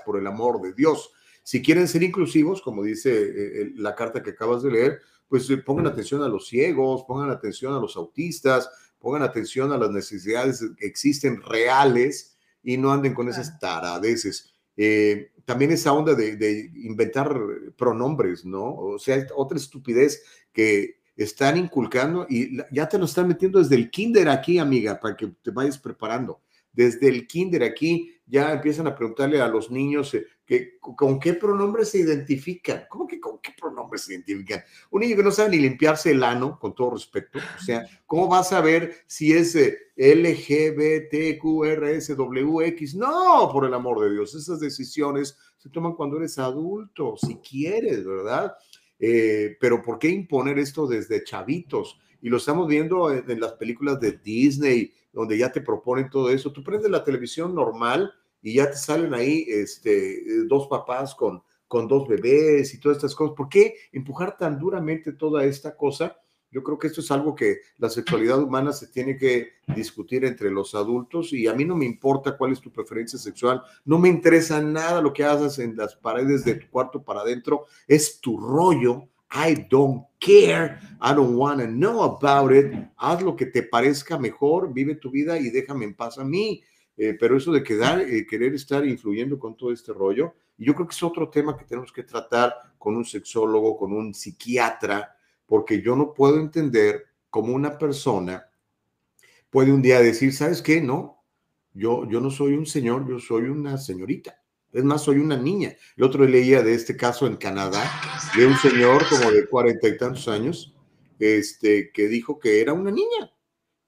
por el amor de Dios. Si quieren ser inclusivos, como dice eh, la carta que acabas de leer, pues eh, pongan atención a los ciegos, pongan atención a los autistas, pongan atención a las necesidades que existen reales y no anden con esas taradeces. Eh, también esa onda de, de, inventar pronombres, ¿no? O sea, otra estupidez que están inculcando y ya te lo están metiendo desde el kinder aquí, amiga, para que te vayas preparando desde el kinder aquí ya empiezan a preguntarle a los niños eh, que, con qué pronombres se identifican. ¿Cómo que con qué pronombres se identifican? Un niño que no sabe ni limpiarse el ano, con todo respeto. O sea, ¿cómo vas a ver si es eh, LGBTQRSWX? No, por el amor de Dios, esas decisiones se toman cuando eres adulto, si quieres, ¿verdad? Eh, pero ¿por qué imponer esto desde chavitos? Y lo estamos viendo en las películas de Disney, donde ya te proponen todo eso. Tú prendes la televisión normal y ya te salen ahí este, dos papás con, con dos bebés y todas estas cosas. ¿Por qué empujar tan duramente toda esta cosa? Yo creo que esto es algo que la sexualidad humana se tiene que discutir entre los adultos y a mí no me importa cuál es tu preferencia sexual, no me interesa nada lo que hagas en las paredes de tu cuarto para adentro, es tu rollo, I don't care. I don't want to know about it. Haz lo que te parezca mejor, vive tu vida y déjame en paz a mí. Eh, pero eso de quedar, eh, querer estar influyendo con todo este rollo, yo creo que es otro tema que tenemos que tratar con un sexólogo, con un psiquiatra, porque yo no puedo entender cómo una persona puede un día decir, ¿sabes qué? No, yo, yo no soy un señor, yo soy una señorita. Es más, soy una niña. El otro leía de este caso en Canadá, de un señor como de cuarenta y tantos años, este, que dijo que era una niña,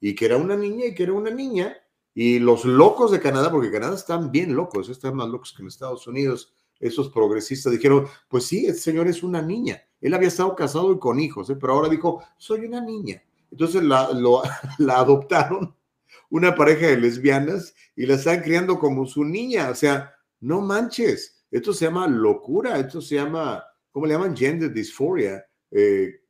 y que era una niña, y que era una niña, y los locos de Canadá, porque Canadá están bien locos, están más locos que en Estados Unidos, esos progresistas dijeron, pues sí, el señor es una niña. Él había estado casado y con hijos, ¿eh? pero ahora dijo, soy una niña. Entonces la, la adoptaron una pareja de lesbianas y la están criando como su niña. O sea, no manches, esto se llama locura, esto se llama, ¿cómo le llaman? Gender dysphoria. Eh,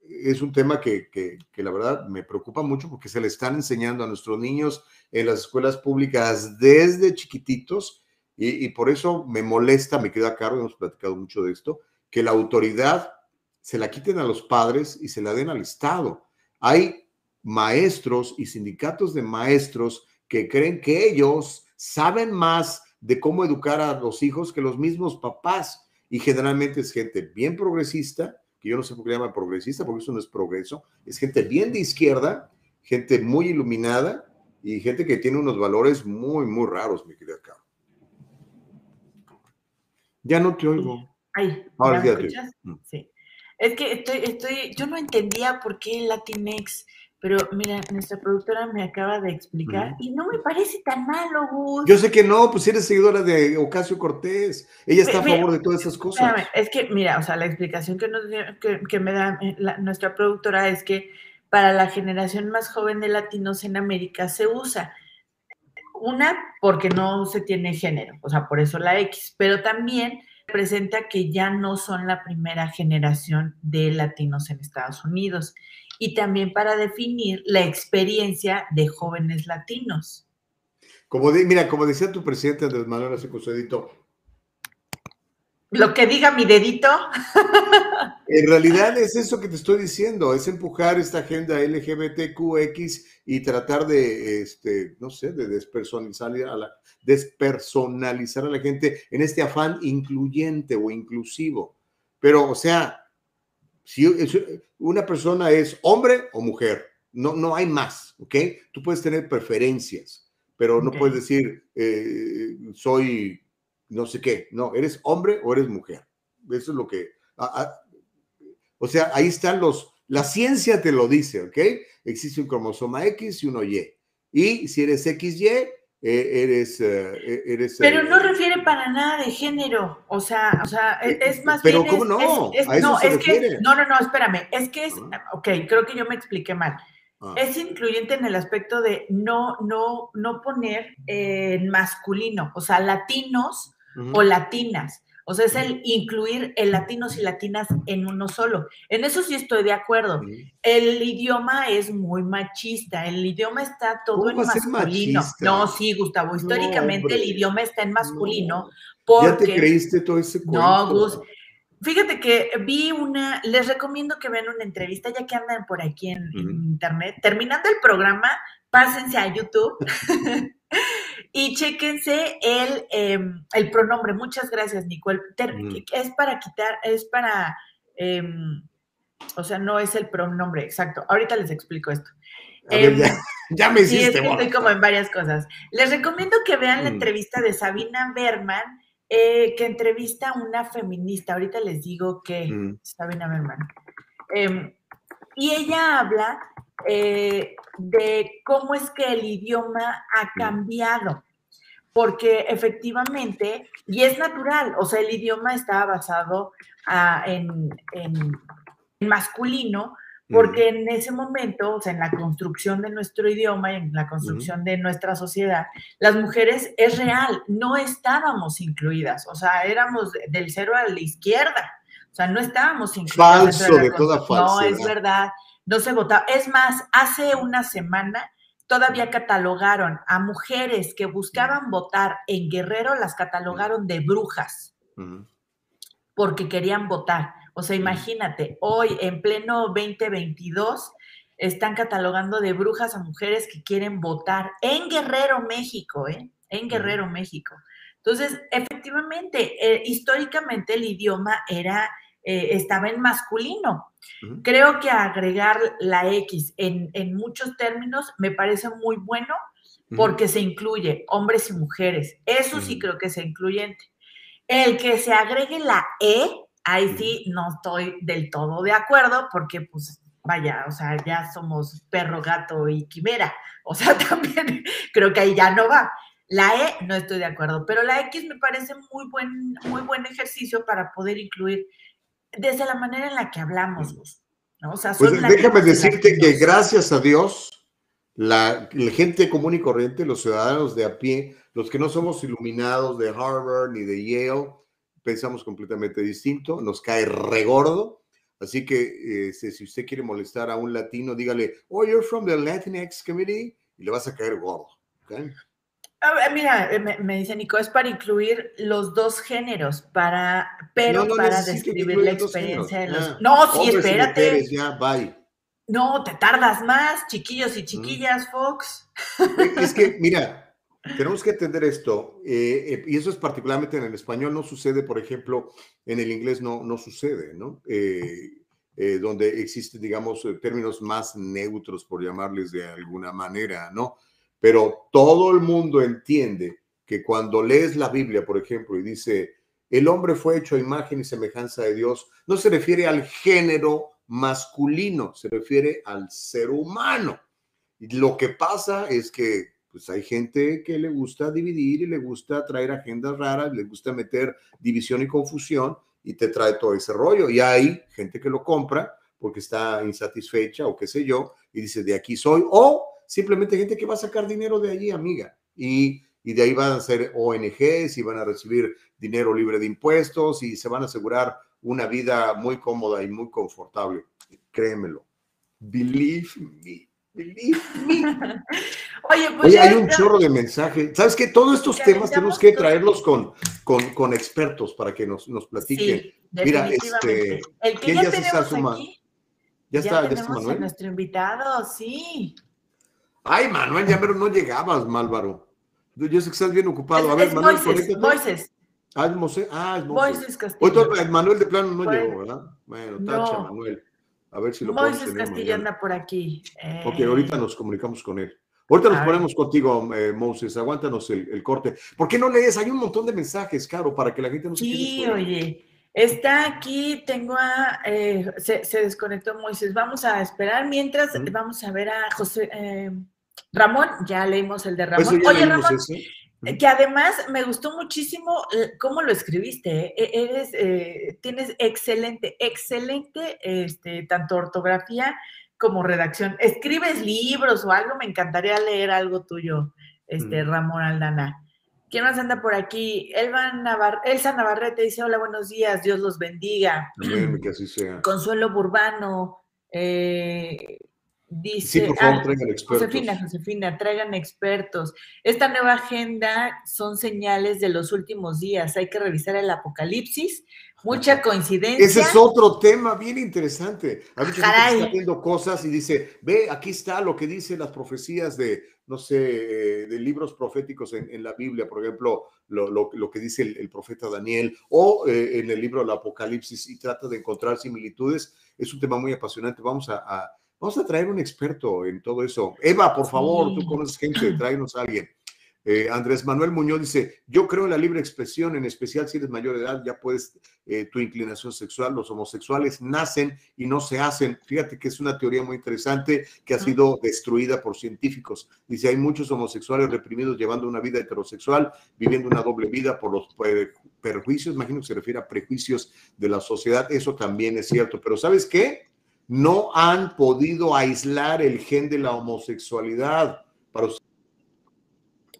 es un tema que, que, la verdad me preocupa mucho porque se le están enseñando a nuestros niños en las escuelas públicas desde chiquititos y, por eso me molesta, me queda cargo, hemos platicado mucho de esto, que la autoridad se la quiten a los padres y se la den al Estado. Hay maestros y sindicatos de maestros que creen que ellos saben más de cómo educar a los hijos que los mismos papás. Y generalmente es gente bien progresista, que yo no sé por qué llama progresista, porque eso no es progreso, es gente bien de izquierda, gente muy iluminada y gente que tiene unos valores muy, muy raros, mi querida Carlos. Ya no te oigo. Ay, Ahora ya te mm. Sí. Es que estoy, estoy, yo no entendía por qué Latinx pero mira, nuestra productora me acaba de explicar y no me parece tan malo, Gus. Yo sé que no, pues eres seguidora de Ocasio Cortés. Ella está a favor de todas esas cosas. es que, mira, o sea, la explicación que, nos, que, me da eh, nuestra productora es que para la generación más joven de latinos en América se usa. Una, porque no se tiene género, o sea, por eso la X, pero también presenta que ya no son la primera generación de latinos en Estados Unidos y también para definir la experiencia de jóvenes latinos. Como mira, como decía tu presidente Andrés Manuel hace su edito. Lo que diga mi dedito. En realidad es eso que te estoy diciendo, es empujar esta agenda LGBTQX y tratar de, este, no sé, de despersonalizar a la, despersonalizar a la gente en este afán incluyente o inclusivo. Pero, o sea, si una persona es hombre o mujer, no, no hay más, ¿ok? Tú puedes tener preferencias, pero no puedes decir, eh, soy no sé qué, no, eres hombre o eres mujer. Eso es lo que... o sea, ahí están los... La ciencia te lo dice, ¿ok? Existe un cromosoma X y uno Y. Y si eres XY, eres, eh, e, eres... Pero no eh, refiere para nada de género, o sea, o sea, e, es más Pero ¿cómo no? no, es que, no, no, no, espérame, es que es, ah. ok, creo que yo me expliqué mal. Ah. Es incluyente en el aspecto de no, no, no poner en masculino, o sea, latinos o latinas. O sea, es el incluir el latinos y latinas en uno solo. En eso sí estoy de acuerdo. El idioma es muy machista. El idioma está todo en masculino. No, sí, Gustavo. Históricamente el idioma está en masculino. Porque... ¿Ya te creíste todo ese cuento? No, Gus. Fíjate que vi una, les recomiendo que vean una entrevista, ya que andan por aquí en, internet. Terminando el programa, pásense a YouTube y chéquense el, em, el pronombre. Muchas gracias, Nicole. Es para quitar, es para, em, o sea, no es el pronombre, exacto. Ahorita les explico esto. Em, ya, me hiciste. Sí, estoy como en varias cosas. Les recomiendo que vean la mm. entrevista de Sabina Berman, eh, que entrevista a una feminista. Ahorita les digo que mm. Sabina Berman. y ella habla eh, de cómo es que el idioma ha cambiado, porque efectivamente, y es natural, o sea, el idioma estaba basado ah, en, masculino, porque en ese momento, o sea, en la construcción de nuestro idioma, en la construcción de nuestra sociedad, las mujeres es real, no estábamos incluidas, o sea, éramos del cero a la izquierda, o sea, no estábamos incluidas. Falso, de toda falsedad. No, es verdad no se votaba. Es más, hace una semana todavía catalogaron a mujeres que buscaban votar en Guerrero, las catalogaron de brujas, porque querían votar. O sea, imagínate, hoy en pleno 2022 están catalogando de brujas a mujeres que quieren votar en Guerrero, México, ¿eh? En Guerrero, México. Entonces, efectivamente, eh, históricamente el idioma era eh, estaba en masculino. Creo que agregar la X en, muchos términos me parece muy bueno porque se incluye hombres y mujeres. Eso sí creo que es incluyente. El que se agregue la E, ahí sí no estoy del todo de acuerdo porque pues vaya, o sea, ya somos perro, gato y quimera. O sea, también creo que ahí ya no va. La E no estoy de acuerdo, pero la X me parece muy buen, muy buen ejercicio para poder incluir desde la manera en la que hablamos, ¿no? O sea, pues déjame decirte que gracias a Dios, la, gente común y corriente, los ciudadanos de a pie, los que no somos iluminados de Harvard ni de Yale, pensamos completamente distinto, nos cae regordo. Así que este, si usted quiere molestar a un latino, dígale, oh, you're from the Latinx community, y le vas a caer gordo. ¿okay? Mira, eh, me, dice Nico, es para incluir los dos géneros, para, pero para describir la experiencia de los. no, sí, espérate. No, te tardas más, chiquillos y chiquillas, Fox. Es que, mira, tenemos que entender esto, eh, eh, y eso es particularmente en el español, no sucede, por ejemplo, en el inglés no, no sucede, ¿no? donde existen, digamos, términos más neutros, por llamarles de alguna manera, ¿no? Pero todo el mundo entiende que cuando lees la Biblia, por ejemplo, y dice, el hombre fue hecho a imagen y semejanza de Dios, no se refiere al género masculino, se refiere al ser humano. Y lo que pasa es que pues hay gente que le gusta dividir y le gusta traer agendas raras, le gusta meter división y confusión y te trae todo ese rollo. Y hay gente que lo compra porque está insatisfecha o qué sé yo y dice de aquí soy o simplemente gente que va a sacar dinero de allí, amiga. Y, y de ahí van a ser ONGs y van a recibir dinero libre de impuestos y se van a asegurar una vida muy cómoda y muy confortable. Créemelo. Believe me. Believe me. Oye, pues Oye, hay un chorro de mensajes. ¿Sabes qué? Todos estos temas tenemos que traerlos con, con, con expertos para que nos, nos platiquen. Sí, Mira, este, El que ¿quién ya, ya se está sumando? Ya está, ya está Manuel. nuestro invitado, sí. Ay, Manuel, ya pero no llegabas, Málvaro. Yo sé que estás bien ocupado. A ver, es Manuel, Moises, conéctate. Moises, Ah, es Mose- ah, es. Moises Hoy Castillo. el Manuel de plano no Bueno. llegó, ¿verdad? Bueno, tacha, No. Manuel. A ver si lo Moises tener Castillo mañana. anda por aquí. Ok, Eh, ahorita nos comunicamos con él. Ahorita nos ponemos contigo, eh, Moses. Aguántanos el, el corte. ¿Por qué no lees? Hay un montón de mensajes, Caro, para que la gente no se Sí, oye. Está aquí, tengo a. eh, se, se desconectó Moisés. Vamos a esperar. Mientras, vamos a ver a José. eh, Ramón, ya leímos el de Eso Ramón. Oye, Ramón, Que además me gustó muchísimo eh, cómo lo escribiste. ¿eh? E- Eres, eh, tienes excelente, excelente, este, tanto ortografía como redacción. ¿Escribes libros o algo? Me encantaría leer algo tuyo, este. Ramón Aldana. ¿Quién más anda por aquí? Elba Navar- Elsa Navarrete dice, hola, buenos días, Dios los bendiga. Amén, que así sea. Consuelo Burbano eh, dice... Sí, por favor, ah, traigan expertos. Josefina, Josefina, traigan expertos. Esta nueva agenda son señales de los últimos días. Hay que revisar el apocalipsis. Mucha coincidencia. Ese es otro tema bien interesante. Que Caray. está viendo cosas y dice, ve, aquí está lo que dicen las profecías de, no sé, eh, de libros proféticos en, en la Biblia, por ejemplo, lo, lo- lo que dice el, el profeta Daniel, o eh, en el libro del Apocalipsis, y trata de encontrar similitudes. Es un tema muy apasionante. Vamos a, a- vamos a traer un experto en todo eso. Eva, por favor, tú conoces gente, tráenos a alguien. Eh, Andrés Manuel Muñoz dice, yo creo en la libre expresión, en especial si eres mayor de edad, ya puedes eh, tu inclinación sexual. Los homosexuales nacen y no se hacen. Fíjate que es una teoría muy interesante que ha Ujú. sido destruida por científicos. Dice, hay muchos homosexuales reprimidos llevando una vida heterosexual, viviendo una doble vida por los per- perjuicios, imagino que se refiere a prejuicios de la sociedad. Eso también es cierto. Pero ¿sabes qué? No han podido aislar el gen de la homosexualidad. Para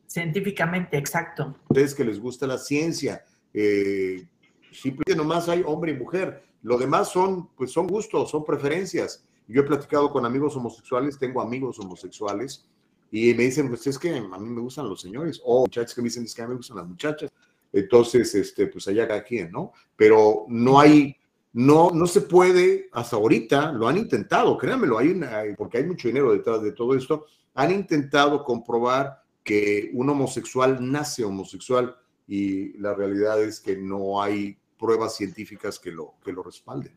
Científicamente, exacto. ustedes que les gusta la ciencia. Eh, simplemente nomás hay hombre y mujer. Lo demás son, pues son gustos, son preferencias. Yo he platicado con amigos homosexuales, tengo amigos homosexuales y me dicen, pues es que a mí me gustan los señores. O muchachos que me dicen, es que a mí me gustan las muchachas. Entonces, este, pues allá cada quien, ¿no? Pero no hay, no, no se puede, hasta ahorita lo han intentado, créanmelo, hay una, porque hay mucho dinero detrás de todo esto, han intentado comprobar que un homosexual nace homosexual y la realidad es que no hay pruebas científicas que lo, que lo respalden.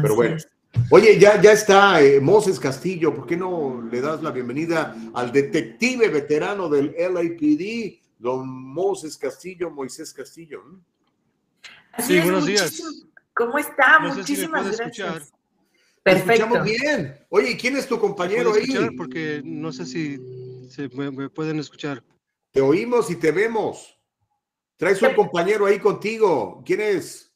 Pero bueno. es. Oye, ya, ya está eh, Moses Castillo, ¿por qué no le das la bienvenida al detective veterano del LAPD, don Moses Castillo, Moisés Castillo? ¿no? Así Sí, es, buenos días. ¿Cómo está? No si Muchísimas gracias. escuchar. Perfecto. escuchamos bien. Oye, ¿y ¿quién es tu compañero ¿Puedo ahí? escuchar? Porque no sé si se me, me pueden escuchar. Te oímos y te vemos. Traes un compañero ahí contigo. ¿Quién es?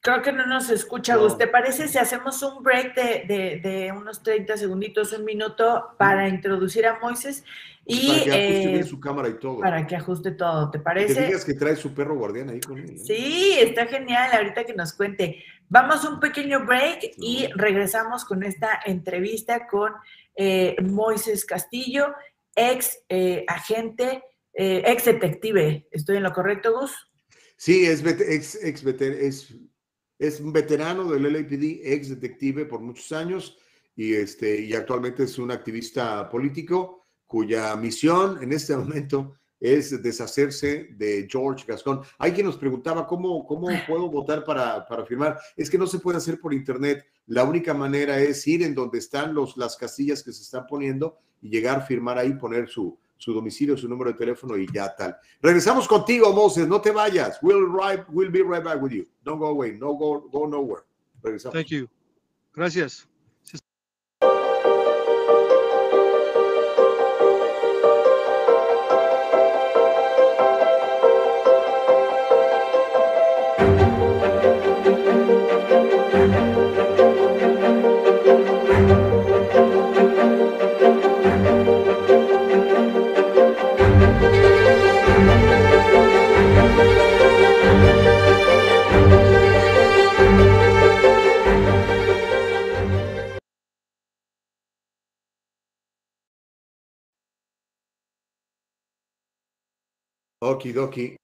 Creo que no nos escucha, No. Gus. ¿Te parece si hacemos un break de, de- de unos 30 segunditos, un minuto, para introducir a Moisés y para que ajuste eh, bien su cámara y todo. para que ajuste todo? ¿Te que parece? digas que trae su perro guardián ahí con él. ¿eh? Sí, está genial. Ahorita que nos cuente. Vamos a un pequeño break y regresamos con esta entrevista con eh, Moisés Castillo, ex eh, agente, eh, ex detective. ¿Estoy en lo correcto, Gus? Sí, es, ex, ex un veterano del LAPD, ex detective por muchos años y, este, y actualmente es un activista político cuya misión en este momento es deshacerse de George Gascon. Hay quien nos preguntaba cómo, cómo puedo votar para, para firmar. Es que no se puede hacer por internet. La única manera es ir en donde están los, las casillas que se están poniendo y llegar, firmar ahí, poner su, su domicilio, su número de teléfono y ya tal. Regresamos contigo, Moses. No te vayas. We'll, right, we'll be right back with you. Don't go away. No go, go nowhere. Regresamos. Thank you. Gracias. Okidoki.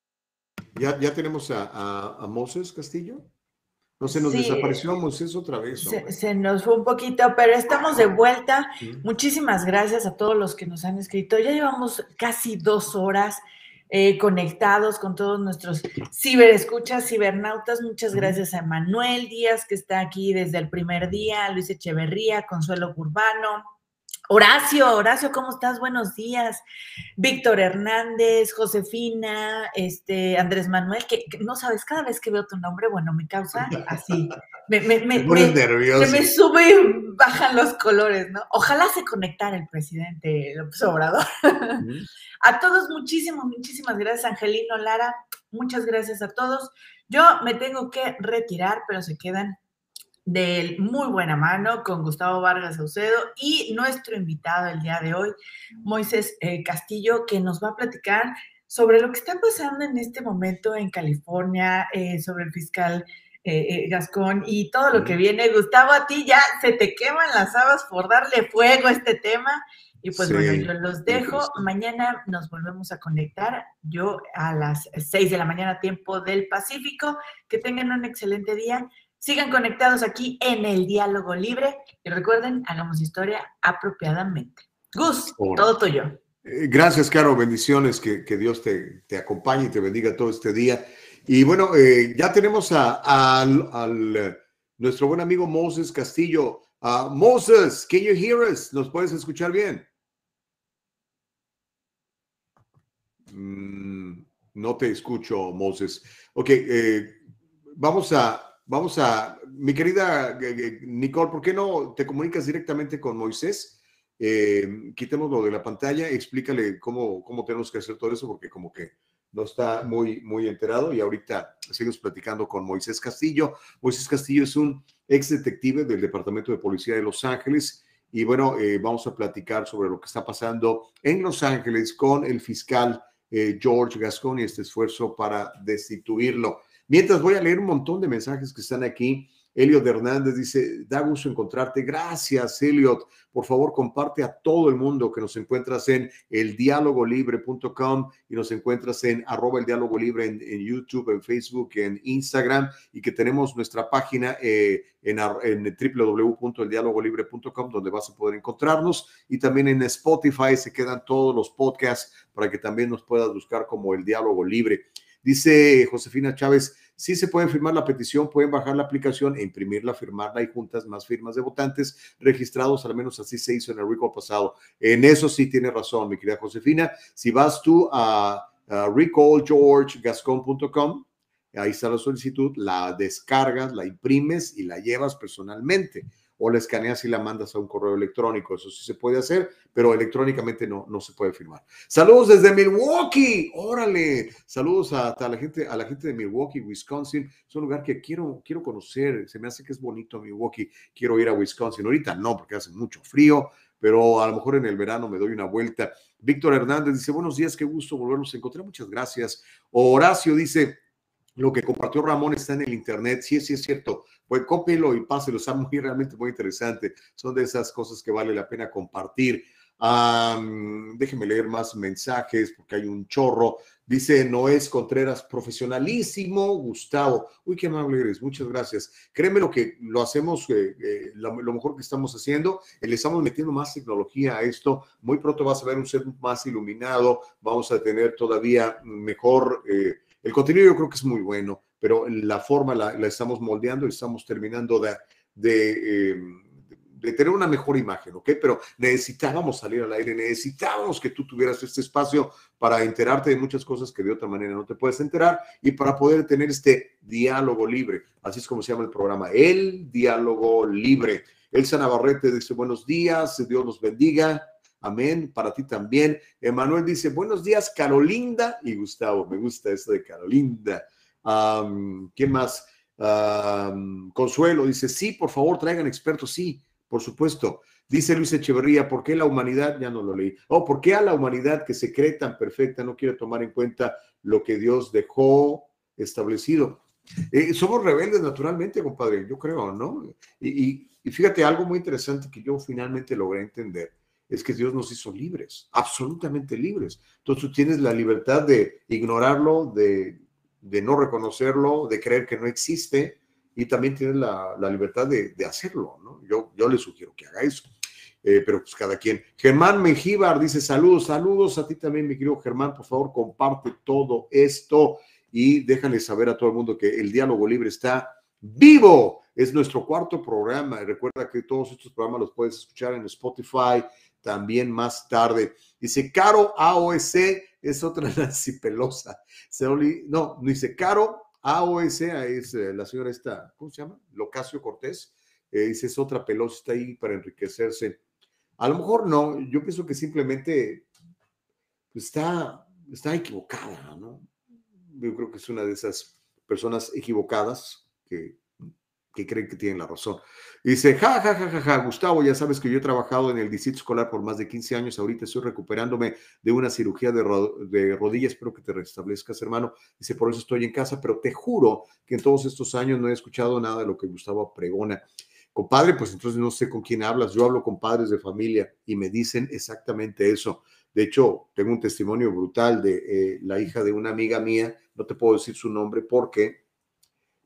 ¿Ya, ya tenemos a, a, a Moses Castillo? No se nos Sí. desapareció Moses otra vez. Se, nos fue un poquito, pero estamos de vuelta. Sí. Muchísimas gracias a todos los que nos han escrito. Ya llevamos casi dos horas eh, conectados con todos nuestros ciberescuchas, cibernautas. Muchas gracias a Emanuel Díaz, que está aquí desde el primer día, Luis Echeverría, Consuelo Urbano. Horacio, Horacio, ¿cómo estás? Buenos días. Víctor Hernández, Josefina, este, Andrés Manuel, que, que no sabes, cada vez que veo tu nombre, bueno, me causa así. Me, me, me- Me nervioso. sube y bajan los colores, ¿no? Ojalá se conectara el presidente López Obrador. A todos, muchísimas, muchísimas gracias, Angelino Lara. Muchas gracias a todos. Yo me tengo que retirar, pero se quedan de muy buena mano con Gustavo Vargas Saucedo y nuestro invitado el día de hoy, Moisés eh, Castillo, que nos va a platicar sobre lo que está pasando en este momento en California, eh, sobre el fiscal eh, eh, Gascón y todo lo que viene. Gustavo, a ti ya se te queman las habas por darle fuego a este tema. Y pues Sí, bueno, yo los dejo. Mañana nos volvemos a conectar. Yo a las 6 de la mañana, tiempo del Pacífico. Que tengan un excelente día. Sigan conectados aquí en el Diálogo Libre. Y recuerden, hagamos historia apropiadamente. Gus, todo tuyo. Eh, Gracias, Caro. Bendiciones. Que, que Dios te, te acompañe y te bendiga todo este día. Y bueno, eh, ya tenemos a, al, al, eh, nuestro buen amigo Moses Castillo. Ah, Moses, can you hear us? ¿Nos puedes escuchar bien? Mm, no te escucho, Moses. Ok, eh, vamos a, vamos a, mi querida eh, eh, Nicole, ¿por qué no te comunicas directamente con Moisés? Eh, quitémoslo de la pantalla, explícale cómo, cómo tenemos que hacer todo eso, porque como que no está muy, muy enterado y ahorita seguimos platicando con Moisés Castillo. Moisés Castillo es un ex detective del Departamento de Policía de Los Ángeles y bueno, eh, vamos a platicar sobre lo que está pasando en Los Ángeles con el fiscal eh, George Gascon y este esfuerzo para destituirlo. Mientras voy a leer un montón de mensajes que están aquí. Elliot Hernández dice, da gusto encontrarte. Gracias, Elliot. Por favor, comparte a todo el mundo que nos encuentras en eldialogolibre.com y nos encuentras en arroba el diálogo libre en, YouTube, en Facebook, en Instagram y que tenemos nuestra página eh, en, en www.eldialogolibre.com donde vas a poder encontrarnos y también en Spotify se quedan todos los podcasts para que también nos puedas buscar como el diálogo libre. Dice Josefina Chávez, sí se puede firmar la petición, pueden bajar la aplicación e imprimirla, firmarla y juntas más firmas de votantes registrados, al menos así se hizo en el recall pasado. En eso sí tiene razón, mi querida Josefina. Si vas tú a, a recallgeorgegascon.com, ahí está la solicitud, la descargas, la imprimes y la llevas personalmente o la escaneas y la mandas a un correo electrónico. Eso sí se puede hacer, pero electrónicamente no, no se puede firmar. Saludos desde Milwaukee, órale. Saludos a, a la gente, a la gente de Milwaukee, Wisconsin. Es un lugar que quiero, quiero conocer. Se me hace que es bonito Milwaukee. Quiero ir a Wisconsin. Ahorita no, porque hace mucho frío, pero a lo mejor en el verano me doy una vuelta. Víctor Hernández dice, buenos días, qué gusto volvernos a encontrar. Muchas gracias. Horacio dice, lo que compartió Ramón está en el internet. Sí, sí es cierto. Pues y páselo. Está muy, realmente muy interesante. Son de esas cosas que vale la pena compartir. Um, déjenme leer más mensajes porque hay un chorro. Dice Noés Contreras, profesionalísimo, Gustavo. Uy, qué amable eres, muchas gracias. Créeme lo que lo hacemos, eh, eh, lo, lo, mejor que estamos haciendo, eh, le estamos metiendo más tecnología a esto. Muy pronto vas a ver un ser más iluminado, vamos a tener todavía mejor, eh, el contenido yo creo que es muy bueno, pero la forma la, la estamos moldeando y estamos terminando de, de de tener una mejor imagen, ¿ok? Pero necesitábamos salir al aire, necesitábamos que tú tuvieras este espacio para enterarte de muchas cosas que de otra manera no te puedes enterar y para poder tener este diálogo libre. Así es como se llama el programa, el diálogo libre. Elsa Navarrete dice buenos días, Dios los bendiga. Amén, para ti también. Emanuel dice, buenos días, Carolinda y Gustavo. Me gusta eso de Carolinda. ¿Qué más? Consuelo dice, sí, por favor, traigan expertos. Sí, por supuesto. Dice Luis Echeverría, ¿por qué la humanidad, ya no lo leí, oh, ¿por qué a la humanidad que se cree tan perfecta no quiere tomar en cuenta lo que Dios dejó establecido? Eh, somos rebeldes naturalmente, compadre, yo creo, ¿no? y fíjate, algo muy interesante que yo finalmente logré entender es que Dios nos hizo libres, absolutamente libres. Entonces tú tienes la libertad de ignorarlo, de de no reconocerlo, de creer que no existe, y también tienes la, libertad de, hacerlo, ¿no? Yo, yo le sugiero que haga eso. Eh, pero pues cada quien. Germán Mengíbar dice saludos, saludos a ti también, mi querido Germán, por favor, comparte todo esto y déjale saber a todo el mundo que el diálogo libre está vivo. Es nuestro cuarto programa. Recuerda que todos estos programas los puedes escuchar en Spotify también más tarde. Dice Caro AOC es otra Nancy Pelosa. no, dice Caro, AOS es eh, la señora esta, ¿cómo se llama? Locasio Cortés. Eh, dice, es otra Pelosa, está ahí para enriquecerse. A lo mejor no, yo pienso que simplemente pues, está, está equivocada, ¿no? Yo creo que es una de esas personas equivocadas que que creen que tienen la razón. Dice, ja, ja, ja, ja, ja, Gustavo, ya sabes que yo he trabajado en el distrito escolar por más de 15 años, ahorita estoy recuperándome de una cirugía de, rodillas, espero que te restablezcas, hermano. Dice, por eso estoy en casa, pero te juro que en todos estos años no he escuchado nada de lo que Gustavo pregona. Compadre, pues entonces no sé con quién hablas, yo hablo con padres de familia y me dicen exactamente eso. De hecho, tengo un testimonio brutal de eh, la hija de una amiga mía, no te puedo decir su nombre porque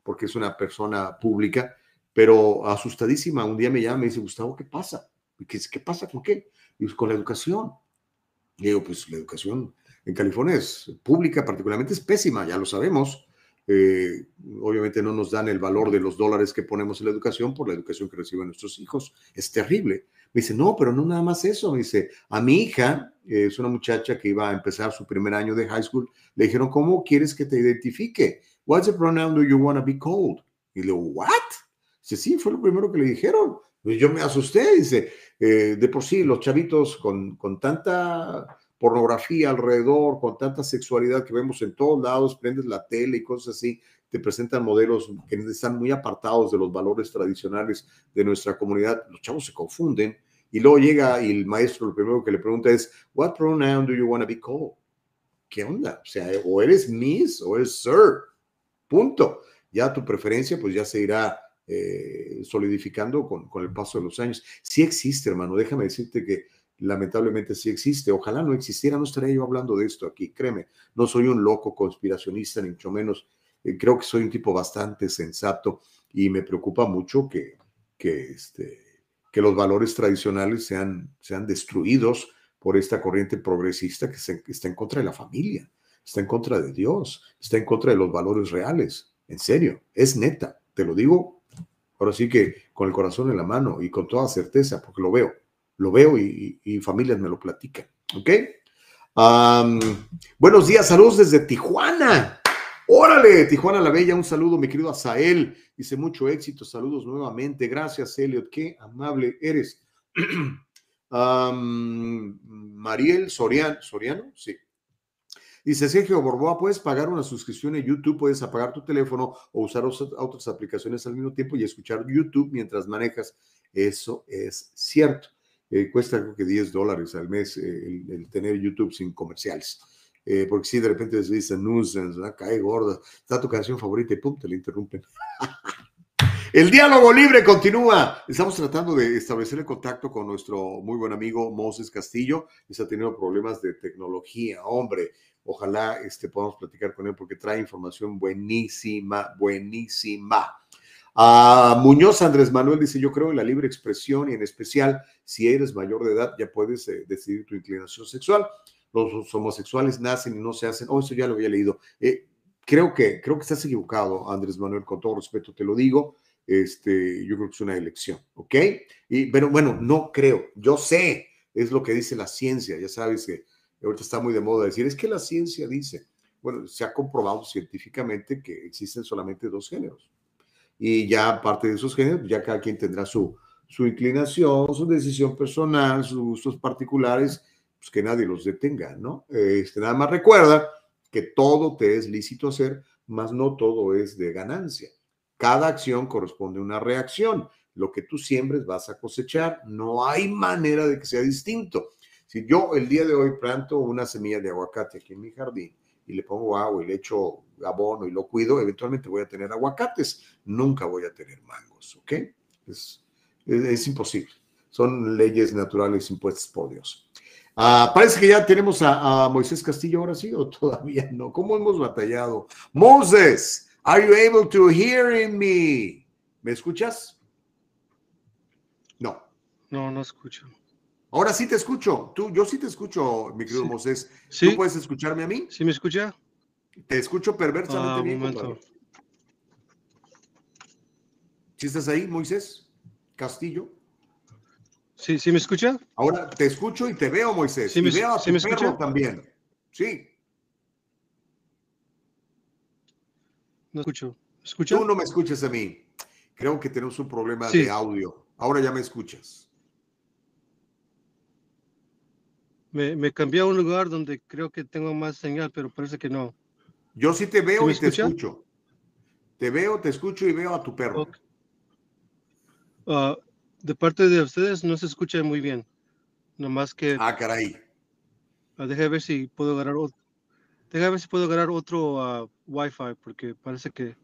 porque es una persona pública, pero asustadísima. Un día me llama y me dice, Gustavo, ¿qué pasa? ¿Qué, qué pasa con qué? Y con la educación. Y digo, pues la educación en California es pública, particularmente es pésima, ya lo sabemos. Eh, obviamente no nos dan el valor de los dólares que ponemos en la educación por la educación que reciben nuestros hijos. Es terrible. Me dice, no, pero no nada más eso. Me dice, a mi hija, es una muchacha que iba a empezar su primer año de high school, le dijeron, ¿cómo quieres que te identifique? What's the pronoun do you want to be called? Y le digo, ¿what? Dice, sí, fue lo primero que le dijeron. Y yo me asusté, dice, eh, de por sí, los chavitos con, con tanta pornografía alrededor, con tanta sexualidad que vemos en todos lados, prendes la tele y cosas así, te presentan modelos que están muy apartados de los valores tradicionales de nuestra comunidad, los chavos se confunden y luego llega y el maestro lo primero que le pregunta es, what pronoun do you want to be called? ¿Qué onda? O sea, o eres Miss o eres Sir. Punto. Ya tu preferencia pues ya se irá eh, solidificando con, con, el paso de los años. Sí existe, hermano, déjame decirte que lamentablemente sí existe. Ojalá no existiera, no estaría yo hablando de esto aquí, créeme. No soy un loco conspiracionista, ni mucho menos. Eh, creo que soy un tipo bastante sensato y me preocupa mucho que, que, este, que los valores tradicionales sean, sean destruidos por esta corriente progresista que, está en contra de la familia está en contra de Dios, está en contra de los valores reales. En serio, es neta, te lo digo ahora sí que con el corazón en la mano y con toda certeza, porque lo veo, lo veo y, familias me lo platican. ¿Ok? buenos días, saludos desde Tijuana. Órale, Tijuana la Bella, un saludo, mi querido Azael. Dice mucho éxito, saludos nuevamente. Gracias, Elliot, qué amable eres. Mariel Soriano, Soriano, sí, Dice Sergio Borboa, puedes pagar una suscripción en YouTube, puedes apagar tu teléfono o usar otras aplicaciones al mismo tiempo y escuchar YouTube mientras manejas. Eso es cierto. Eh, cuesta creo que 10 dólares al mes eh, el, tener YouTube sin comerciales. Eh, porque si de repente se dice nuisance, cae gorda, está tu canción favorita y pum, te la interrumpen. El diálogo libre continúa. Estamos tratando de establecer el contacto con nuestro muy buen amigo Moses Castillo. Está teniendo problemas de tecnología. Hombre, Ojalá este, podamos platicar con él porque trae información buenísima, buenísima. A Muñoz Andrés Manuel dice, yo creo en la libre expresión y en especial si eres mayor de edad ya puedes eh, decidir tu inclinación sexual. Los homosexuales nacen y no se hacen. Oh, eso ya lo había leído. Eh, creo, que, creo que estás equivocado, Andrés Manuel, con todo respeto te lo digo. este, yo creo que es una elección, ¿ok? Y, pero bueno, no creo, yo sé, es lo que dice la ciencia, ya sabes que ahorita está muy de moda decir, es que la ciencia dice, bueno, se ha comprobado científicamente que existen solamente dos géneros. Y ya aparte de esos géneros, ya cada quien tendrá su, su inclinación, su decisión personal, sus gustos particulares, pues que nadie los detenga, ¿no? Este, nada más recuerda que todo te es lícito hacer, mas no todo es de ganancia. Cada acción corresponde a una reacción. Lo que tú siembres vas a cosechar. No hay manera de que sea distinto. Si yo el día de hoy planto una semilla de aguacate aquí en mi jardín y le pongo agua y le echo abono y lo cuido, eventualmente voy a tener aguacates. Nunca voy a tener mangos, ¿ok? Es, imposible. Son leyes naturales impuestas por Dios. Ah, parece que ya tenemos a, a, Moisés Castillo ahora sí o todavía no. ¿Cómo hemos batallado? Moses, Are you able to hear me? ¿Me escuchas? No. No, no escucho. Ahora sí te escucho. Tú, yo sí te escucho, mi querido Moses. ¿Tú puedes escucharme a mí? ¿Sí me escucha? Te escucho perversamente ah, bien. Momento. ¿Sí estás ahí, Moisés? Castillo. Sí, ¿sí me escucha? Ahora te escucho y te veo, Moisés. Sí, me, y veo a tu me perro también. Sí. No escucho. ¿Escucha? Tú no me escuchas a mí. Creo que tenemos un problema de audio. Ahora ya me escuchas. Me, me, cambié a un lugar donde creo que tengo más señal, pero parece que no. Yo sí te veo y te escucho. Te veo, te escucho y veo a tu perro. Ah, de parte de ustedes no se escucha muy bien. Nomás que. Ah, caray. Uh, ver si puedo ganar otro. Deja ver si puedo ganar otro uh, Wi-Fi, porque parece que.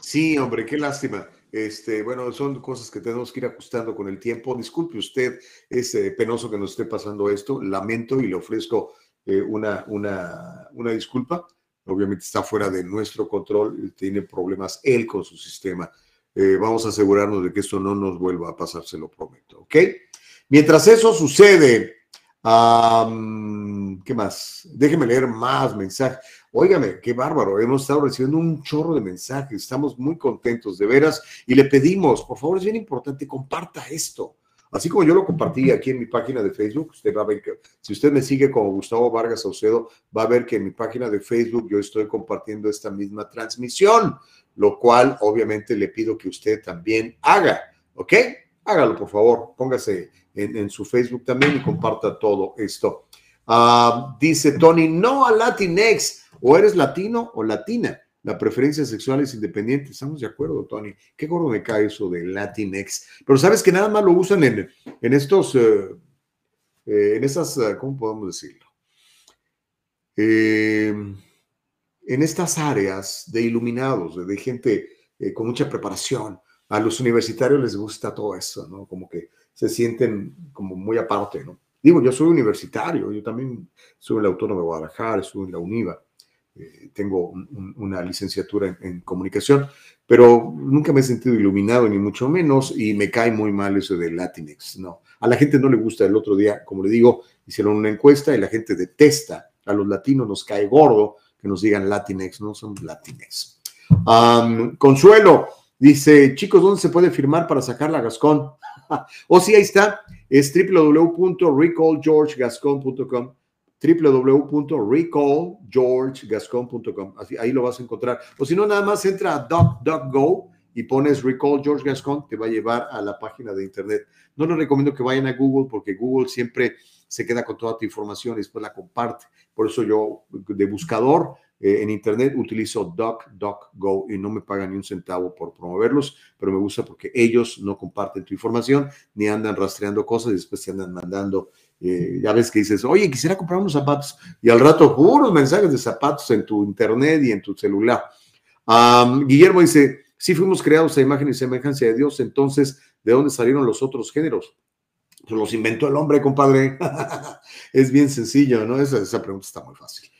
Sí, hombre, qué lástima. Este, bueno, son cosas que tenemos que ir ajustando con el tiempo. Disculpe usted, es penoso que nos esté pasando esto. Lamento y le ofrezco eh, una, una, una disculpa. Obviamente está fuera de nuestro control, tiene problemas él con su sistema. Eh, vamos a asegurarnos de que esto no nos vuelva a pasar, se lo prometo, ¿ok? Mientras eso sucede, ¿Qué más? Déjeme leer más mensajes. Óigame, qué bárbaro. Hemos estado recibiendo un chorro de mensajes. Estamos muy contentos, de veras. Y le pedimos, por favor, es bien importante, comparta esto. Así como yo lo compartí aquí en mi página de Facebook, usted va a ver que si usted me sigue como Gustavo Vargas Saucedo, va a ver que en mi página de Facebook yo estoy compartiendo esta misma transmisión, lo cual obviamente le pido que usted también haga, ¿ok? Hágalo, por favor, póngase en, su Facebook también y comparta todo esto. Ah, dice Tony, no a Latinx, o eres latino o latina. La preferencia sexual es independiente. Estamos de acuerdo, Tony. Qué gordo me cae eso de Latinx. Pero sabes que nada más lo usan en, en estos, eh, eh, en esas, eh, ¿cómo podemos decirlo? en estas áreas de iluminados, de gente con mucha preparación. A los universitarios les gusta todo eso, ¿no? Como que se sienten como muy aparte, ¿no? Digo, yo soy universitario, yo también soy el Autónomo de Guadalajara, soy en la UNIVA, eh, tengo una licenciatura en, comunicación, pero nunca me he sentido iluminado, ni mucho menos, y me cae muy mal eso de Latinx, ¿no? A la gente no le gusta, el otro día, como le digo, hicieron una encuesta y la gente detesta, a los latinos nos cae gordo que nos digan Latinx, no son Latinx. Consuelo dice, chicos, ¿dónde se puede firmar para sacar la Gascón? o sí, ahí está, es www.recallgeorgegascon.com www.recallgeorgegascon.com ahí lo vas a encontrar. O si no, nada más entra a DuckDuckGo y pones Recall George Gascon, te va a llevar a la página de internet. No les recomiendo que vayan a Google porque Google siempre se queda con toda tu información y después la comparte. Por eso yo de buscador eh, en internet utilizo DuckDuckGo y no me pagan ni un centavo por promoverlos, pero me gusta porque ellos no comparten tu información ni andan rastreando cosas y después te andan mandando. Eh, ya ves que dices, oye, quisiera comprar unos zapatos y al rato puros mensajes de zapatos en tu internet y en tu celular. Guillermo dice, si fuimos creados a imagen y semejanza de Dios, entonces, ¿de dónde salieron los otros géneros? Pues los inventó el hombre, compadre. es bien sencillo, ¿no? Esa pregunta está muy fácil.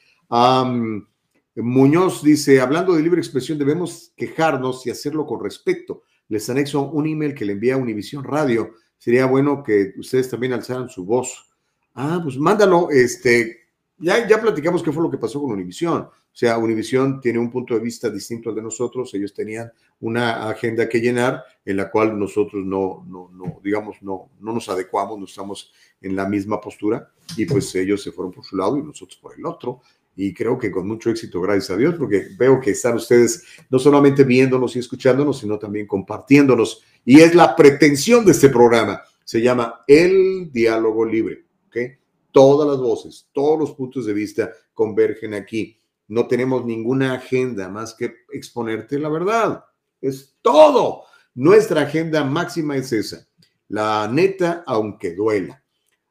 Muñoz dice, hablando de libre expresión, debemos quejarnos y hacerlo con respeto. Les anexo un email que le envía a Univisión Radio. Sería bueno que ustedes también alzaran su voz. Ah, pues mándalo. Este, ya, ya platicamos qué fue lo que pasó con Univisión. O sea, Univisión tiene un punto de vista distinto al de nosotros. Ellos tenían una agenda que llenar en la cual nosotros no, no, no digamos, no, no nos adecuamos, no estamos en la misma postura y pues ellos se fueron por su lado y nosotros por el otro. Y creo que con mucho éxito, gracias a Dios, porque veo que están ustedes no solamente viéndonos y escuchándonos, sino también compartiéndonos. Y es la pretensión de este programa. Se llama El Diálogo Libre. ¿ok? todas las voces, todos los puntos de vista convergen aquí. No tenemos ninguna agenda más que exponerte la verdad. Es todo. Nuestra agenda máxima es esa. La neta, aunque duela.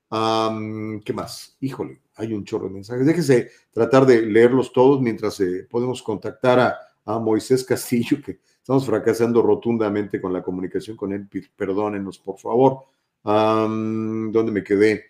¿Qué más? Híjole, hay un chorro de mensajes. Déjese tratar de leerlos todos mientras eh, podemos contactar a, Moisés Castillo, que estamos fracasando rotundamente con la comunicación con él. Perdónenos, por favor. ¿Dónde me quedé?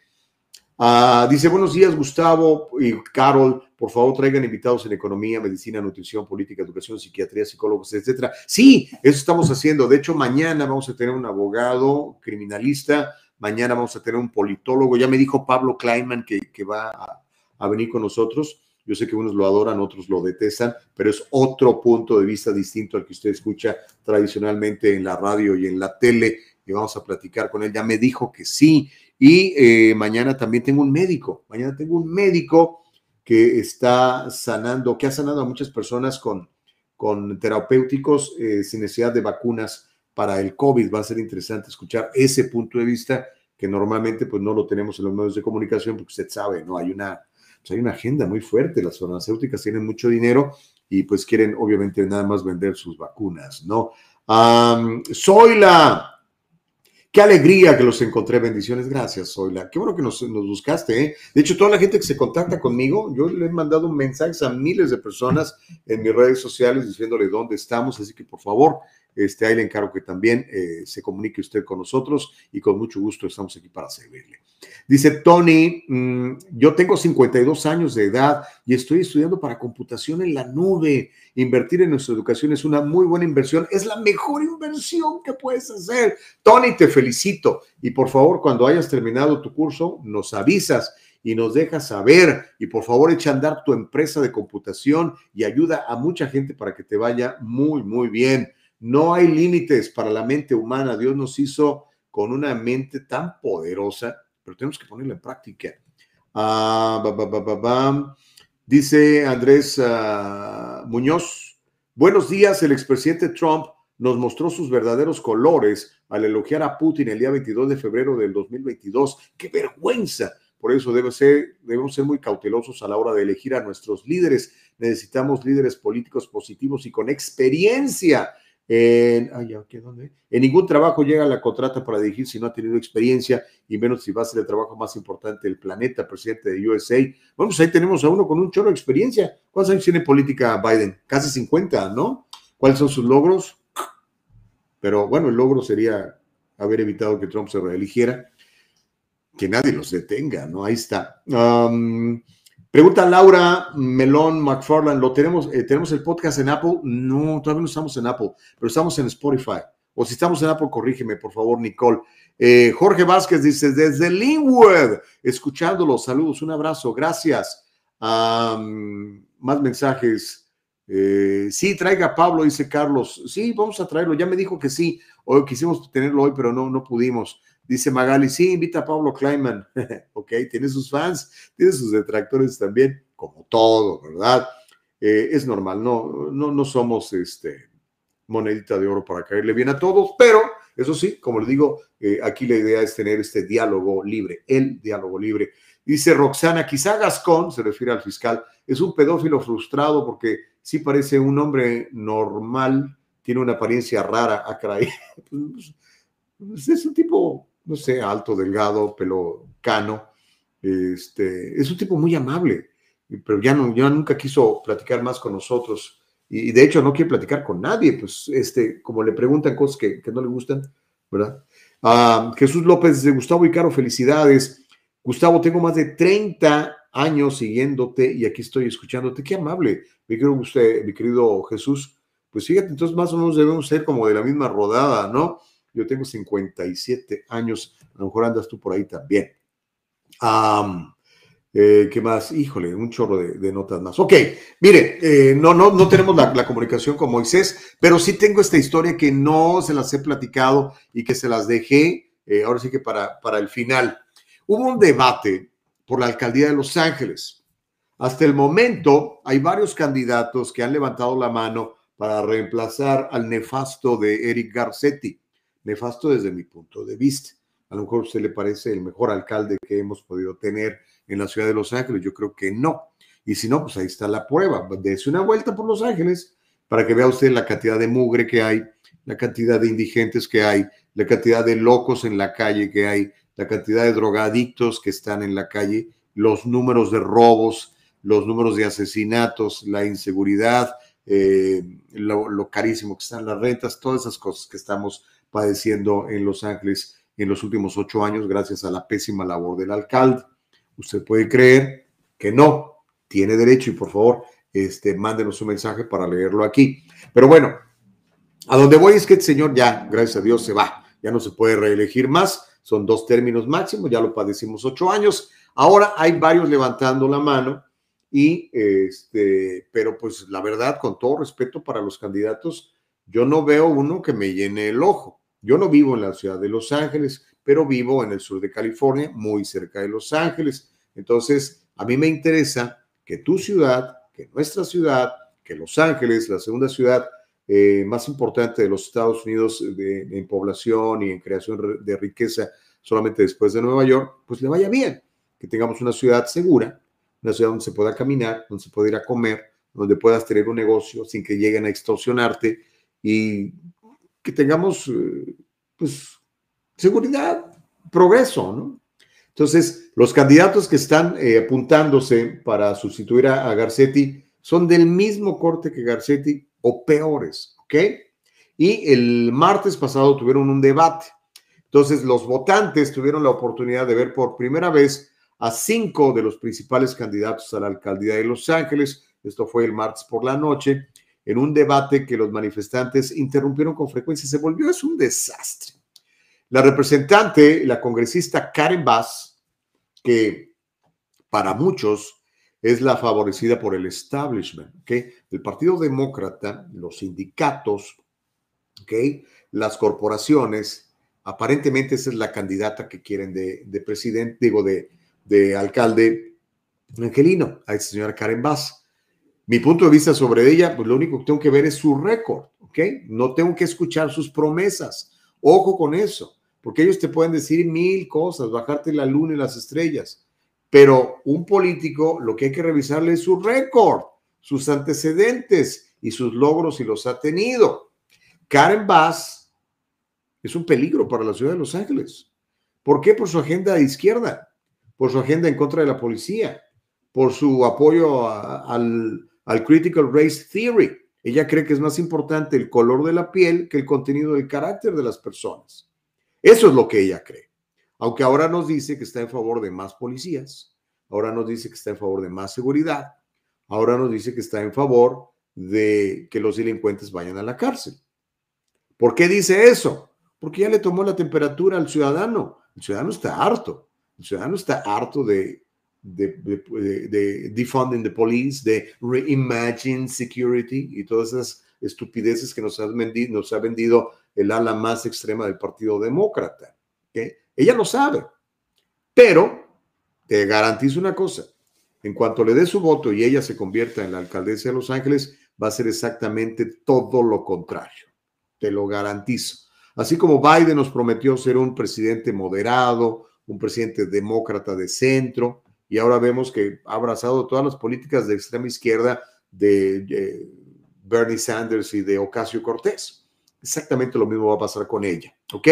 Ah, dice, buenos días, Gustavo y Carol. Por favor, traigan invitados en economía, medicina, nutrición, política, educación, psiquiatría, psicólogos, etcétera. Sí, eso estamos haciendo. De hecho, mañana vamos a tener un abogado criminalista. Mañana vamos a tener un politólogo. Ya me dijo Pablo Kleinman que, va a, venir con nosotros. Yo sé que unos lo adoran, otros lo detestan, pero es otro punto de vista distinto al que usted escucha tradicionalmente en la radio y en la tele. Y vamos a platicar con él. Ya me dijo que sí. Y eh, mañana también tengo un médico, mañana tengo un médico que está sanando, que ha sanado a muchas personas con, con terapéuticos eh, sin necesidad de vacunas para el COVID. Va a ser interesante escuchar ese punto de vista que normalmente pues no lo tenemos en los medios de comunicación porque usted sabe, ¿no? Hay una, pues, hay una agenda muy fuerte, las farmacéuticas tienen mucho dinero y pues quieren obviamente nada más vender sus vacunas, ¿no? soy la Qué alegría que los encontré. Bendiciones. Gracias, Zoila. Qué bueno que nos, buscaste. ¿eh? De hecho, toda la gente que se contacta conmigo, yo le he mandado mensajes a miles de personas en mis redes sociales diciéndole dónde estamos. Así que, por favor, este, ahí le encargo que también eh, se comunique usted con nosotros y con mucho gusto estamos aquí para servirle. Dice Tony, mm, yo tengo 52 años de edad y estoy estudiando para computación en la nube. Invertir en nuestra educación es una muy buena inversión, es la mejor inversión que puedes hacer. Tony, te felicito y por favor, cuando hayas terminado tu curso, nos avisas y nos dejas saber. Y por favor, echa a andar tu empresa de computación y ayuda a mucha gente para que te vaya muy, muy bien. No hay límites para la mente humana. Dios nos hizo con una mente tan poderosa, pero tenemos que ponerla en práctica. Ah, Dice Andrés ah, Muñoz, buenos días, el expresidente Trump nos mostró sus verdaderos colores al elogiar a Putin el día 22 de febrero del 2022. ¡Qué vergüenza! Por eso debe ser, debemos ser muy cautelosos a la hora de elegir a nuestros líderes. Necesitamos líderes políticos positivos y con experiencia en, en ningún trabajo llega la contrata para dirigir si no ha tenido experiencia y menos si va a ser el trabajo más importante del planeta, presidente de USA. Bueno, pues ahí tenemos a uno con un chorro de experiencia. ¿Cuántos años tiene política Biden? Casi 50, ¿no? ¿Cuáles son sus logros? Pero bueno, el logro sería haber evitado que Trump se reeligiera, que nadie los detenga, ¿no? Ahí está. Pregunta Laura Melón McFarland, ¿lo tenemos, eh, ¿tenemos el podcast en Apple? No, todavía no estamos en Apple, pero estamos en Spotify. O si estamos en Apple, corrígeme, por favor, Nicole. Eh, Jorge Vázquez dice, desde Linwood, escuchándolo, saludos, un abrazo, gracias. más mensajes. Eh, sí, traiga a Pablo, dice Carlos. Sí, vamos a traerlo. Ya me dijo que sí. Hoy quisimos tenerlo hoy, pero no, no pudimos. Dice Magali, sí, invita a Pablo Kleinman. ok, tiene sus fans, tiene sus detractores también, como todo, ¿verdad? Eh, es normal, no, no, no somos este, monedita de oro para caerle bien a todos, pero eso sí, como le digo, eh, aquí la idea es tener este diálogo libre, el diálogo libre. Dice Roxana, quizá Gascón, se refiere al fiscal, es un pedófilo frustrado porque sí parece un hombre normal, tiene una apariencia rara, a ah, pues, pues, es un tipo no sé, alto, delgado, pelo cano. Este, es un tipo muy amable, pero ya, no, ya nunca quiso platicar más con nosotros. Y, de hecho no quiere platicar con nadie, pues este, como le preguntan cosas que, no le gustan, ¿verdad? Ah, Jesús López de Gustavo y Caro, felicidades. Gustavo, tengo más de 30 años siguiéndote y aquí estoy escuchándote. Qué amable, mi querido, usted, mi querido Jesús. Pues fíjate, entonces más o menos debemos ser como de la misma rodada, ¿no? Yo tengo 57 años, a lo mejor andas tú por ahí también. Eh, ¿Qué más? Híjole, un chorro de, notas más. Ok, mire, eh, no, no, no tenemos la, comunicación con Moisés, pero sí tengo esta historia que no se las he platicado y que se las dejé, eh, ahora sí que para, para el final. Hubo un debate por la alcaldía de Los Ángeles. Hasta el momento hay varios candidatos que han levantado la mano para reemplazar al nefasto de Eric Garcetti. Nefasto desde mi punto de vista. A lo mejor a usted le parece el mejor alcalde que hemos podido tener en la ciudad de Los Ángeles. Yo creo que no. Y si no, pues ahí está la prueba. Dese una vuelta por Los Ángeles para que vea usted la cantidad de mugre que hay, la cantidad de indigentes que hay, la cantidad de locos en la calle que hay, la cantidad de drogadictos que están en la calle, los números de robos, los números de asesinatos, la inseguridad, eh, lo, carísimo que están las rentas, todas esas cosas que estamos padeciendo en Los Ángeles en los últimos ocho años gracias a la pésima labor del alcalde. Usted puede creer que no, tiene derecho y por favor, este, mándenos un mensaje para leerlo aquí. Pero bueno, a donde voy es que el señor ya, gracias a Dios, se va. Ya no se puede reelegir más. Son dos términos máximos, ya lo padecimos ocho años. Ahora hay varios levantando la mano y este, pero pues la verdad, con todo respeto para los candidatos, yo no veo uno que me llene el ojo. Yo no vivo en la ciudad de Los Ángeles, pero vivo en el sur de California, muy cerca de Los Ángeles. Entonces, a mí me interesa que tu ciudad, que nuestra ciudad, que Los Ángeles, la segunda ciudad eh, más importante de los Estados Unidos en población y en creación de riqueza solamente después de Nueva York, pues le vaya bien, que tengamos una ciudad segura, una ciudad donde se pueda caminar, donde se pueda ir a comer, donde puedas tener un negocio sin que lleguen a extorsionarte y que tengamos, eh, pues, seguridad, progreso, ¿no? Entonces, los candidatos que están eh, apuntándose para sustituir a, Garcetti son del mismo corte que Garcetti o peores, ¿ok? Y el martes pasado tuvieron un debate. Entonces, los votantes tuvieron la oportunidad de ver por primera vez a cinco de los principales candidatos a la alcaldía de Los Ángeles. Esto fue el martes por la noche en un debate que los manifestantes interrumpieron con frecuencia. Se volvió, es un desastre. La representante, la congresista Karen Bass, que para muchos es la favorecida por el establishment, ¿okay? el Partido Demócrata, los sindicatos, ¿okay? las corporaciones, aparentemente esa es la candidata que quieren de, de presidente, digo, de, de alcalde Angelino, a esta señora Karen Bass. Mi punto de vista sobre ella, pues lo único que tengo que ver es su récord, ¿ok? No tengo que escuchar sus promesas. Ojo con eso, porque ellos te pueden decir mil cosas, bajarte la luna y las estrellas, pero un político lo que hay que revisarle es su récord, sus antecedentes y sus logros si los ha tenido. Karen Bass es un peligro para la ciudad de Los Ángeles. ¿Por qué? Por su agenda de izquierda, por su agenda en contra de la policía, por su apoyo al al Critical Race Theory. Ella cree que es más importante el color de la piel que el contenido del carácter de las personas. Eso es lo que ella cree. Aunque ahora nos dice que está en favor de más policías, ahora nos dice que está en favor de más seguridad, ahora nos dice que está en favor de que los delincuentes vayan a la cárcel. ¿Por qué dice eso? Porque ya le tomó la temperatura al ciudadano. El ciudadano está harto. El ciudadano está harto de de, de, defunding the police, de reimagine security y todas esas estupideces que nos vendido, nos ha vendido el ala más extrema del Partido Demócrata. Ella lo sabe, pero te garantizo una cosa, en cuanto le dé su voto y ella se convierta en la alcaldesa de Los Ángeles, va a ser exactamente todo lo contrario, te lo garantizo. Así como Biden nos prometió ser un presidente moderado, un presidente demócrata de centro, y ahora vemos que ha abrazado todas las políticas de extrema izquierda de, Bernie Sanders y de Ocasio Cortés. Exactamente lo mismo va a pasar con ella, ¿ok?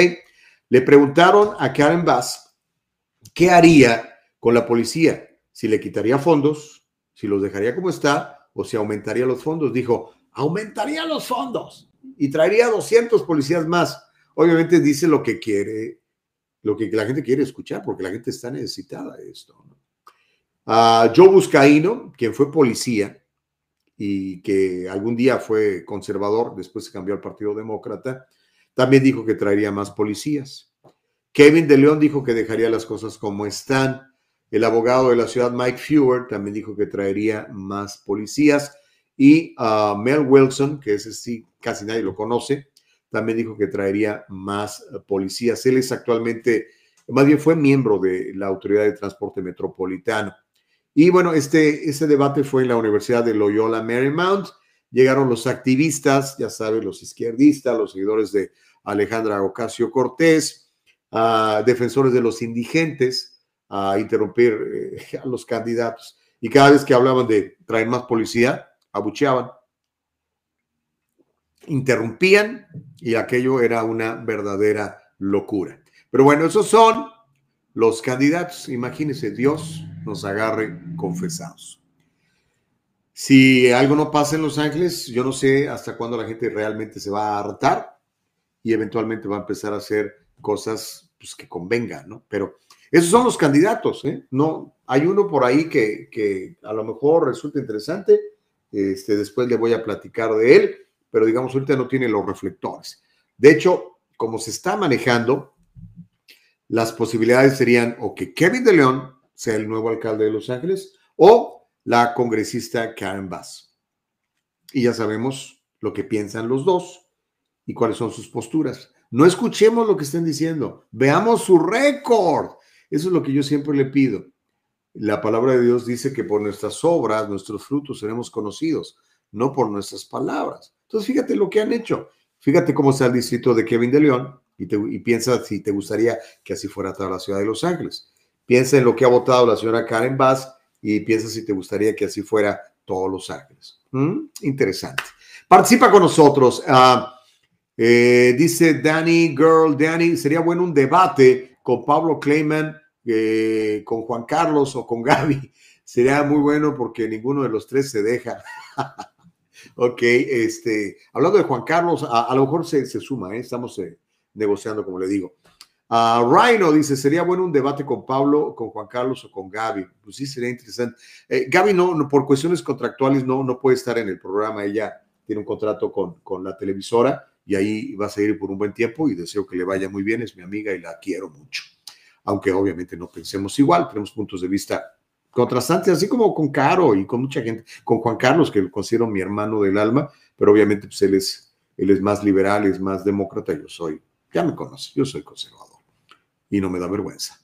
Le preguntaron a Karen Bass qué haría con la policía, si le quitaría fondos, si los dejaría como está o si aumentaría los fondos. Dijo, aumentaría los fondos y traería 200 policías más. Obviamente dice lo que quiere, lo que la gente quiere escuchar, porque la gente está necesitada de esto. ¿no? A Joe Buscaino, quien fue policía y que algún día fue conservador, después se cambió al Partido Demócrata, también dijo que traería más policías. Kevin de León dijo que dejaría las cosas como están. El abogado de la ciudad, Mike Fewer, también dijo que traería más policías. Y uh, Mel Wilson, que ese sí casi nadie lo conoce, también dijo que traería más policías. Él es actualmente, más bien fue miembro de la Autoridad de Transporte Metropolitano. Y bueno, este, este debate fue en la Universidad de Loyola Marymount. Llegaron los activistas, ya saben, los izquierdistas, los seguidores de Alejandra Ocasio Cortés, uh, defensores de los indigentes, a interrumpir eh, a los candidatos. Y cada vez que hablaban de traer más policía, abucheaban, interrumpían y aquello era una verdadera locura. Pero bueno, esos son los candidatos. Imagínense, Dios nos agarre confesados. Si algo no pasa en Los Ángeles, yo no sé hasta cuándo la gente realmente se va a hartar y eventualmente va a empezar a hacer cosas pues, que convengan, ¿no? Pero esos son los candidatos, ¿eh? No, hay uno por ahí que, que a lo mejor resulta interesante. Este, después le voy a platicar de él, pero digamos, ahorita no tiene los reflectores. De hecho, como se está manejando, las posibilidades serían o que Kevin de León sea el nuevo alcalde de Los Ángeles o la congresista Karen Bass. Y ya sabemos lo que piensan los dos y cuáles son sus posturas. No escuchemos lo que estén diciendo, veamos su récord. Eso es lo que yo siempre le pido. La palabra de Dios dice que por nuestras obras, nuestros frutos seremos conocidos, no por nuestras palabras. Entonces, fíjate lo que han hecho. Fíjate cómo está el distrito de Kevin de León y, y piensa si te gustaría que así fuera toda la ciudad de Los Ángeles. Piensa en lo que ha votado la señora Karen Bass y piensa si te gustaría que así fuera todos Los Ángeles. ¿Mm? Interesante. Participa con nosotros. Uh, eh, dice Danny Girl, Danny, sería bueno un debate con Pablo Clayman, eh, con Juan Carlos o con Gaby. Sería muy bueno porque ninguno de los tres se deja. ok, este, hablando de Juan Carlos, a, lo mejor se, suma, ¿eh? estamos negociando, como le digo. Uh, Rhino dice, sería bueno un debate con Pablo, con Juan Carlos o con Gaby. Pues sí, sería interesante. Eh, Gaby no, por cuestiones contractuales no, no puede estar en el programa. Ella tiene un contrato con, con la televisora y ahí va a seguir por un buen tiempo y deseo que le vaya muy bien. Es mi amiga y la quiero mucho. Aunque obviamente no pensemos igual, tenemos puntos de vista contrastantes, así como con Caro y con mucha gente, con Juan Carlos, que lo considero mi hermano del alma, pero obviamente pues él es, él es más liberal, es más demócrata, yo soy, ya me conoce, yo soy conservador y no me da vergüenza.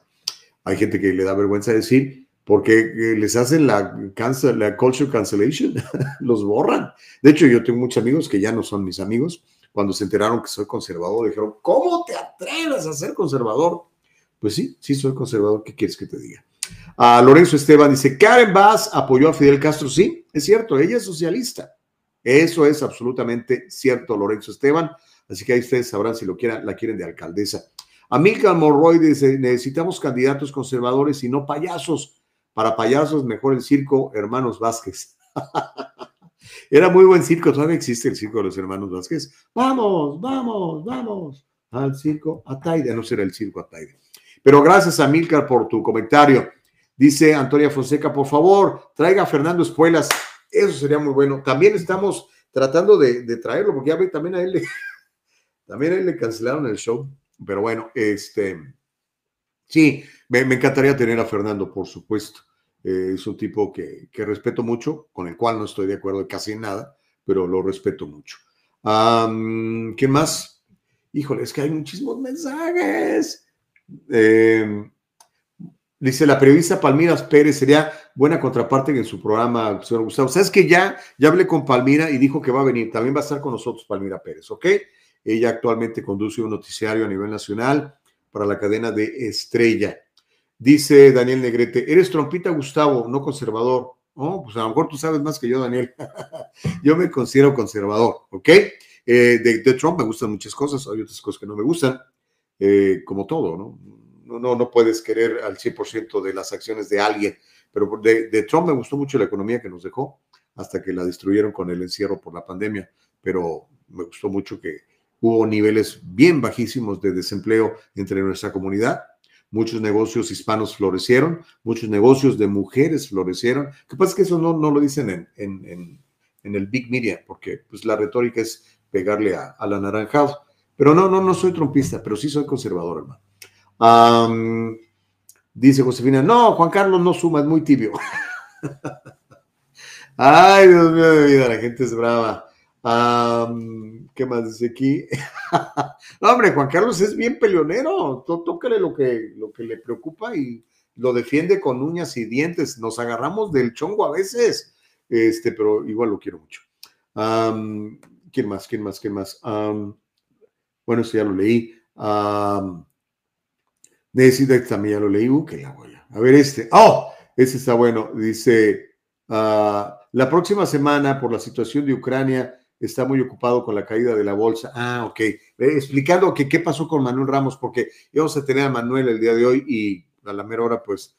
Hay gente que le da vergüenza decir, porque les hacen la, cancel, la culture cancellation, los borran. De hecho, yo tengo muchos amigos que ya no son mis amigos. Cuando se enteraron que soy conservador, dijeron, ¿cómo te atreves a ser conservador? Pues sí, sí soy conservador, ¿qué quieres que te diga? A Lorenzo Esteban dice, Karen Bass apoyó a Fidel Castro. Sí, es cierto, ella es socialista. Eso es absolutamente cierto, Lorenzo Esteban. Así que ahí ustedes sabrán si lo quieran, la quieren de alcaldesa. Amílcar Morroy dice, necesitamos candidatos conservadores y no payasos. Para payasos, mejor el circo Hermanos Vázquez. Era muy buen circo, todavía existe el circo de los Hermanos Vázquez. Vamos, vamos, vamos al circo Ataide. No será el circo Ataide. Pero gracias a Milcar por tu comentario. Dice Antonia Fonseca, por favor, traiga a Fernando Espuelas. Eso sería muy bueno. También estamos tratando de, traerlo, porque ya ve, también a él también a él le cancelaron el show. Pero bueno, este, sí, me, encantaría tener a Fernando, por supuesto. Eh, es un tipo que, respeto mucho, con el cual no estoy de acuerdo casi nada, pero lo respeto mucho. ¿Qué más? Híjole, es que hay muchísimos mensajes. Eh, dice la periodista Palmira Pérez, sería buena contraparte en su programa, señor Gustavo. ¿Sabes que ya, ya hablé con Palmira y dijo que va a venir? También va a estar con nosotros Palmira Pérez, ¿ok? Ella actualmente conduce un noticiario a nivel nacional para la cadena de Estrella. Dice Daniel Negrete, eres trompita Gustavo, no conservador. Oh, pues a lo mejor tú sabes más que yo, Daniel. yo me considero conservador, ¿ok? Eh, de, Trump me gustan muchas cosas, hay otras cosas que no me gustan. Eh, como todo, ¿no? ¿no? No puedes querer al 100% de las acciones de alguien, pero de, Trump me gustó mucho la economía que nos dejó hasta que la destruyeron con el encierro por la pandemia, pero me gustó mucho que hubo niveles bien bajísimos de desempleo entre nuestra comunidad. Muchos negocios hispanos florecieron, muchos negocios de mujeres florecieron. Lo que pasa es que eso no, no lo dicen en, en, en, el big media, porque pues, la retórica es pegarle a, a la naranjada pero no, no, no soy trompista, pero sí soy conservador, hermano. Dice Josefina, no, Juan Carlos no suma, es muy tibio. Ay, Dios mío de vida, la gente es brava. ¿Qué más dice aquí? hombre, Juan Carlos es bien peleonero. Tócale lo que, lo que le preocupa y lo defiende con uñas y dientes. Nos agarramos del chongo a veces, este, pero igual lo quiero mucho. ¿Quién más? ¿Quién más? ¿Quién más? bueno, eso ya lo leí. Um, también ya lo leí. Uh, que la voy a. A ver, este. ¡Oh! Ese está bueno. Dice. Ah, la próxima semana, por la situación de Ucrania, está muy ocupado con la caída de la bolsa. Ah, ok. Eh, explicando que qué pasó con Manuel Ramos, porque íbamos a tener a Manuel el día de hoy y a la mera hora, pues,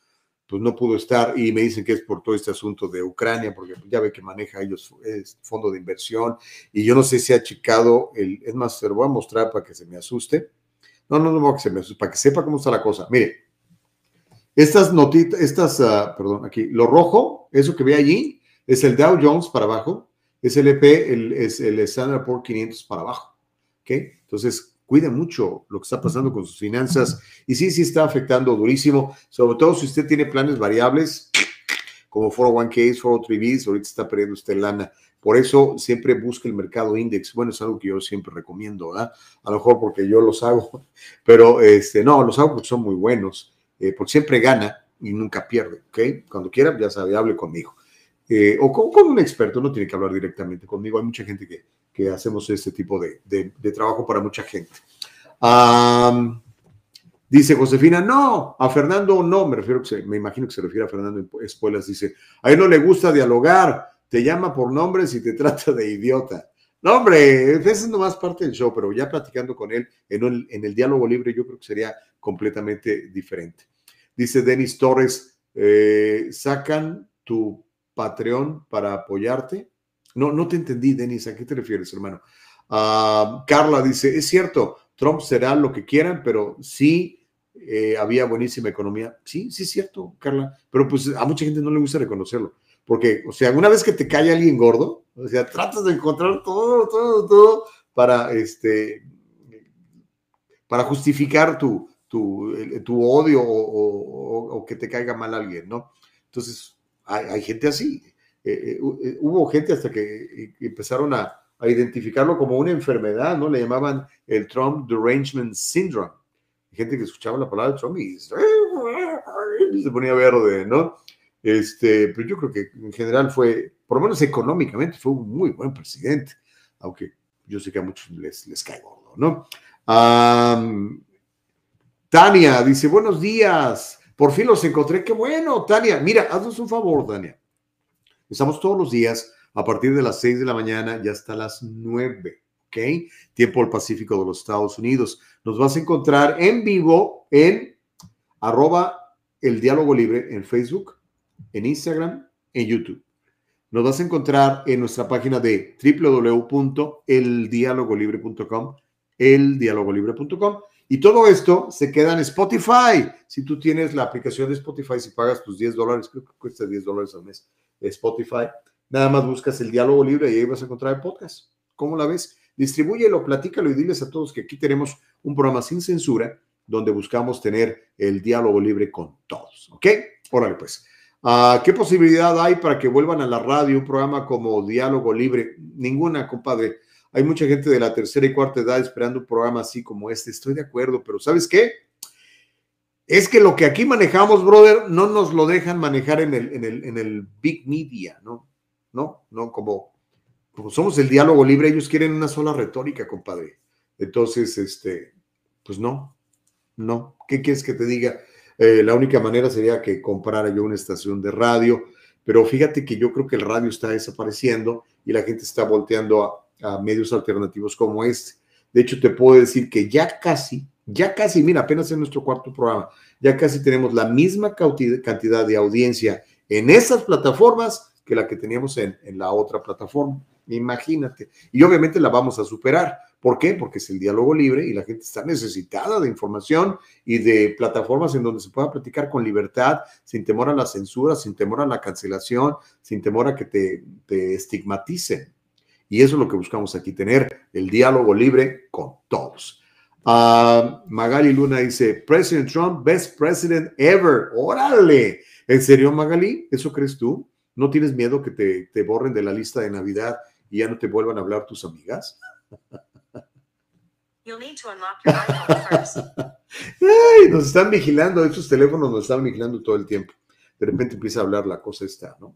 pues no pudo estar y me dicen que es por todo este asunto de Ucrania, porque ya ve que maneja ellos es fondo de inversión y yo no sé si ha checado el, es más, se lo voy a mostrar para que se me asuste. No, no, no, para que sepa cómo está la cosa. Mire, estas notitas, estas, uh, perdón, aquí, lo rojo, eso que ve allí, es el Dow Jones para abajo, es el es el Standard Poor's 500 para abajo. ¿Ok? Entonces, cuide mucho lo que está pasando con sus finanzas. Y sí, sí está afectando durísimo, sobre todo si usted tiene planes variables, como 401ks, 403bs, ahorita está perdiendo usted lana. Por eso siempre busque el mercado index. Bueno, es algo que yo siempre recomiendo, ¿verdad? A lo mejor porque yo los hago, pero este, no, los hago porque son muy buenos, eh, porque siempre gana y nunca pierde, ¿ok? Cuando quiera, ya sabe, hable conmigo. Eh, o con, un experto, no tiene que hablar directamente conmigo. Hay mucha gente que, que hacemos este tipo de, de, trabajo para mucha gente. dice Josefina, no, a Fernando no, me refiero me imagino que se refiere a Fernando Espuelas, dice, a él no le gusta dialogar, te llama por nombres y te trata de idiota. No, hombre, esa es nomás parte del show, pero ya platicando con él en, el, en el diálogo libre, yo creo que sería completamente diferente. Dice Denis Torres, eh, sacan tu Patreon para apoyarte. No, no te entendí, Denis, ¿a qué te refieres, hermano? Ah, Carla dice, es cierto, Trump será lo que quieran, pero sí eh, había buenísima economía. Sí, sí es cierto, Carla, pero pues a mucha gente no le gusta reconocerlo, porque, o sea, una vez que te cae alguien gordo, o sea, tratas de encontrar todo, todo, todo para, este, para justificar tu, tu, tu odio o, o que te caiga mal alguien, ¿no? Entonces, hay, gente así. Eh, eh, eh, hubo gente hasta que empezaron a, identificarlo como una enfermedad, ¿no? Le llamaban el Trump Derangement Syndrome. gente que escuchaba la palabra Trump y se ponía verde, ¿no? Este, pero yo creo que en general fue, por lo menos económicamente, fue un muy buen presidente, aunque yo sé que a muchos les, les cae gordo, ¿no? Tania dice, buenos días. Por fin los encontré. Qué bueno, Tania. Mira, haznos un favor, Tania. Estamos todos los días a partir de las 6 de la mañana y hasta las 9, ¿ok? Tiempo al Pacífico de los Estados Unidos. Nos vas a encontrar en vivo en arroba el diálogo libre en Facebook, en Instagram, en YouTube. Nos vas a encontrar en nuestra página de www.eldialogolibre.com, eldialogolibre.com y todo esto se queda en Spotify. Si tú tienes la aplicación de Spotify, si pagas tus 10 dólares, creo que cuesta 10 dólares al mes, Spotify, nada más buscas el diálogo libre y ahí vas a encontrar el podcast. ¿Cómo la ves? Distribúyelo, platícalo y diles a todos que aquí tenemos un programa sin censura donde buscamos tener el diálogo libre con todos. ¿Ok? Órale, pues. Ah, ¿Qué posibilidad hay para que vuelvan a la radio un programa como Diálogo Libre? Ninguna, compadre. Hay mucha gente de la tercera y cuarta edad esperando un programa así como este. Estoy de acuerdo, pero ¿sabes qué? Es que lo que aquí manejamos, brother, no nos lo dejan manejar en el, en el, big media, ¿no? No, no, como, como somos el diálogo libre, ellos quieren una sola retórica, compadre. Entonces, este, pues no, no. ¿Qué quieres que te diga? Eh, la única manera sería que comprara yo una estación de radio, pero fíjate que yo creo que el radio está desapareciendo y la gente está volteando a, a medios alternativos como este. De hecho, te puedo decir que ya casi, ya casi, mira, apenas en nuestro cuarto programa, ya casi tenemos la misma cantidad de audiencia en esas plataformas que la que teníamos en, en la otra plataforma. Imagínate. Y obviamente la vamos a superar. ¿Por qué? Porque es el diálogo libre y la gente está necesitada de información y de plataformas en donde se pueda platicar con libertad, sin temor a la censura, sin temor a la cancelación, sin temor a que te, te estigmaticen. Y eso es lo que buscamos aquí, tener el diálogo libre con todos. Ah, Magali Luna dice, President Trump, best president ever. Órale. ¿En serio, Magali? ¿Eso crees tú? ¿No tienes miedo que te, te borren de la lista de Navidad y ya no te vuelvan a hablar tus amigas? You'll need to unlock your iPhone first. Ay, nos están vigilando, estos teléfonos nos están vigilando todo el tiempo. De repente empieza a hablar la cosa esta, ¿no?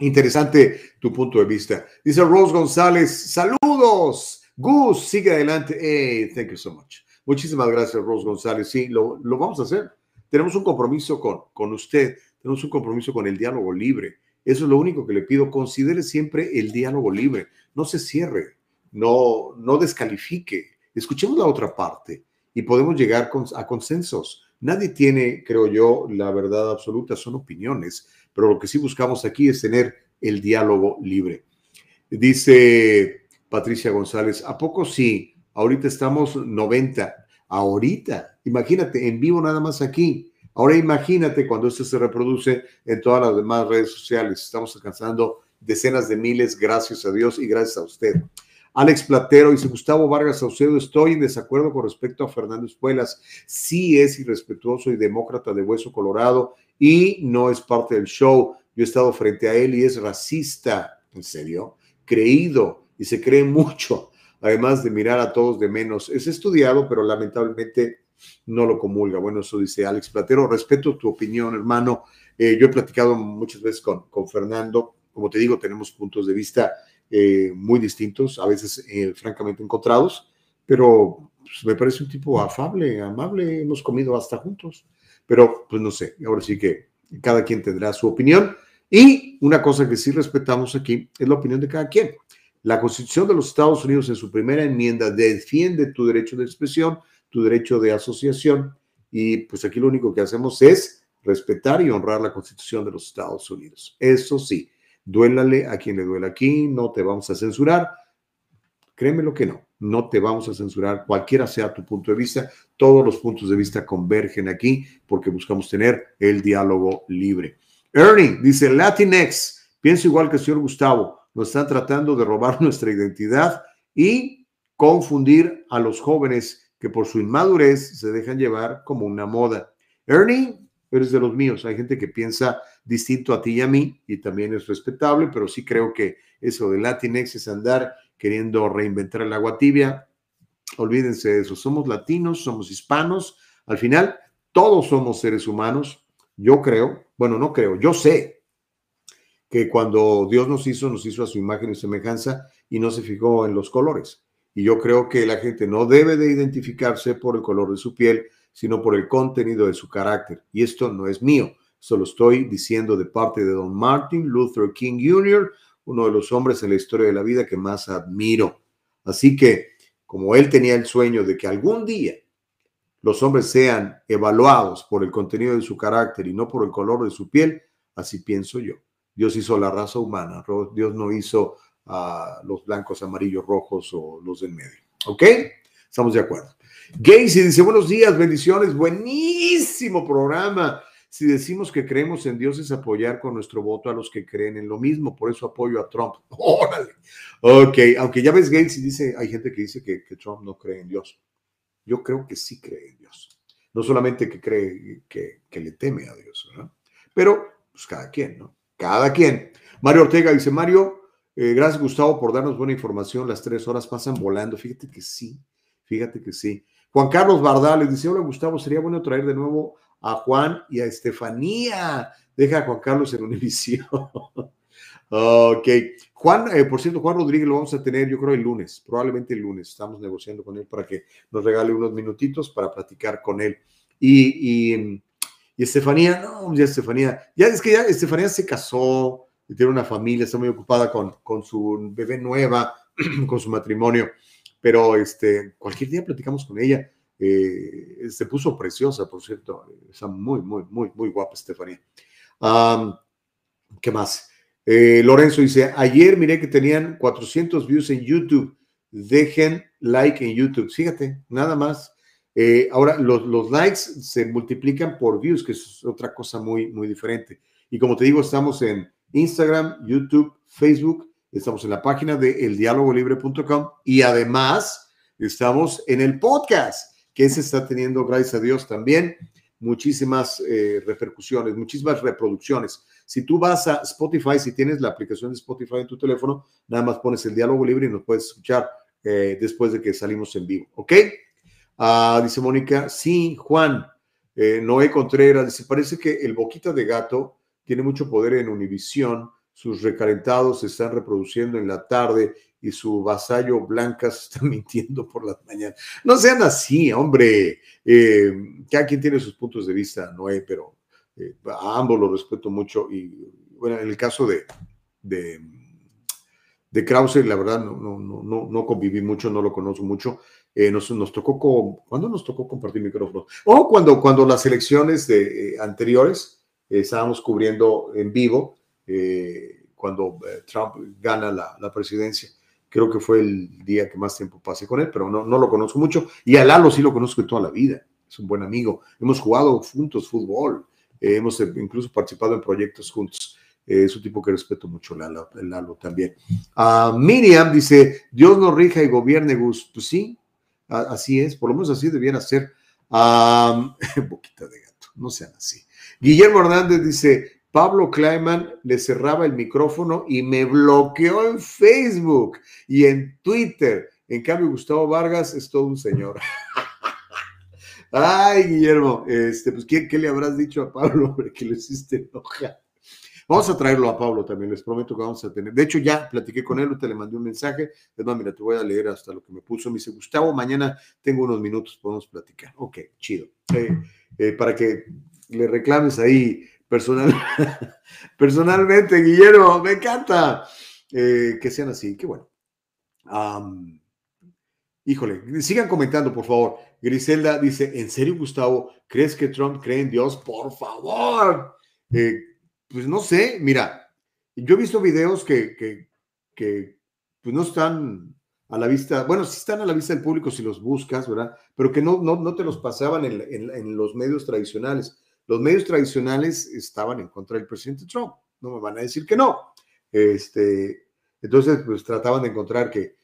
Interesante tu punto de vista. Dice Rose González, saludos. Gus, sigue adelante. Hey, thank you so much. Muchísimas gracias, Rose González. Sí, lo, lo vamos a hacer. Tenemos un compromiso con, con usted, tenemos un compromiso con el diálogo libre. Eso es lo único que le pido. Considere siempre el diálogo libre. No se cierre, no, no descalifique. Escuchemos la otra parte y podemos llegar a consensos. Nadie tiene, creo yo, la verdad absoluta, son opiniones, pero lo que sí buscamos aquí es tener el diálogo libre. Dice Patricia González, ¿a poco sí? Ahorita estamos 90. Ahorita, imagínate, en vivo nada más aquí. Ahora imagínate cuando esto se reproduce en todas las demás redes sociales. Estamos alcanzando decenas de miles, gracias a Dios y gracias a usted. Alex Platero dice, Gustavo Vargas Saucedo, estoy en desacuerdo con respecto a Fernando Espuelas. Sí es irrespetuoso y demócrata de hueso colorado y no es parte del show. Yo he estado frente a él y es racista, en serio, creído y se cree mucho, además de mirar a todos de menos. Es estudiado, pero lamentablemente no lo comulga. Bueno, eso dice Alex Platero. Respeto tu opinión, hermano. Eh, yo he platicado muchas veces con, con Fernando. Como te digo, tenemos puntos de vista eh, muy distintos, a veces eh, francamente encontrados, pero pues, me parece un tipo afable, amable, hemos comido hasta juntos, pero pues no sé, ahora sí que cada quien tendrá su opinión y una cosa que sí respetamos aquí es la opinión de cada quien. La Constitución de los Estados Unidos en su primera enmienda defiende tu derecho de expresión, tu derecho de asociación y pues aquí lo único que hacemos es respetar y honrar la Constitución de los Estados Unidos. Eso sí, duélale a quien le duela aquí, no te vamos a censurar. Créeme lo que no, no te vamos a censurar, cualquiera sea tu punto de vista, todos los puntos de vista convergen aquí porque buscamos tener el diálogo libre. Ernie dice, Latinx, pienso igual que el señor Gustavo, nos están tratando de robar nuestra identidad y confundir a los jóvenes que por su inmadurez se dejan llevar como una moda. Ernie, eres de los míos, hay gente que piensa distinto a ti y a mí, y también es respetable, pero sí creo que eso de Latinx es andar queriendo reinventar el agua tibia. Olvídense de eso, somos latinos, somos hispanos, al final todos somos seres humanos. Yo creo, bueno, no creo, yo sé que cuando Dios nos hizo, nos hizo a su imagen y semejanza y no se fijó en los colores. Y yo creo que la gente no debe de identificarse por el color de su piel, sino por el contenido de su carácter. Y esto no es mío, Solo estoy diciendo de parte de Don Martin Luther King Jr., uno de los hombres en la historia de la vida que más admiro. Así que, como él tenía el sueño de que algún día los hombres sean evaluados por el contenido de su carácter y no por el color de su piel, así pienso yo. Dios hizo la raza humana, Dios no hizo a los blancos, amarillos, rojos o los del medio. ¿Ok? Estamos de acuerdo. Gacy dice, buenos días, bendiciones, buenísimo programa. Si decimos que creemos en Dios es apoyar con nuestro voto a los que creen en lo mismo, por eso apoyo a Trump. Órale. Ok, aunque ya ves, Gates dice, hay gente que dice que, Trump no cree en Dios. Yo creo que sí cree en Dios. No solamente que cree que, que le teme a Dios, ¿verdad? Pero, pues cada quien, ¿no? Cada quien. Mario Ortega dice, Mario, eh, gracias Gustavo por darnos buena información. Las tres horas pasan volando. Fíjate que sí, fíjate que sí. Juan Carlos Bardales dice, hola Gustavo, sería bueno traer de nuevo a Juan y a Estefanía. Deja a Juan Carlos en Univisión. ok. Juan, eh, por cierto, Juan Rodríguez lo vamos a tener, yo creo, el lunes, probablemente el lunes. Estamos negociando con él para que nos regale unos minutitos para platicar con él. Y, y, y Estefanía, no, ya Estefanía, ya es que ya Estefanía se casó y tiene una familia, está muy ocupada con, con su bebé nueva, con su matrimonio, pero este, cualquier día platicamos con ella. Eh, se puso preciosa, por cierto. Está muy, muy, muy, muy guapa, Estefanía. ¿Qué más? Eh, Lorenzo dice, ayer miré que tenían 400 views en YouTube. Dejen like en YouTube. Fíjate, nada más. Eh, ahora, los, los, likes se multiplican por views, que es otra cosa muy, muy diferente. Y como te digo, estamos en Instagram, YouTube, Facebook, estamos en la página de eldialogolibre.com y además estamos en el podcast, que ese está teniendo, gracias a Dios, también muchísimas eh, repercusiones, muchísimas reproducciones. Si tú vas a Spotify, si tienes la aplicación de Spotify en tu teléfono, nada más pones el diálogo libre y nos puedes escuchar eh, después de que salimos en vivo, ¿ok? Ah, dice Mónica, sí, Juan, eh, Noé Contreras, dice, parece que el boquita de gato tiene mucho poder en Univisión, sus recalentados se están reproduciendo en la tarde y su vasallo Blancas está mintiendo por las mañanas. No sean así, hombre. Eh, cada quien tiene sus puntos de vista, Noé, pero eh, a ambos los respeto mucho. Y bueno, en el caso de, de, Krause, la verdad, no, no, no, no conviví mucho, no lo conozco mucho. Eh, nos, nos, tocó, con, ¿cuándo nos tocó compartir micrófonos? O cuando, cuando las elecciones de, eh, anteriores estábamos cubriendo en vivo, cuando Trump gana la, la, presidencia. Creo que fue el día que más tiempo pasé con él, pero no, no lo conozco mucho. Y a Lalo sí lo conozco de toda la vida. Es un buen amigo. Hemos jugado juntos fútbol. hemos incluso participado en proyectos juntos. es un tipo que respeto mucho, Lalo, Lalo también. Uh, Miriam dice, Dios nos rija y gobierne, Gus. Pues sí, así es, por lo menos así debiera ser. boquita de gato, no sean así. Guillermo Hernández dice, Pablo Kleiman le cerraba el micrófono y me bloqueó en Facebook y en Twitter. En cambio, Gustavo Vargas es todo un señor. Ay, Guillermo, este, pues, ¿qué, ¿qué, le habrás dicho a Pablo, que lo hiciste enojar? Vamos a traerlo a Pablo también, les prometo que vamos a tener. De hecho, ya platiqué con él, te le mandé un mensaje. Es más, mira, te voy a leer hasta lo que me puso. Me dice, Gustavo, mañana tengo unos minutos, podemos platicar. Ok, chido. Eh, eh, para que le reclames ahí personal, personalmente, Guillermo, me encanta eh, que sean así. Qué bueno. híjole, sigan comentando, por favor. Griselda dice, ¿en serio, Gustavo? ¿Crees que Trump cree en Dios? Por favor. Eh, pues no sé, mira, yo he visto videos que, que, pues no están a la vista, bueno, sí están a la vista del público si los buscas, ¿verdad? Pero que no, no, te los pasaban en, en, los medios tradicionales. Los medios tradicionales estaban en contra del presidente Trump, no me van a decir que no. Este, entonces, pues trataban de encontrar que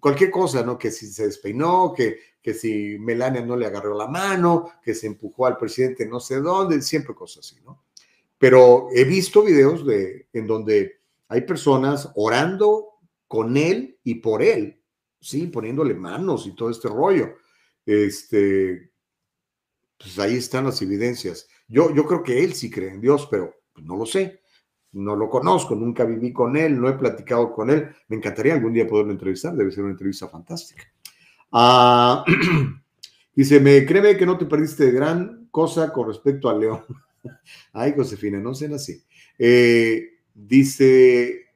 cualquier cosa, ¿no? Que si se despeinó, que, que si Melania no le agarró la mano, que se empujó al presidente no sé dónde, siempre cosas así, ¿no? Pero he visto videos de, en donde hay personas orando con él y por él, sí, poniéndole manos y todo este rollo. Este, pues ahí están las evidencias. Yo, yo creo que él sí cree en Dios, pero pues, no lo sé. No lo conozco, nunca viví con él, no he platicado con él. Me encantaría algún día poderlo entrevistar, debe ser una entrevista fantástica. Ah, dice, me créeme que no te perdiste de gran cosa con respecto a León. Ay, Josefina, no sean así. Eh, dice,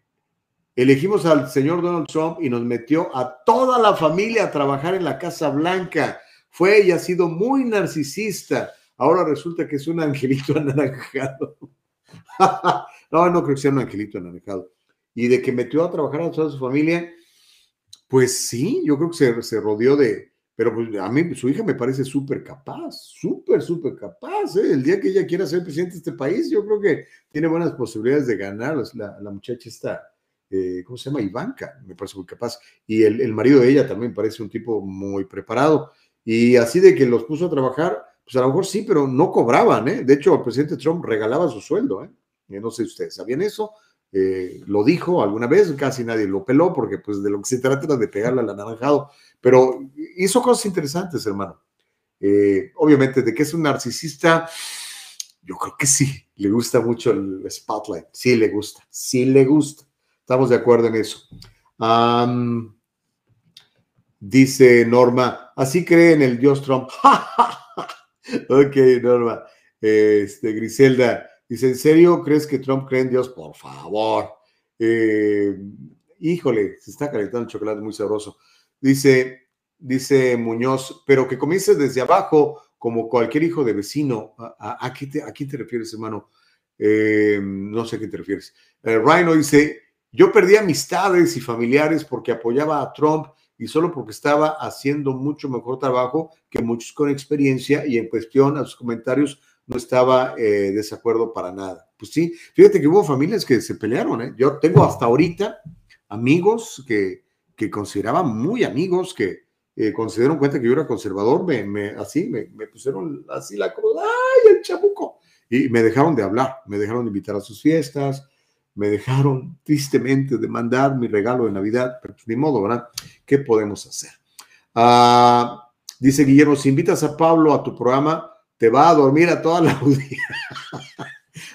elegimos al señor Donald Trump y nos metió a toda la familia a trabajar en la Casa Blanca. Fue y ha sido muy narcisista. Ahora resulta que es un angelito anaranjado. no, no creo que sea un angelito anaranjado. Y de que metió a trabajar a toda su familia, pues sí, yo creo que se, rodeó de, pero pues, a mí su hija me parece súper capaz, súper, súper capaz. ¿eh? El día que ella quiera ser presidente de este país, yo creo que tiene buenas posibilidades de ganar. La, la muchacha está, eh, ¿cómo se llama? Ivanka, me parece muy capaz. Y el, el, marido de ella también parece un tipo muy preparado. Y así de que los puso a trabajar, pues a lo mejor sí, pero no cobraban. ¿eh? De hecho, el presidente Trump regalaba su sueldo. ¿eh? No sé si ustedes sabían eso. Eh, lo dijo alguna vez, casi nadie lo peló, porque pues de lo que se trata era de pegarle al anaranjado, pero hizo cosas interesantes, hermano. Eh, obviamente, de que es un narcisista, yo creo que sí, le gusta mucho el spotlight, sí le gusta, sí le gusta. Estamos de acuerdo en eso. dice Norma, así cree en el dios Trump. ok, Norma. Este, Griselda, Dice, ¿en serio crees que Trump cree en Dios? Por favor. Eh, híjole, se está calentando el chocolate muy sabroso. Dice, dice Muñoz, pero que comiences desde abajo, como cualquier hijo de vecino. ¿A, a, quién, te, refieres, hermano? Eh, no sé a qué te refieres. Eh, Rhino dice, yo perdí amistades y familiares porque apoyaba a Trump y solo porque estaba haciendo mucho mejor trabajo que muchos con experiencia y en cuestión a sus comentarios no estaba eh, desacuerdo para nada. Pues sí, fíjate que hubo familias que se pelearon. ¿eh? Yo tengo hasta ahorita amigos que, que consideraba muy amigos que, eh, dieron cuenta que yo era conservador, me, me- así, me, me pusieron así la cruz, ¡ay, el chamuco! Y me dejaron de hablar, me dejaron de invitar a sus fiestas, me dejaron tristemente de mandar mi regalo de Navidad, pero pues ni modo, ¿verdad? ¿Qué podemos hacer? Ah, dice Guillermo, si invitas a Pablo a tu programa, te va a dormir a toda la audiencia.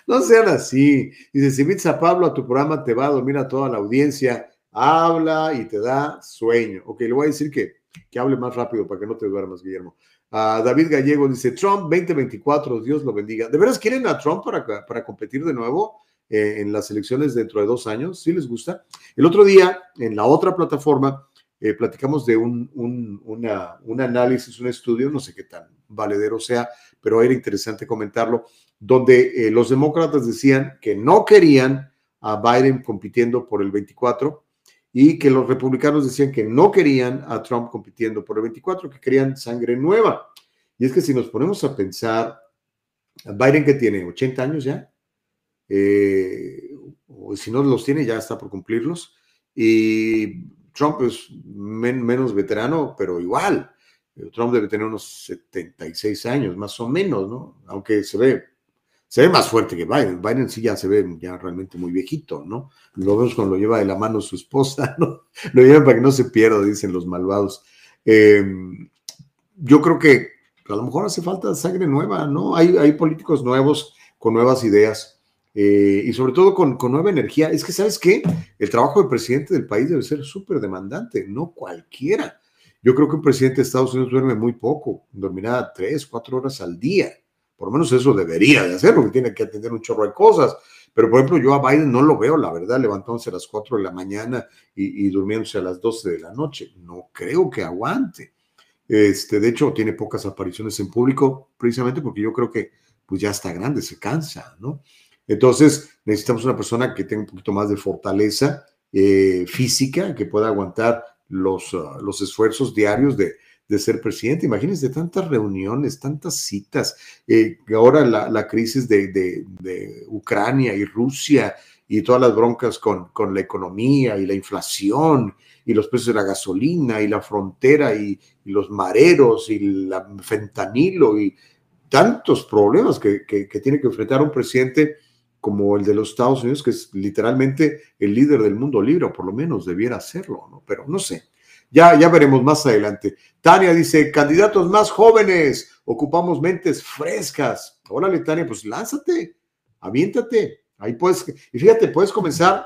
no sean así. Dice, si invitas a Pablo a tu programa, te va a dormir a toda la audiencia. Habla y te da sueño. Ok, le voy a decir que, que hable más rápido para que no te duermas, Guillermo. Ah, David Gallego dice, Trump 2024, Dios lo bendiga. ¿De veras quieren a Trump para, para competir de nuevo eh, en las elecciones dentro de dos años? ¿Sí les gusta? El otro día, en la otra plataforma, eh, platicamos de un, un, un análisis, un estudio, no sé qué tan valedero sea, pero era interesante comentarlo, donde eh, los demócratas decían que no querían a Biden compitiendo por el 24 y que los republicanos decían que no querían a Trump compitiendo por el 24, que querían sangre nueva. Y es que si nos ponemos a pensar, Biden que tiene 80 años ya, eh, o si no los tiene ya está por cumplirlos, y Trump es men- menos veterano, pero igual. Eh, Trump debe tener unos 76 años, más o menos, ¿no? Aunque se ve, se ve más fuerte que Biden. Biden sí ya se ve ya realmente muy viejito, ¿no? Lo vemos cuando lo lleva de la mano su esposa, ¿no? Lo llevan para que no se pierda, dicen los malvados. Eh, yo creo que a lo mejor hace falta sangre nueva, ¿no? Hay políticos nuevos con nuevas ideas eh, y sobre todo con, nueva energía. Es que, ¿sabes qué? El trabajo del presidente del país debe ser súper demandante, no cualquiera. Yo creo que un presidente de Estados Unidos duerme muy poco, dormirá tres, cuatro horas al día. Por lo menos eso debería de hacer, porque tiene que atender un chorro de cosas. Pero, por ejemplo, yo a Biden no lo veo, la verdad, levantándose a las 4 de la mañana y, y durmiéndose a las 12 de la noche. No creo que aguante. Este, de hecho, tiene pocas apariciones en público, precisamente porque yo creo que pues ya está grande, se cansa, ¿no? Entonces, necesitamos una persona que tenga un poquito más de fortaleza eh, física, que pueda aguantar los, uh, los esfuerzos diarios de, de, ser presidente. Imagínense tantas reuniones, tantas citas. Eh, ahora la, la crisis de, de, Ucrania y Rusia y todas las broncas con, con, la economía y la inflación y los precios de la gasolina y la frontera y, los mareros y la fentanilo y tantos problemas que, que, que tiene que enfrentar un presidente como el de los Estados Unidos, que es literalmente el líder del mundo libre, o por lo menos debiera hacerlo, ¿no? Pero no sé. Ya, ya veremos más adelante. Tania dice, candidatos más jóvenes, ocupamos mentes frescas. Órale, Tania, pues lánzate, aviéntate. Ahí puedes, y fíjate, puedes comenzar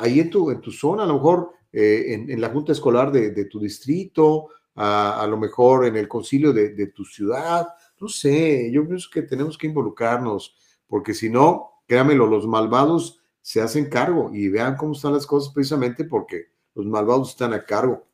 ahí en tu, en tu zona, a lo mejor eh, en, en, la junta escolar de, tu distrito, a, a, lo mejor en el concilio de, de tu ciudad. No sé, yo pienso que tenemos que involucrarnos, porque si no, créanmelo, los malvados se hacen cargo y vean cómo están las cosas precisamente porque los malvados están a cargo.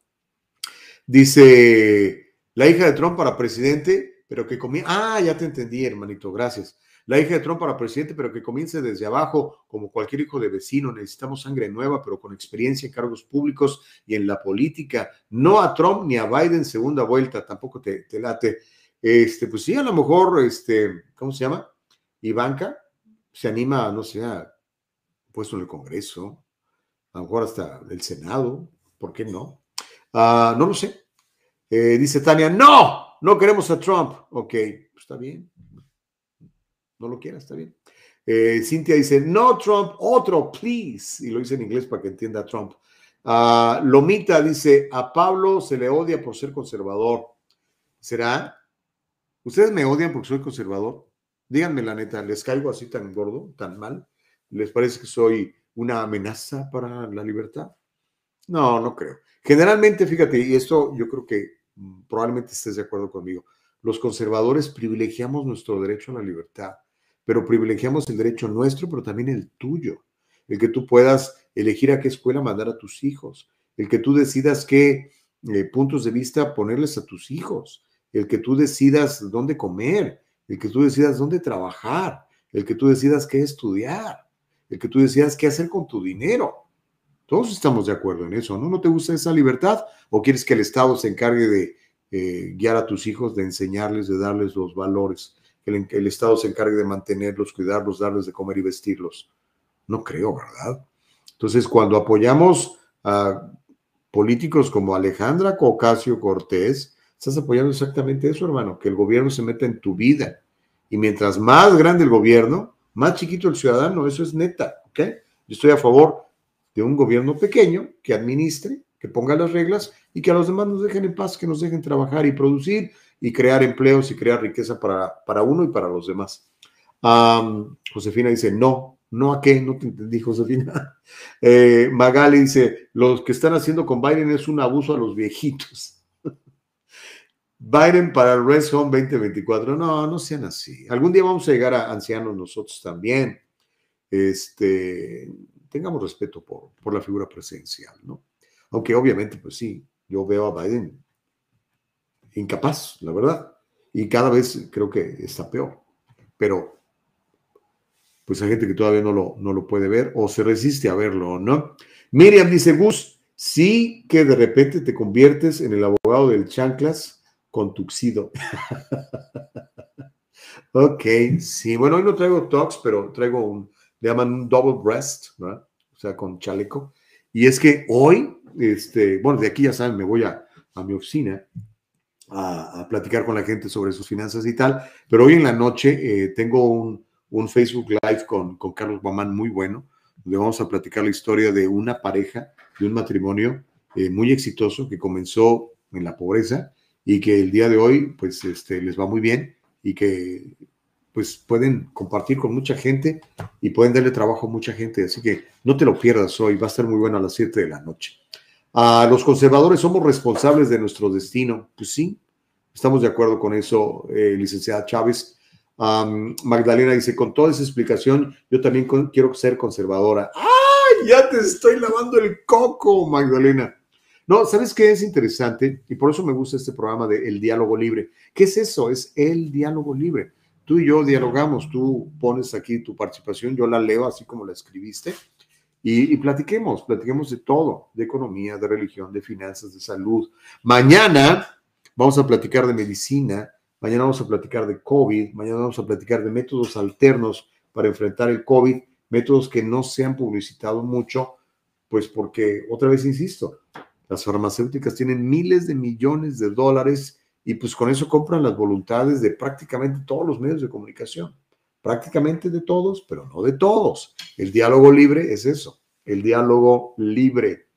Dice la hija de Trump para presidente, pero que comience. Ah, ya te entendí, hermanito, gracias. La hija de Trump para presidente, pero que comience desde abajo, como cualquier hijo de vecino. Necesitamos sangre nueva, pero con experiencia en cargos públicos y en la política. No a Trump ni a Biden segunda vuelta, tampoco te, te late. Este, pues sí, a lo mejor, este, ¿cómo se llama? Ivanka se anima, no sé, a puesto en el Congreso, a lo mejor hasta el Senado, ¿por qué no? Uh, no lo sé. Eh, dice Tania, no, no queremos a Trump. Ok, pues está bien. No lo quiera, está bien. Eh, Cintia dice, no Trump, otro, please. Y lo dice en inglés para que entienda Trump. Uh, Lomita dice, a Pablo se le odia por ser conservador. ¿Será? ¿Ustedes me odian porque soy conservador? Díganme la neta, ¿les caigo así tan gordo, tan mal? ¿Les parece que soy una amenaza para la libertad? No, no creo. Generalmente, fíjate, y esto yo creo que mm, probablemente estés de acuerdo conmigo, los conservadores privilegiamos nuestro derecho a la libertad, pero privilegiamos el derecho nuestro, pero también el tuyo. El que tú puedas elegir a qué escuela mandar a tus hijos, el que tú decidas qué eh, puntos de vista ponerles a tus hijos, el que tú decidas dónde comer, el que tú decidas dónde trabajar, el que tú decidas qué estudiar, el que tú decidas qué hacer con tu dinero. Todos estamos de acuerdo en eso, ¿no? ¿No te gusta esa libertad? ¿O quieres que el Estado se encargue de eh, guiar a tus hijos, de enseñarles, de darles los valores? Que el, el, Estado se encargue de mantenerlos, cuidarlos, darles de comer y vestirlos. No creo, ¿verdad? Entonces, cuando apoyamos a políticos como Alejandra Ocasio Cortés, estás apoyando exactamente eso, hermano, que el gobierno se meta en tu vida. Y mientras más grande el gobierno, más chiquito el ciudadano, eso es neta, ¿ok? Yo estoy a favor de un gobierno pequeño que administre, que ponga las reglas y que a los demás nos dejen en paz, que nos dejen trabajar y producir y crear empleos y crear riqueza para, para uno y para los demás. Am, Josefina dice, no, no a qué, no te entendí, Josefina. Eh, Magali dice, los que están haciendo con Biden es un abuso a los viejitos. Biden para el Rest Home 2024. No, no sean así. Algún día vamos a llegar a ancianos nosotros también. Este, tengamos respeto por, por la figura presidencial, ¿no? Aunque obviamente, pues sí, yo veo a Biden incapaz, la verdad. Y cada vez creo que está peor. Pero pues hay gente que todavía no lo, no lo puede ver o se resiste a verlo, ¿no? Miriam dice, Gus, sí que de repente te conviertes en el abogado del chanclas con tuxido. ok, sí, bueno, hoy no traigo talks, pero traigo un, le llaman un double breast, ¿verdad? O sea, con chaleco. Y es que hoy, este, bueno, de aquí ya saben, me voy a, a mi oficina a, a, platicar con la gente sobre sus finanzas y tal, pero hoy en la noche eh, tengo un, un, Facebook Live con, con Carlos Guamán muy bueno, donde vamos a platicar la historia de una pareja, de un matrimonio eh, muy exitoso que comenzó en la pobreza y que el día de hoy pues este, les va muy bien y que pues pueden compartir con mucha gente y pueden darle trabajo a mucha gente. Así que no te lo pierdas hoy, va a estar muy bueno a las 7 de la noche. A los conservadores somos responsables de nuestro destino. Pues sí, estamos de acuerdo con eso, eh, licenciada Chávez. Um, Magdalena dice, con toda esa explicación, yo también quiero ser conservadora. ¡Ay! Ya te estoy lavando el coco, Magdalena. No, ¿sabes qué es interesante? Y por eso me gusta este programa de El Diálogo Libre. ¿Qué es eso? Es el diálogo libre. Tú y yo dialogamos, tú pones aquí tu participación, yo la leo así como la escribiste y, y, platiquemos, platiquemos de todo, de economía, de religión, de finanzas, de salud. Mañana vamos a platicar de medicina, mañana vamos a platicar de COVID, mañana vamos a platicar de métodos alternos para enfrentar el COVID, métodos que no se han publicitado mucho, pues porque, otra vez insisto, las farmacéuticas tienen miles de millones de dólares y pues con eso compran las voluntades de prácticamente todos los medios de comunicación prácticamente de todos, pero no de todos. El diálogo libre es eso, el diálogo libre.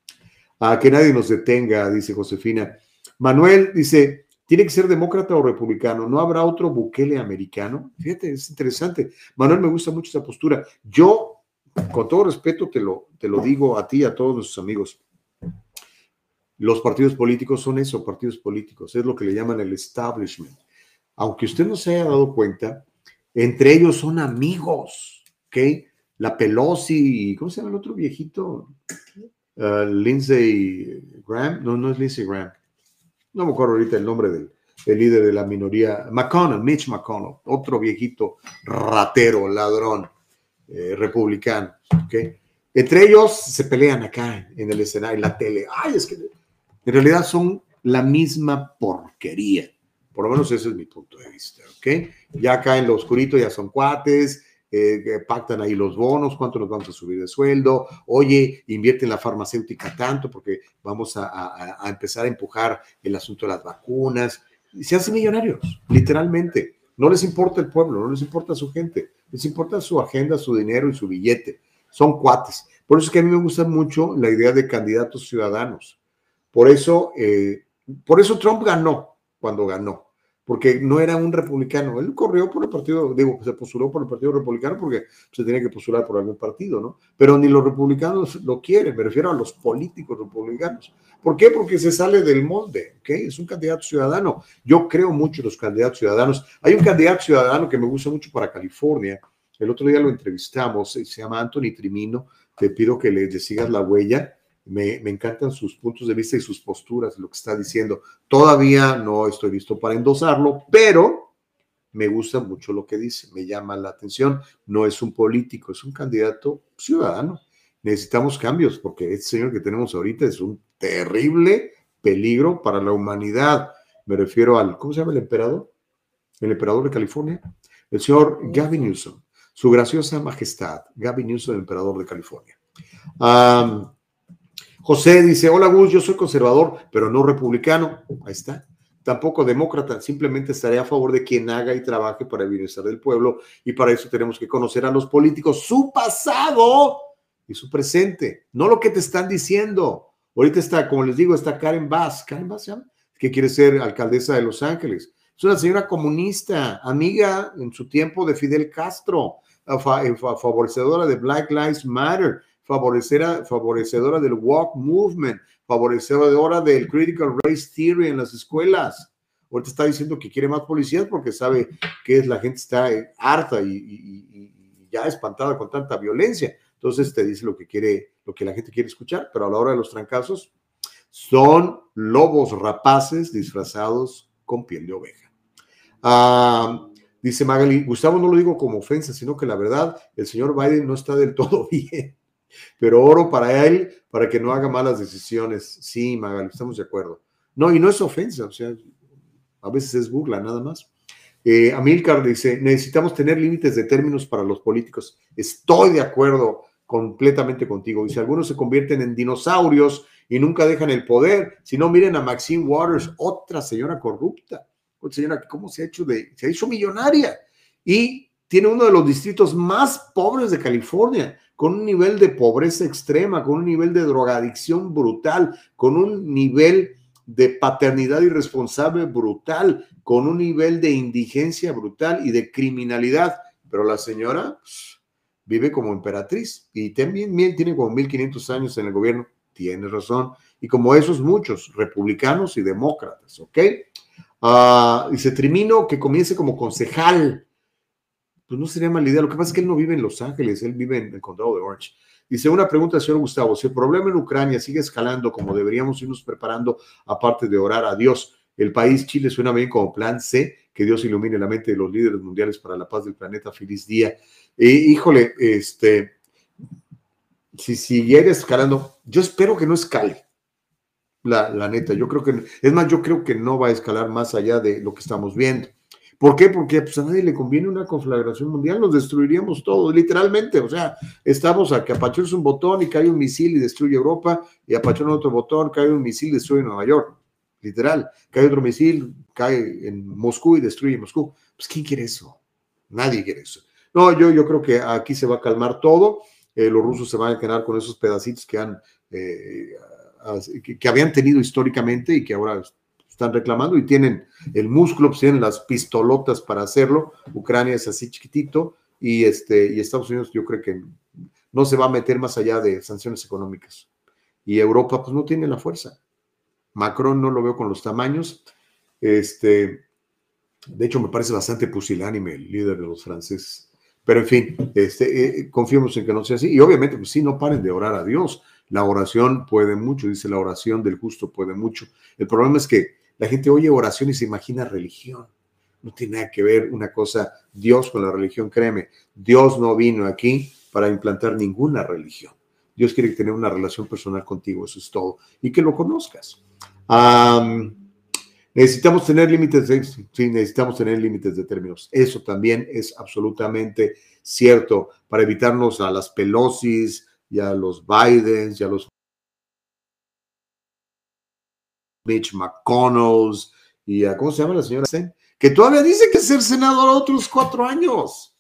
A que nadie nos detenga, dice Josefina. Manuel dice, ¿tiene que ser demócrata o republicano? ¿No habrá otro Bukele americano? Fíjate, es interesante. Manuel, me gusta mucho esa postura. Yo, con todo respeto, te lo, te lo digo a ti, a todos nuestros amigos. Los partidos políticos son eso, partidos políticos. Es lo que le llaman el establishment. Aunque usted no se haya dado cuenta, entre ellos son amigos, ¿ok? La Pelosi, ¿cómo se llama el otro viejito? Uh, Lindsey Graham, no, no es Lindsey Graham. No me acuerdo ahorita el nombre del, del líder de la minoría. McConnell, Mitch McConnell, otro viejito ratero, ladrón, eh, republicano, ¿ok? Entre ellos se pelean acá en el escenario, en la tele. Ay, es que en realidad son la misma porquería. Por lo menos ese es mi punto de vista, ¿ok? Ya acá en lo oscurito ya son cuates, eh, pactan ahí los bonos, cuánto nos vamos a subir de sueldo, oye, invierte en la farmacéutica tanto porque vamos a, a, empezar a empujar el asunto de las vacunas. Y se hacen millonarios, literalmente. No les importa el pueblo, no les importa su gente, les importa su agenda, su dinero y su billete. Son cuates. Por eso es que a mí me gusta mucho la idea de candidatos ciudadanos. Por eso, eh, por eso Trump ganó cuando ganó porque no era un republicano. Él corrió por el partido, digo, se postuló por el Partido Republicano porque se tenía que postular por algún partido, ¿no? Pero ni los republicanos lo quieren, me refiero a los políticos republicanos. ¿Por qué? Porque se sale del molde, ¿ok? Es un candidato ciudadano. Yo creo mucho en los candidatos ciudadanos. Hay un candidato ciudadano que me gusta mucho para California. El otro día lo entrevistamos, se llama Anthony Trimino. Te pido que le, sigas la huella me, encantan sus puntos de vista y sus posturas, lo que está diciendo. Todavía no estoy listo para endosarlo, pero me gusta mucho lo que dice, me llama la atención. No es un político, es un candidato ciudadano. Necesitamos cambios porque este señor que tenemos ahorita es un terrible peligro para la humanidad. Me refiero al, ¿cómo se llama el emperador? El emperador de California, el señor Gavin Newsom, su graciosa majestad, Gavin Newsom, emperador de California. José dice, hola Gus, yo soy conservador, pero no republicano. Ahí está. Tampoco demócrata, simplemente estaré a favor de quien haga y trabaje para el bienestar del pueblo y para eso tenemos que conocer a los políticos, su pasado y su presente, no lo que te están diciendo. Ahorita está, como les digo, está Karen Bass. Karen Bass llama? que quiere ser alcaldesa de Los Ángeles. Es una señora comunista, amiga en su tiempo de Fidel Castro, favorecedora de Black Lives Matter, favorecedora del Walk Movement, favorecedora del Critical Race Theory en las escuelas. Ahorita está diciendo que quiere más policías porque sabe que la gente está harta y, y ya espantada con tanta violencia. Entonces te dice lo que quiere, lo que la gente quiere escuchar, pero a la hora de los trancazos son lobos rapaces disfrazados con piel de oveja. Ah, dice Magali, Gustavo no lo digo como ofensa, sino que la verdad, el señor Biden no está del todo bien, pero oro para él para que no haga malas decisiones. Sí, Magali, estamos de acuerdo. No, y no es ofensa, o sea, a veces es burla nada más. Eh, Amilcar dice, necesitamos tener límites de términos para los políticos. Estoy de acuerdo completamente contigo. Y si algunos se convierten en dinosaurios y nunca dejan el poder, si no miren a Maxine Waters, otra señora corrupta, otra señora cómo se ha hecho de, se millonaria y tiene uno de los distritos más pobres de California, con un nivel de pobreza extrema, con un nivel de drogadicción brutal, con un nivel de paternidad irresponsable brutal, con un nivel de indigencia brutal y de criminalidad. Pero la señora, vive como emperatriz y también tiene como 1500 años en el gobierno, tiene razón, y como esos muchos, republicanos y demócratas, ¿ok? Uh, dice Trimino que comience como concejal, pues no sería mala idea, lo que pasa es que él no vive en Los Ángeles, él vive en el condado de Orange. Dice una pregunta, señor Gustavo, si el problema en Ucrania sigue escalando como deberíamos irnos preparando, aparte de orar a Dios, el país Chile suena bien como plan C, que Dios ilumine la mente de los líderes mundiales para la paz del planeta. Feliz día. híjole, este, si siguiera escalando, yo espero que no escale. La, la, neta, yo creo que, es más, yo creo que no va a escalar más allá de lo que estamos viendo. ¿Por qué? Porque pues, a nadie le conviene una conflagración mundial, nos destruiríamos todos, literalmente. O sea, estamos a que apachones un botón y cae un misil y destruye Europa, y apachones otro botón, cae un misil y destruye Nueva York literal. Cae otro misil, cae en Moscú y destruye Moscú. Pues, ¿quién quiere eso? Nadie quiere eso. No, yo, yo creo que aquí se va a calmar todo. Eh, los rusos se van a quedar con esos pedacitos que han eh, que, habían tenido históricamente y que ahora están reclamando y tienen el músculo, pues tienen las pistolotas para hacerlo. Ucrania es así chiquitito y este y Estados Unidos yo creo que no se va a meter más allá de sanciones económicas. Y Europa pues no tiene la fuerza. Macron no lo veo con los tamaños. Este, de hecho, me parece bastante pusilánime el líder de los franceses. Pero en fin, este, eh, confiemos en que no sea así. Y obviamente, pues sí, no paren de orar a Dios. La oración puede mucho, dice la oración del justo puede mucho. El problema es que la gente oye oración y se imagina religión. No tiene nada que ver una cosa, Dios con la religión, créeme. Dios no vino aquí para implantar ninguna religión. Dios quiere tener una relación personal contigo, eso es todo. Y que lo conozcas necesitamos tener límites de, sí, necesitamos tener límites de términos. Eso también es absolutamente cierto para evitarnos a las Pelosis y a los Bidens y a los Mitch McConnell y a, ¿cómo se llama la señora? Que todavía dice que ser senador otros cuatro años.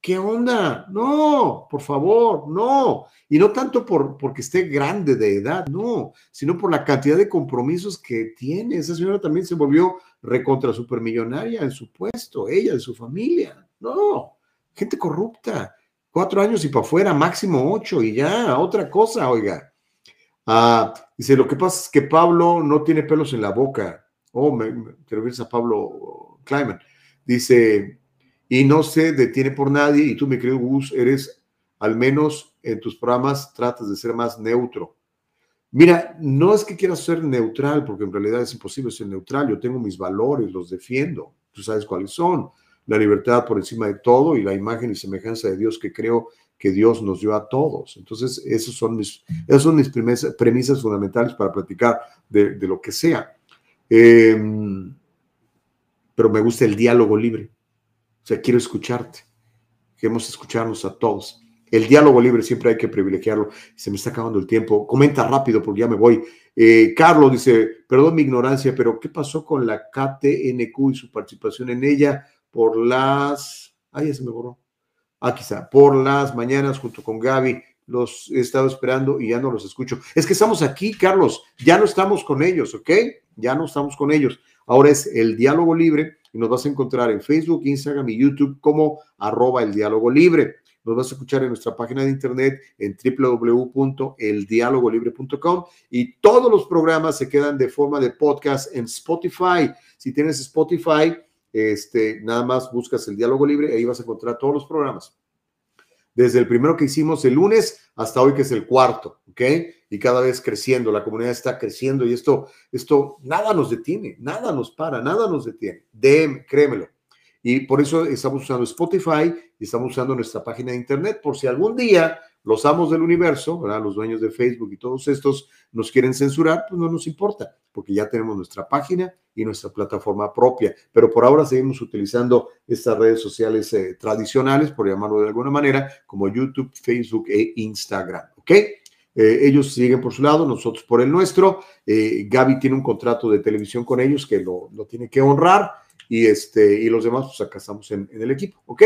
¿Qué onda? No, por favor, no. Y no tanto por, porque esté grande de edad, no, sino por la cantidad de compromisos que tiene. Esa señora también se volvió recontra supermillonaria en su puesto, ella, de su familia. No, gente corrupta. Cuatro años y para afuera, máximo ocho y ya, otra cosa, oiga. Ah, dice, lo que pasa es que Pablo no tiene pelos en la boca. Oh, me, te refieres a Pablo Kleiman. Dice, y no se detiene por nadie y tú, mi querido Gus, eres al menos en tus programas tratas de ser más neutro. Mira, no es que quieras ser neutral, porque en realidad es imposible ser neutral. Yo tengo mis valores, los defiendo. Tú sabes cuáles son. La libertad por encima de todo y la imagen y semejanza de Dios que creo que Dios nos dio a todos. Entonces, esas son mis, son mis premisas, fundamentales para platicar de, lo que sea. Em, pero me gusta el diálogo libre. O sea, quiero escucharte. Queremos escucharnos a todos. El diálogo libre siempre hay que privilegiarlo. Se me está acabando el tiempo. Comenta rápido porque ya me voy. Eh, Carlos dice, perdón mi ignorancia, pero ¿qué pasó con la KTNQ y su participación en ella por las... Ay, ya se me borró. Aquí está, por las mañanas junto con Gaby. Los he estado esperando y ya no los escucho. Es que estamos aquí, Carlos. Ya no estamos con ellos, ¿ok? Ya no estamos con ellos. Ahora es el diálogo libre y nos vas a encontrar en Facebook, Instagram y YouTube como arroba el diálogo libre. Nos vas a escuchar en nuestra página de internet en www.eldialogolibre.com y todos los programas se quedan de forma de podcast en Spotify. Si tienes Spotify, este, nada más buscas el diálogo libre, ahí vas a encontrar todos los programas. Desde el primero que hicimos el lunes hasta hoy que es el cuarto, ¿ok? Y cada vez creciendo, la comunidad está creciendo y esto, esto, nada nos detiene, nada nos para, nada nos detiene. Créemelo. Y por eso estamos usando Spotify y estamos usando nuestra página de internet por si algún día los amos del universo, los dueños de Facebook y todos estos nos quieren censurar, pues no nos importa, porque ya tenemos nuestra página y nuestra plataforma propia. Pero por ahora seguimos utilizando estas redes sociales eh, tradicionales, por llamarlo de alguna manera, como YouTube, Facebook e Instagram. ¿Ok? Eh, ellos siguen por su lado, nosotros por el nuestro. Eh, Gaby tiene un contrato de televisión con ellos que lo, lo, tiene que honrar y, este, y los demás, pues acá estamos en, en el equipo. ¿Ok?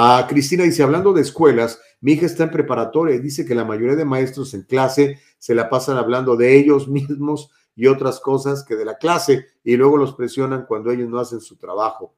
A Cristina dice, hablando de escuelas, mi hija está en preparatoria y dice que la mayoría de maestros en clase se la pasan hablando de ellos mismos y otras cosas que de la clase y luego los presionan cuando ellos no hacen su trabajo.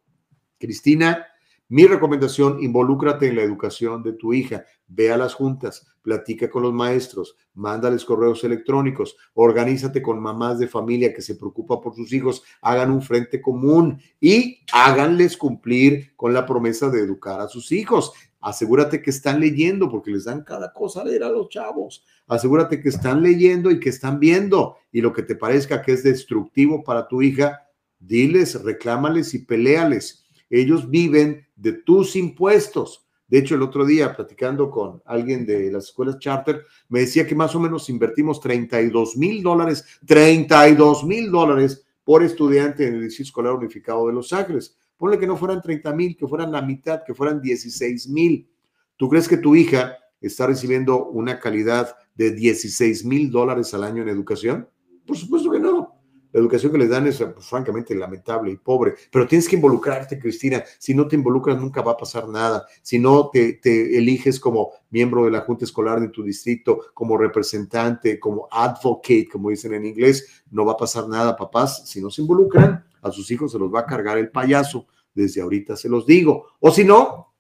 Cristina, mi recomendación, involúcrate en la educación de tu hija, ve a las juntas, platica con los maestros, mándales correos electrónicos, organízate con mamás de familia que se preocupa por sus hijos, hagan un frente común y háganles cumplir con la promesa de educar a sus hijos. Asegúrate que están leyendo porque les dan cada cosa a leer a los chavos. Asegúrate que están leyendo y que están viendo y lo que te parezca que es destructivo para tu hija, diles, reclámales y peleales. Ellos viven de tus impuestos. De hecho, el otro día, platicando con alguien de las escuelas charter, me decía que más o menos invertimos 32 mil dólares, 32 mil dólares por estudiante en el Distrito Escolar Unificado de Los Ángeles. Ponle que no fueran 30 mil, que fueran la mitad, que fueran 16 mil. ¿Tú crees que tu hija está recibiendo una calidad de 16 mil dólares al año en educación? Por supuesto que no. La educación que les dan es pues, francamente lamentable y pobre, pero tienes que involucrarte, Cristina. Si no te involucras, nunca va a pasar nada. Si no te, te, eliges como miembro de la Junta Escolar de tu distrito, como representante, como advocate, como dicen en inglés, no va a pasar nada, papás. Si no se involucran, a sus hijos se los va a cargar el payaso. Desde ahorita se los digo. O si no,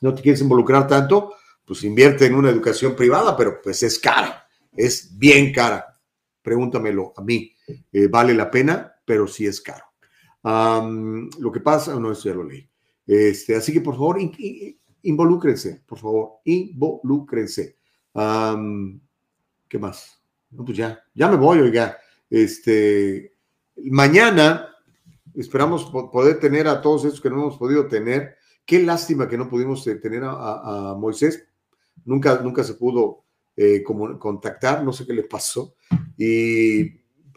no te quieres involucrar tanto, pues invierte en una educación privada, pero pues es cara, es bien cara. Pregúntamelo a mí. Eh, vale la pena, pero sí es caro. Um, lo que pasa, no, eso ya lo leí. Este, así que por favor, in, in, involúcrense, por favor, involúcrense. Um, ¿Qué más? No, pues ya, ya me voy, oiga. Este, mañana esperamos poder tener a todos estos que no hemos podido tener. Qué lástima que no pudimos eh, tener a, a, a Moisés. Nunca, nunca se pudo eh, como, contactar, no sé qué le pasó. Y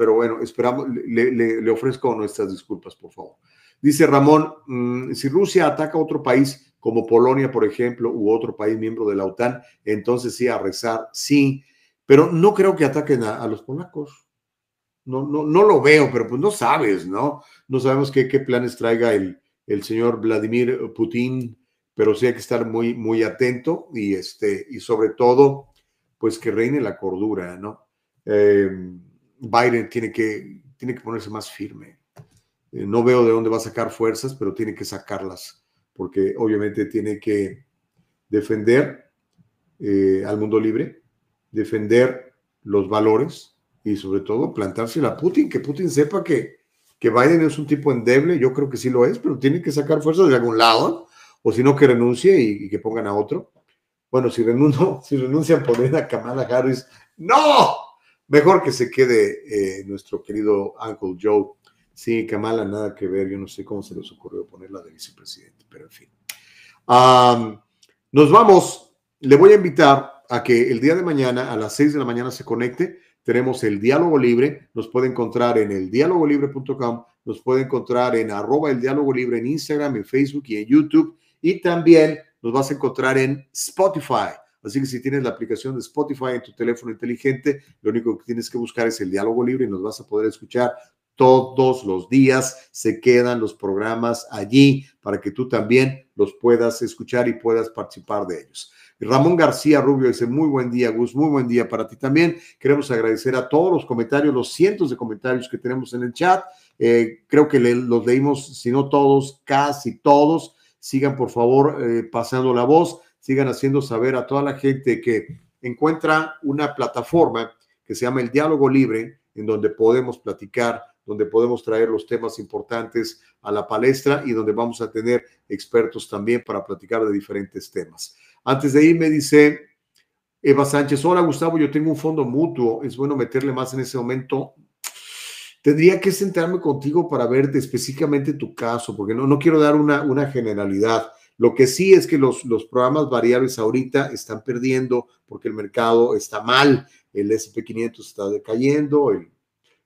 pero bueno, esperamos, le, le, ofrezco nuestras disculpas, por favor. Dice Ramón, mmm, si Rusia ataca a otro país como Polonia, por ejemplo, u otro país miembro de la OTAN, entonces sí, a rezar, sí, pero no creo que ataquen a, los polacos. No, no, no lo veo, pero pues no sabes, ¿no? No sabemos qué, qué planes traiga el, el señor Vladimir Putin, pero sí hay que estar muy, muy atento y, este, y sobre todo, pues que reine la cordura, ¿no? Eh, Biden tiene que, tiene que ponerse más firme. Eh, no veo de dónde va a sacar fuerzas, pero tiene que sacarlas, porque obviamente tiene que defender eh, al mundo libre, defender los valores y sobre todo plantarse a Putin, que Putin sepa que, que Biden es un tipo endeble, yo creo que sí lo es, pero tiene que sacar fuerzas de algún lado, o si no que renuncie y, que pongan a otro. Bueno, si, renuncio, si renuncian, poner a Kamala Harris. ¡No! Mejor que se quede eh, nuestro querido Uncle Joe. Sí, Kamala, nada que ver. Yo no sé cómo se les ocurrió ponerla de vicepresidente, pero en fin. Nos vamos. Le voy a invitar a que el día de mañana a las 6 de la mañana se conecte. Tenemos el diálogo libre. Nos puede encontrar en el dialogolibre.com. Nos puede encontrar en arroba el diálogo libre en Instagram, en Facebook y en YouTube. Y también nos vas a encontrar en Spotify. Así que si tienes la aplicación de Spotify en tu teléfono inteligente, lo único que tienes que buscar es el diálogo libre y nos vas a poder escuchar todos los días. Se quedan los programas allí para que tú también los puedas escuchar y puedas participar de ellos. Ramón García Rubio dice, muy buen día, Gus, muy buen día para ti también. Queremos agradecer a todos los comentarios, los cientos de comentarios que tenemos en el chat. Eh, creo que los leímos, si no todos, casi todos. Sigan, por favor, eh, pasando la voz, sigan haciendo saber a toda la gente que encuentra una plataforma que se llama el Diálogo Libre, en donde podemos platicar, donde podemos traer los temas importantes a la palestra y donde vamos a tener expertos también para platicar de diferentes temas. Antes de irme, dice Eva Sánchez, hola Gustavo, yo tengo un fondo mutuo, es bueno meterle más en ese momento. Tendría que sentarme contigo para ver de específicamente tu caso, porque no, no quiero dar una, una generalidad. Lo que sí es que los, los programas variables ahorita están perdiendo porque el mercado está mal, el SP500 está decayendo, el,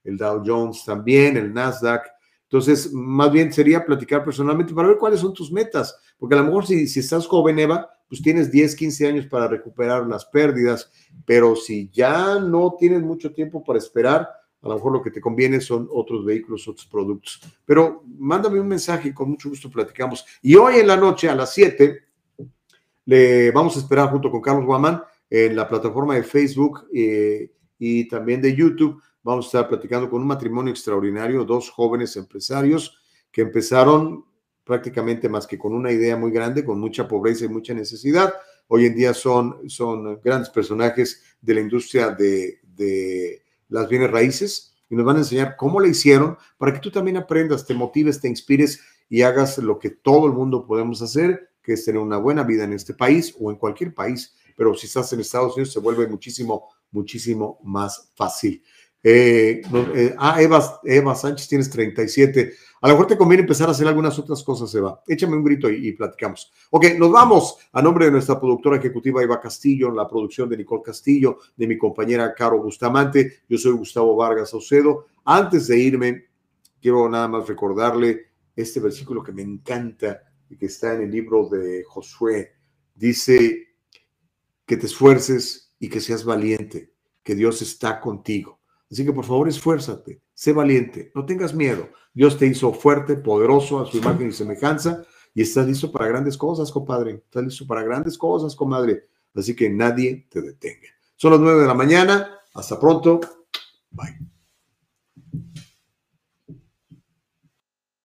el Dow Jones también, el Nasdaq. Entonces, más bien sería platicar personalmente para ver cuáles son tus metas, porque a lo mejor si, si estás joven, Eva, pues tienes 10, 15 años para recuperar las pérdidas, pero si ya no tienes mucho tiempo para esperar, a lo mejor lo que te conviene son otros vehículos, otros productos. Pero mándame un mensaje y con mucho gusto platicamos. Y hoy en la noche a las 7 le vamos a esperar junto con Carlos Guamán en la plataforma de Facebook eh, y también de YouTube. Vamos a estar platicando con un matrimonio extraordinario, dos jóvenes empresarios que empezaron prácticamente más que con una idea muy grande, con mucha pobreza y mucha necesidad. Hoy en día son, son grandes personajes de la industria de, de las bienes raíces y nos van a enseñar cómo le hicieron para que tú también aprendas, te motives, te inspires y hagas lo que todo el mundo podemos hacer, que es tener una buena vida en este país o en cualquier país, pero si estás en Estados Unidos se vuelve muchísimo, muchísimo más fácil. Eh, eh, ah, Eva, Eva Sánchez, tienes 37. A lo mejor te conviene empezar a hacer algunas otras cosas, Eva. Échame un grito y, y, platicamos. Ok, nos vamos. A nombre de nuestra productora ejecutiva Eva Castillo, la producción de Nicole Castillo, de mi compañera Caro Bustamante, yo soy Gustavo Vargas Saucedo. Antes de irme, quiero nada más recordarle este versículo que me encanta y que está en el libro de Josué. Dice que te esfuerces y que seas valiente, que Dios está contigo. Así que por favor esfuérzate, sé valiente, no tengas miedo. Dios te hizo fuerte, poderoso a su imagen y semejanza y estás listo para grandes cosas, compadre. Estás listo para grandes cosas, comadre. Así que nadie te detenga. Son las nueve de la mañana. Hasta pronto. Bye.